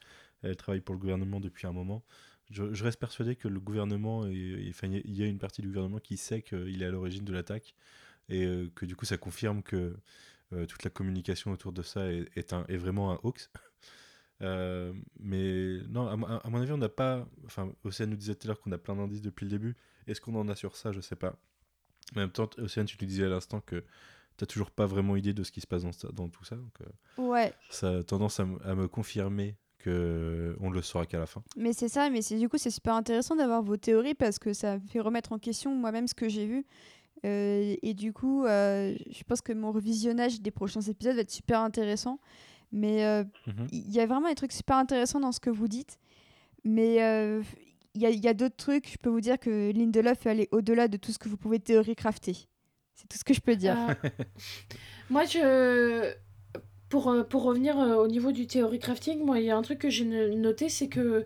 elle travaille pour le gouvernement depuis un moment. je, reste persuadé que le gouvernement, enfin, il y a- une partie du gouvernement qui sait qu'il est à l'origine de l'attaque et que du coup ça confirme que toute la communication autour de ça est, est un, est vraiment un hoax. Euh, mais non, à, mo- à mon avis, on n'a pas. Enfin, Océane nous disait tout à l'heure qu'on a plein d'indices depuis le début. Est-ce qu'on en a sur ça? Je sais pas. En même temps, Océane, tu nous disais à l'instant que t'as toujours pas vraiment idée de ce qui se passe dans, tout ça. Donc, euh, Ouais, ça a tendance à, me confirmer que on le saura qu'à la fin. mais c'est ça, mais c'est du coup c'est super intéressant d'avoir vos théories parce que ça me fait remettre en question moi-même ce que j'ai vu. Euh, et du coup, euh, je pense que mon revisionnage des prochains épisodes va être super intéressant. Mais euh, Mhm. il y a vraiment des trucs super intéressants dans ce que vous dites. Mais euh, il y a, d'autres trucs. Je peux vous dire que Lindelof est allé au-delà de tout ce que vous pouvez théorie crafter. C'est tout ce que je peux dire. Euh, [LAUGHS] moi, je. Pour, pour revenir au niveau du théorie crafting, moi, il y a un truc que j'ai no- noté, c'est que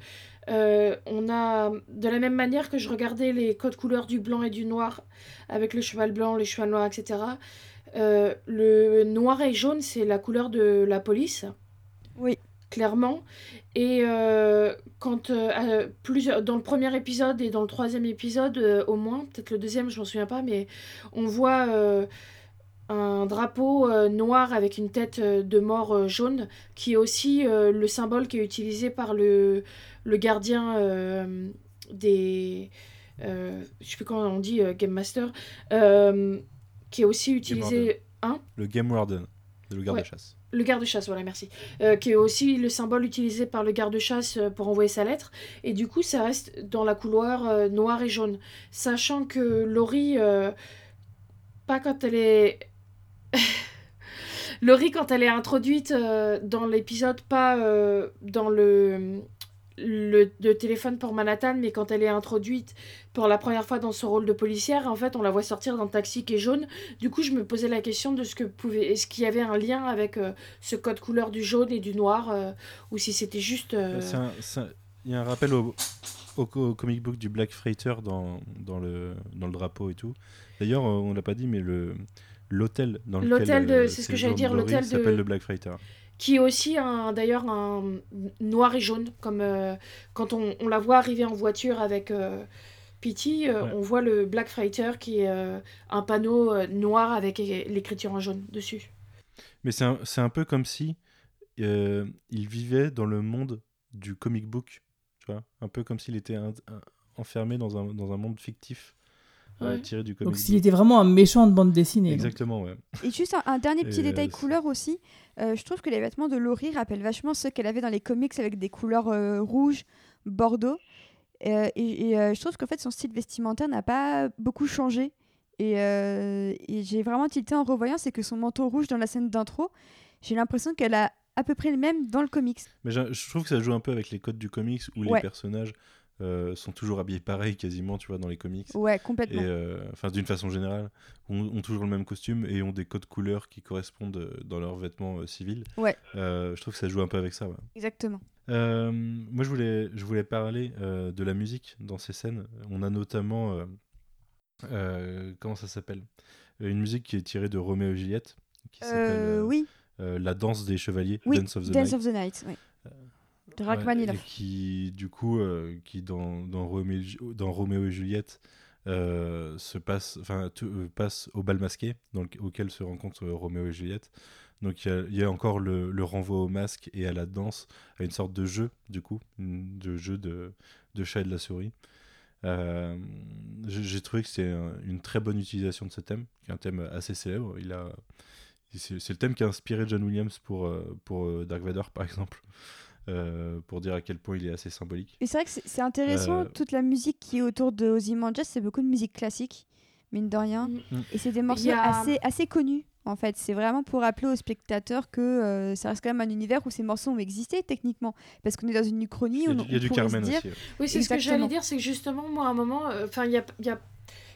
euh, on a, de la même manière que je regardais les codes couleurs du blanc et du noir, avec le cheval blanc, le cheval noir, etc., euh, le noir et jaune, c'est la couleur de la police, Oui. clairement. Et euh, quand, euh, plusieurs, dans le premier épisode et dans le troisième épisode, au moins, peut-être le deuxième, je m'en souviens pas, mais on voit un drapeau noir avec une tête de mort jaune, qui est aussi le symbole qui est utilisé par le, le gardien des... je sais plus comment on dit, Game Master, qui est aussi utilisé... Hein Le Game Warden, le garde Ouais. de chasse. le garde-chasse, voilà, merci. Euh, qui est aussi le symbole utilisé par le garde-chasse euh, pour envoyer sa lettre. Et du coup, ça reste dans la couleur euh, noire et jaune. Sachant que Laurie, euh, pas quand elle est. [LAUGHS] Laurie, quand elle est introduite dans l'épisode, pas dans le, le, le téléphone pour Manhattan, mais quand elle est introduite pour la première fois dans son rôle de policière, en fait, on la voit sortir d'un taxi qui est jaune. Du coup, je me posais la question de ce que pouvait, est-ce qu'il y avait un lien avec euh, ce code couleur du jaune et du noir, euh, ou si c'était juste. euh, Il y a un rappel au, au, au comic book du Black Freighter dans, dans, le, dans le drapeau et tout. D'ailleurs, on l'a pas dit, mais le l'hôtel dans lequel L'hôtel de- c'est ce que j'allais dire, l'hôtel de- s'appelle le Black Freighter. Qui est aussi d'ailleurs un noir et jaune comme euh, quand on, on la voit arriver en voiture avec euh, Pity euh, Ouais. on voit le Black Fighter qui est un panneau noir avec l'écriture en jaune dessus. Mais c'est un, un peu comme si il vivait dans le monde du comic book, tu vois, un peu comme s'il était un- un- enfermé dans un, dans un monde fictif Ouais. tiré du comic Donc s'il était vraiment un méchant de bande dessinée. donc. Exactement, ouais. Et juste un, un dernier petit Et, détail euh, c'est- couleur aussi. Euh, je trouve que les vêtements de Laurie rappellent vachement ceux qu'elle avait dans les comics avec des couleurs euh, rouges, bordeaux. Euh, et et, euh, je trouve qu'en fait son style vestimentaire n'a pas beaucoup changé. Et, euh, et j'ai vraiment tilté en revoyant, c'est que son manteau rouge dans la scène d'intro, j'ai l'impression qu'elle a à peu près le même dans le comics. Mais je trouve que ça joue un peu avec les codes du comics où Ouais. les personnages euh, sont toujours habillés pareil quasiment, tu vois, dans les comics. Ouais, complètement. euh, enfin, d'une façon générale, ont, ont toujours le même costume et ont des codes couleurs qui correspondent euh, dans leurs vêtements euh, civils. Ouais. Je trouve que ça joue un peu avec ça. ouais. Exactement. Moi, je voulais, je voulais parler de la musique dans ces scènes. On a notamment, comment ça s'appelle? Une musique qui est tirée de Roméo et Juliette, qui s'appelle oui, La danse des chevaliers, oui. Dance of the Dance Night. of the Night. oui. Ouais, qui, du coup, euh, qui dans, dans, Ju- dans Roméo et Juliette, euh, se passe, enfin, euh, passe au bal masqué dans auquel se rencontrent Roméo et Juliette. Donc il y a- encore le, renvoi au masque et à la danse, à une sorte de jeu, du coup, de jeu de, de chat et de la souris. J'ai trouvé que c'est un- une très bonne utilisation de ce thème, qui est un thème assez célèbre. Il a, c'est le thème qui a inspiré John Williams pour, pour Dark Vador, par exemple, euh, pour dire à quel point il est assez symbolique. Et c'est vrai que c'est intéressant, Euh, toute la musique qui est autour de Ozymandias, c'est beaucoup de musique classique, mine de rien. Mm. Et c'est des morceaux a- assez, assez connus, en fait. C'est vraiment pour rappeler aux spectateurs que euh, ça reste quand même un univers où ces morceaux ont existé, techniquement. Parce qu'on est dans une uchronie, Il y a on, du, y a du Carmen dire... aussi. ouais. oui c'est ce que j'allais dire c'est que justement moi à un moment euh, enfin il y a, il y a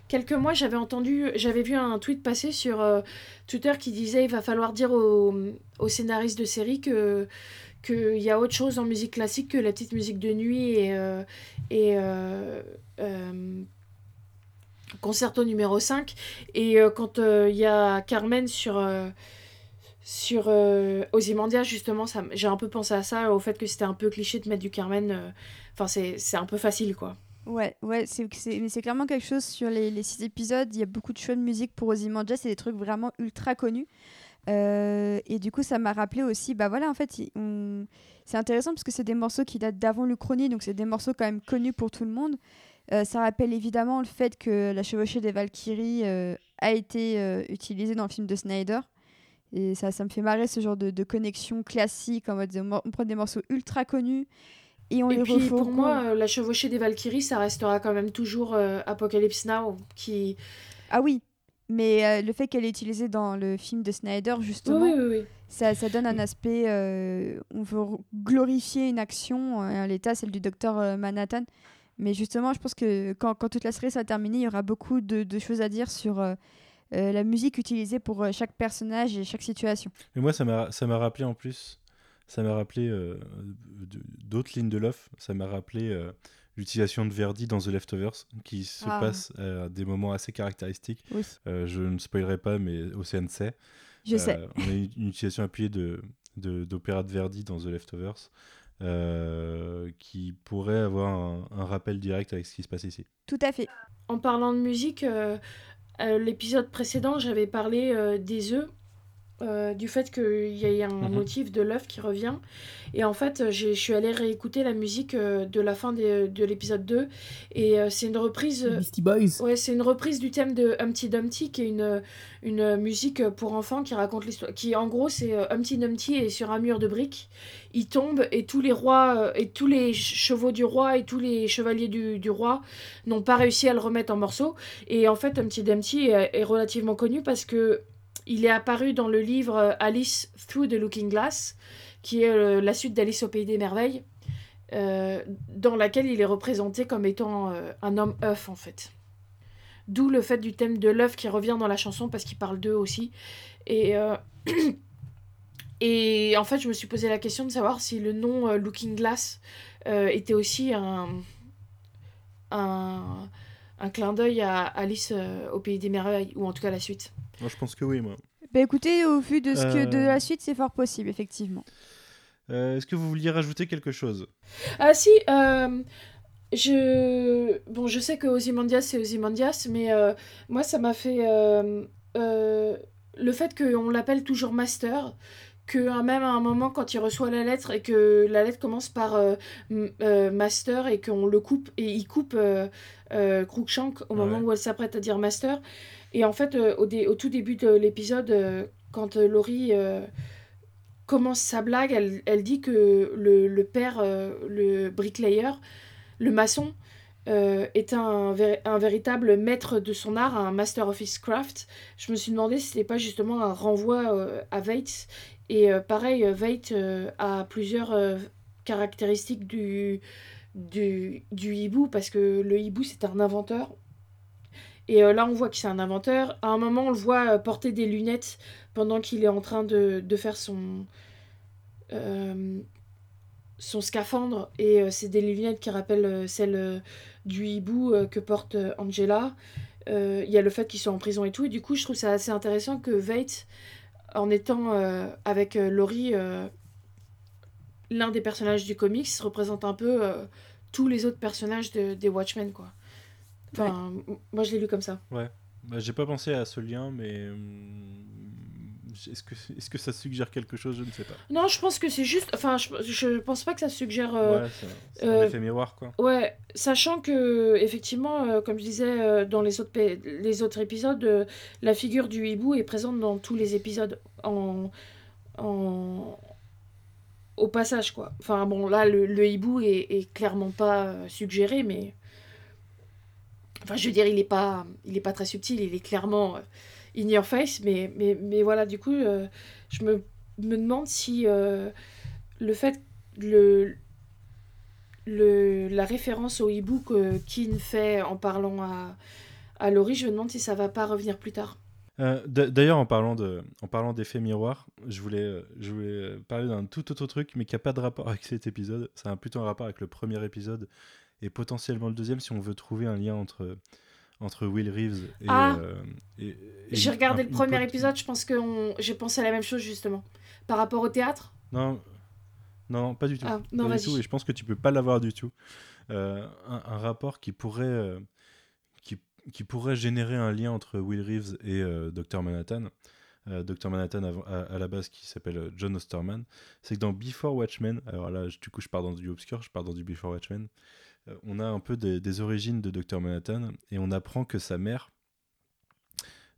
quelques mois j'avais entendu j'avais vu un tweet passer sur euh, Twitter qui disait il va falloir dire aux, aux scénaristes de série que qu'il y a autre chose en musique classique que la petite musique de nuit et, euh, et euh, euh, concerto numéro 5 et quand il y a Carmen sur sur Ozymandias, justement, j'ai un peu pensé à ça, au fait que c'était un peu cliché de mettre du Carmen. Enfin, c'est, un peu facile, quoi. Ouais, ouais, c'est- mais c'est clairement quelque chose sur les, les six épisodes. Il y a beaucoup de choix de musique pour Ozymandias, c'est des trucs vraiment ultra connus. Euh, et du coup, ça m'a rappelé aussi, bah voilà, en fait, on- c'est intéressant parce que c'est des morceaux qui datent d'avant l'Uchronie, donc c'est des morceaux quand même connus pour tout le monde. Euh, ça rappelle évidemment le fait que la chevauchée des Valkyries euh, a été utilisée dans le film de Snyder. Et ça, ça me fait marrer ce genre de, de connexion classique en mode on prend des morceaux ultra connus et on Et les puis, pour moi, la chevauchée des Valkyries, ça restera quand même toujours Apocalypse Now, qui... Ah oui, mais euh, le fait qu'elle est utilisée dans le film de Snyder, justement, oui, oui, oui. ça, ça donne un aspect. euh, on veut glorifier une action, euh, à l'état, celle du docteur euh, Manhattan. Mais justement, je pense que quand, quand toute la série sera terminée, il y aura beaucoup de, de choses à dire sur euh, euh, la musique utilisée pour euh, chaque personnage et chaque situation. Mais moi, ça m'a ça m'a rappelé en plus, ça m'a rappelé euh, d'autres lignes de Love. Ça m'a rappelé euh, l'utilisation de Verdi dans The Leftovers, qui se Ah. passe euh, à des moments assez caractéristiques. Oui, Euh, je ne spoilerai pas, mais Océane sait. je Euh, sais. On a une, une utilisation appuyée de de- d'opéra de, Verdi dans The Leftovers, euh, qui pourrait avoir un, un rappel direct avec ce qui se passe ici. Tout à fait. En parlant de musique, euh, euh, l'épisode précédent, j'avais parlé euh, des œufs, euh, du fait qu'il y ait un Mhm. motif de l'œuf qui revient. Et en fait, euh, j'ai- je suis allée réécouter la musique euh, de la fin des- de l'épisode 2. Et euh, c'est une reprise... Beastie Boys. Ouais, c'est une reprise du thème de Humpty Dumpty, qui est une, une musique pour enfants qui raconte l'histoire. Qui, en gros, c'est euh, Humpty Dumpty est sur un mur de briques. Il tombe et tous les rois, et tous les ch- chevaux du roi et tous les chevaliers du, du roi n'ont pas réussi à le remettre en morceaux. Et en fait, Humpty Dumpty est, est relativement connu parce que il est apparu dans le livre euh, Alice Through the Looking Glass, qui est euh, la suite d'Alice au Pays des Merveilles, euh, dans laquelle il est représenté comme étant un homme œuf en fait. D'où le fait du thème de l'œuf qui revient dans la chanson parce qu'il parle d'eux aussi. Et, [CLEARS THROAT] en fait, je me suis posé la question de savoir si le nom Looking Glass était aussi un, un, clin d'œil à Alice au Pays des Merveilles, ou en tout cas la suite. Moi, je pense que oui, moi. Bah écoutez, au vu de ce que de Euh. la suite, c'est fort possible, effectivement. Euh, Est-ce que vous vouliez rajouter quelque chose? Ah si, euh, je... Bon, je sais que Ozymandias, c'est Ozymandias, mais euh, moi, ça m'a fait... euh, euh, le fait qu'on l'appelle toujours Master, que hein, même à un moment, quand il reçoit la lettre, et que la lettre commence par euh, euh, Master, et qu'on le coupe, et il coupe euh, euh, Cruikshank au moment où elle s'apprête à dire Master. Et en fait, euh, au, tout début de l'épisode, euh, quand euh, Laurie... commence sa blague, elle, dit que le, père, le bricklayer, le maçon, est un, vé- un véritable maître de son art, un master of his craft. Je me suis demandé si c'était pas justement un renvoi à Veidt. Et pareil, euh, a plusieurs caractéristiques du, du hibou, parce que le hibou c'est un inventeur. Et euh, là, on voit que c'est un inventeur. À un moment, on le voit euh, porter des lunettes pendant qu'il est en train de, faire son, euh, son scaphandre. Et c'est des lunettes qui rappellent celles du hibou que porte Angela. Il y a le fait qu'ils sont en prison et tout. Et du coup, je trouve ça assez intéressant que Veidt, en étant avec Laurie, l'un des personnages du comics, représente un peu tous les autres personnages de- des Watchmen, quoi. Enfin, moi je l'ai lu comme ça. Bah, J'ai pas pensé à ce lien, mais hum, est-ce que, est que ça suggère quelque chose? Je ne sais pas. Non, je pense que c'est juste. Enfin, je, je pense pas que ça suggère. euh, ouais, c'est un- c'est un euh, effet miroir, quoi. Ouais, sachant que, effectivement, euh, comme je disais euh, dans les autres, les autres épisodes, euh, la figure du hibou est présente dans tous les épisodes en, en, au passage, quoi. Enfin, bon, là, le, le hibou est, est clairement pas suggéré, mais. Enfin, je veux dire, il est pas, il est pas très subtil, il est clairement euh, in your face, mais, mais, mais voilà, du coup, euh, je me, me demande si euh, le fait. Le, le, la référence au hibou que Keane fait en parlant à, à Laurie, je me demande si ça va pas revenir plus tard. D'ailleurs, en parlant de, en parlant d'effet miroir, je voulais, je voulais parler d'un tout autre truc, mais qui n'a pas de rapport avec cet épisode. Ça a plutôt un rapport avec le premier épisode et potentiellement le deuxième, si on veut trouver un lien entre, entre Will Reeves et. Ah. euh, et- et J'ai regardé un- le premier pote- épisode, je pense que on- j'ai pensé à la même chose justement. Par rapport au théâtre? Non, non, pas du tout. Ah, non, Pas du vas-y. tout, et je pense que tu peux pas l'avoir du tout. Euh, un, un rapport qui pourrait, euh, qui, qui pourrait générer un lien entre Will Reeves et Dr Manhattan. Euh, Dr Manhattan à, la base qui s'appelle euh, John Osterman, c'est que dans Before Watchmen, alors là du coup je pars dans du obscur, je pars dans du Before Watchmen, euh, on a un peu des, origines de Dr Manhattan et on apprend que sa mère,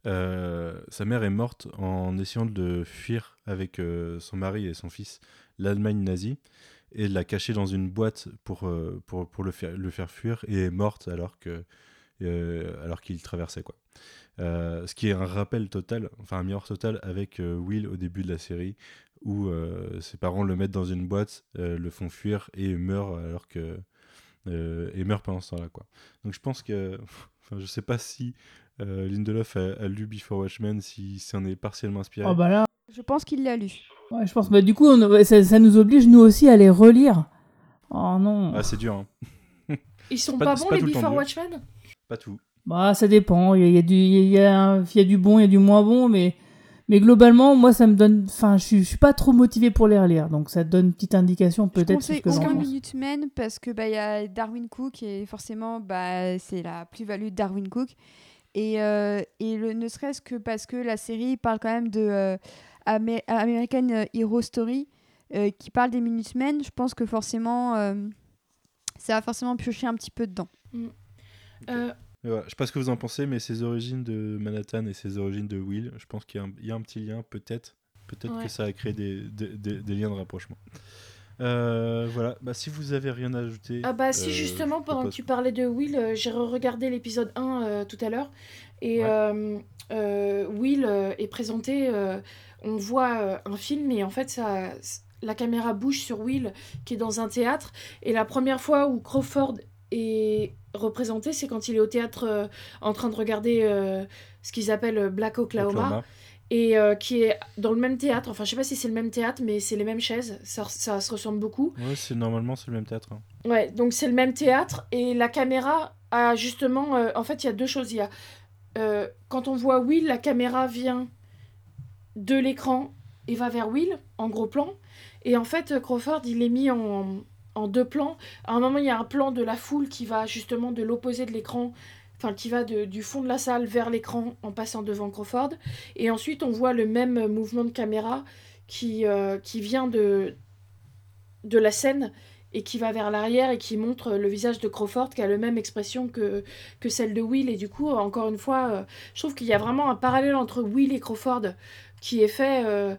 sa mère est morte en essayant de fuir avec son mari et son fils l'Allemagne nazie et l'a caché dans une boîte pour, pour, pour le, faire, le faire fuir et est morte alors que alors qu'il traversait quoi. Euh, ce qui est un rappel total, enfin un miroir total avec euh, Will au début de la série où euh, ses parents le mettent dans une boîte, euh, le font fuir et meurt alors que euh, et meurt pendant ce temps-là quoi. Donc je pense que [LAUGHS] enfin, je sais pas si euh, Lindelof a, a lu Before Watchmen, si s'en est partiellement inspiré. Oh bah là, Je pense qu'il l'a lu. ouais, je pense. Bah, du coup, on- ça, ça nous oblige nous aussi à les relire. Oh non. Ah c'est dur, hein. Ils sont pas- bons pas les Before. Watchmen? Pas tout. Bah, ça dépend. Il y a, il y a du, il y a, un- il y a du bon, il y a du moins bon, mais, mais globalement, moi, ça me donne. Enfin, je suis, je suis pas trop motivé pour les relire, donc ça donne une petite indication Je peut-être sur conseille aucun pense. Minutemen parce que bah il y a Darwin Cook et forcément bah c'est la plus-value de Darwin Cook et, euh, et le, ne serait-ce que parce que la série parle quand même de euh, Amé- American Hero Story euh, qui parle des Minutemen, je pense que forcément euh, ça va forcément piocher un petit peu dedans. Euh, Et voilà, Je sais pas ce que vous en pensez, mais ses origines de Manhattan et ses origines de Will, je pense qu'il y, a un- il y a un petit lien, peut-être. Peut-être Ouais. que ça a créé des, des- des- des liens de rapprochement. Euh, voilà, bah, si vous avez rien à ajouter. Ah bah si euh, justement pendant que tu parlais de Will, euh, j'ai regardé l'épisode 1 euh, tout à l'heure et Ouais. Will est présenté, on voit un film et en fait ça, la caméra bouge sur Will qui est dans un théâtre et la première fois où Crawford est représenté c'est quand il est au théâtre euh, en train de regarder euh, ce qu'ils appellent euh, Black Oklahoma Oklahoma. et euh, qui est dans le même théâtre, enfin je sais pas si c'est le même théâtre mais c'est les mêmes chaises, ça, ça se ressemble beaucoup. Ouais, c'est normalement c'est le même théâtre. hein. Ouais, donc c'est le même théâtre et la caméra a justement. en fait, il y a deux choses. Il y a. quand on voit Will, la caméra vient de l'écran et va vers Will en gros plan. Et en fait, Crawford, il est mis en, en deux plans. À un moment, il y a un plan de la foule qui va justement de l'opposé de l'écran, enfin qui va du fond de la salle vers l'écran en passant devant Crawford. Et ensuite, on voit le même mouvement de caméra qui, euh, vient de, la scène et qui va vers l'arrière et qui montre le visage de Crawford qui a la même expression que, que celle de Will. Et du coup, encore une fois, euh, je trouve qu'il y a vraiment un parallèle entre Will et Crawford qui est fait euh,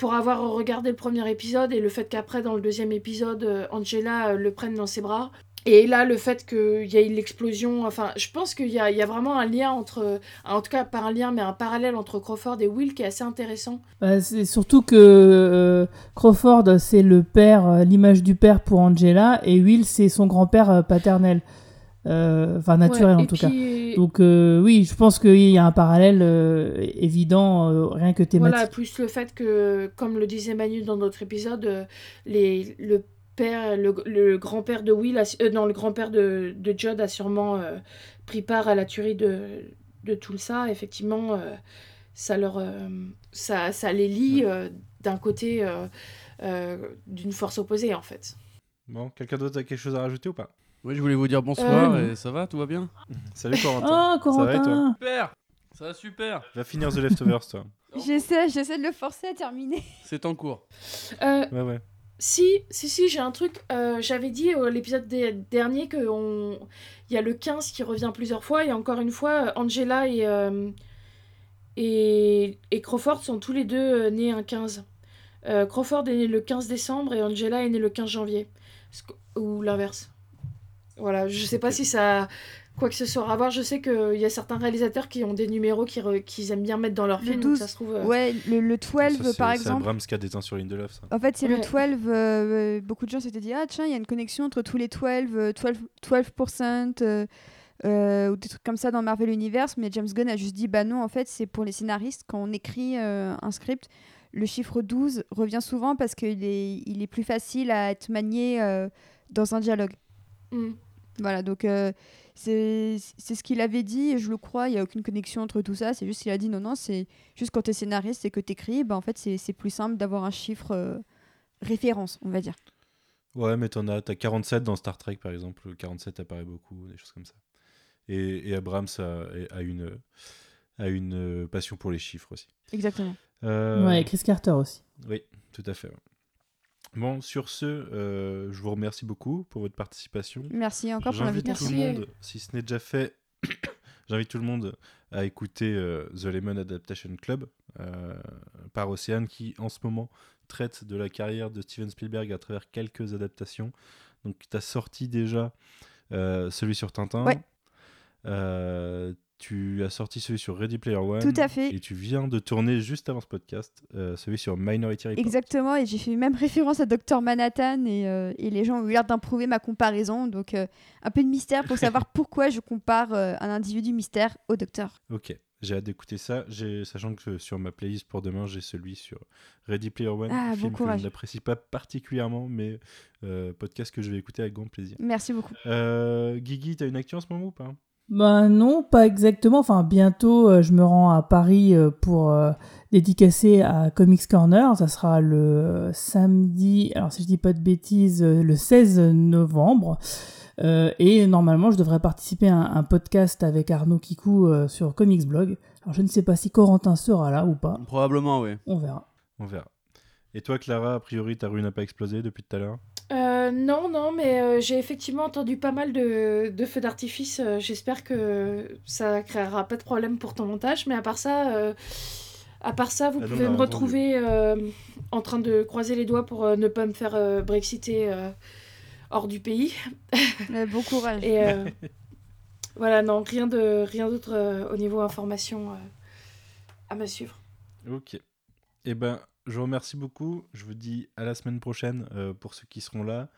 pour avoir regardé le premier épisode et le fait qu'après, dans le deuxième épisode, euh, Angela euh, le prenne dans ses bras. Et là, le fait qu'il y ait l'explosion, enfin, je pense qu'il y a, vraiment un lien entre, en tout cas pas un lien, mais un parallèle entre Crawford et Will qui est assez intéressant. Bah, c'est surtout que euh, Crawford, c'est le père, euh, l'image du père pour Angela, et Will, c'est son grand-père euh, paternel. Euh, Enfin, naturel Ouais, en tout cas. Donc, euh, oui, je pense qu'il y a un parallèle euh, évident, euh, rien que thématique. Voilà, plus le fait que, comme le disait Manu dans notre épisode, les, le père, le, le grand-père de Will, a, euh, non, le grand-père de, de Judd a sûrement euh, pris part à la tuerie de, de Tulsa. Effectivement, euh, ça, leur, euh, ça, ça les lie euh, d'un côté euh, euh, d'une force opposée, en fait. Bon, quelqu'un d'autre a quelque chose à rajouter ou pas? Oui, je voulais vous dire bonsoir Euh, et ça va, tout va bien [LAUGHS] Salut Corentin. Ah, Ça va et toi Corentin Super Ça va super Va finir The Leftovers, toi. [LAUGHS] J'essaie, j'essaie de le forcer à terminer. C'est en cours. Euh, Ouais, ouais. Si, si, si, j'ai un truc. euh, J'avais dit à l'épisode dernier qu'il y a le 15 qui revient plusieurs fois. Et encore une fois, euh, Angela et, euh, et, et Crawford sont tous les deux euh, nés un 15. Euh, Crawford est né le 15 décembre et Angela est née le 15 janvier. Ou l'inverse. Voilà, je sais pas si ça a quoi que ce soit à voir. Je sais qu'il y a certains réalisateurs qui ont des numéros qu'ils re- aiment bien mettre dans leur Le film. donc 12, ça se trouve. euh, Ouais, le, le 12 Ça, c'est- par C'est exemple. Abrams qui a déteint sur Lindelof, ça. En fait, c'est le Ouais. 12. euh, beaucoup de gens s'étaient dit Ah, tiens, il y a une connexion entre tous les 12, euh, 12%, 12% euh, euh, ou des trucs comme ça dans Marvel Universe. Mais James Gunn a juste dit Bah non, en fait, c'est pour les scénaristes. Quand on écrit euh, un script, le chiffre 12 revient souvent parce qu'il est, il est plus facile à être manié euh, dans un dialogue. hmm. Voilà, donc euh, c'est c'est ce qu'il avait dit et je le crois. Il y a aucune connexion entre tout ça. C'est juste qu'il a dit non non, c'est juste quand tu es scénariste et que tu écris, ben, en fait c'est c'est plus simple d'avoir un chiffre euh, référence, on va dire. Ouais, mais t'en as, t'as 47 dans Star Trek par exemple. Le 47 apparaît beaucoup, des choses comme ça. Et, et Abrams a, a une, a une euh, passion pour les chiffres aussi. Exactement. Euh, Ouais, et Chris Carter aussi. Oui, tout à fait. ouais. Bon, sur ce, euh, je vous remercie beaucoup pour votre participation. Merci encore pour J'invite tout l'invitation. le monde, si ce n'est déjà fait, [COUGHS] j'invite tout le monde à écouter euh, The Lemon Adaptation Club euh, par Océane qui en ce moment traite de la carrière de Steven Spielberg à travers quelques adaptations. Donc tu as sorti déjà celui sur Tintin. Ouais. Tu as sorti celui sur Ready Player One. Tout à fait. Et tu viens de tourner juste avant ce podcast euh, celui sur Minority Report. Exactement, et j'ai fait même référence à Dr Manhattan et, euh, et les gens ont eu l'air d'improuver ma comparaison. Donc euh, un peu de mystère pour [LAUGHS] savoir pourquoi je compare un individu mystère au docteur. Ok, j'ai hâte d'écouter ça, sachant que sur ma playlist pour demain, j'ai celui sur Ready Player One, Ah, bon film que courage. je n'apprécie pas particulièrement, mais podcast que je vais écouter avec grand plaisir. Merci beaucoup. Guigui, t'as une actu en ce moment ou pas? Ben non, pas exactement. Enfin, bientôt, euh, je me rends à Paris euh, pour euh, dédicacer à Comics Corner. Ça sera le samedi, alors si je dis pas de bêtises, euh, le 16 novembre. Euh, et normalement, je devrais participer à un, un podcast avec Arnaud Kikou euh, sur Comics Blog. Alors, je ne sais pas si Corentin sera là ou pas. Probablement, oui. On verra. On verra. Et toi, Clara, a priori, ta rue n'a pas explosé depuis tout à l'heure? Euh, non, non, mais euh, j'ai effectivement entendu pas mal de, de feux d'artifice. euh, J'espère que ça créera pas de problème pour ton montage. Mais à part ça, euh, à part ça, vous Ah pouvez me entendu. retrouver euh, en train de croiser les doigts pour euh, ne pas me faire euh, brexiter euh, hors du pays. [LAUGHS] Bon courage. Et euh, [LAUGHS] voilà, non, rien de rien d'autre euh, au niveau information euh, à me suivre. Ok. Eh ben, je vous remercie beaucoup. Je vous dis à la semaine prochaine euh, pour ceux qui seront là.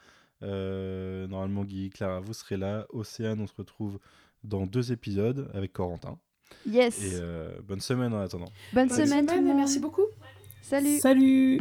Euh, normalement, Guy, Clara, vous serez là. Océane, on se retrouve dans deux épisodes avec Corentin. Yes. Et euh, bonne semaine en attendant. Bonne, Bonne semaine, tout le et merci beaucoup. Salut. Salut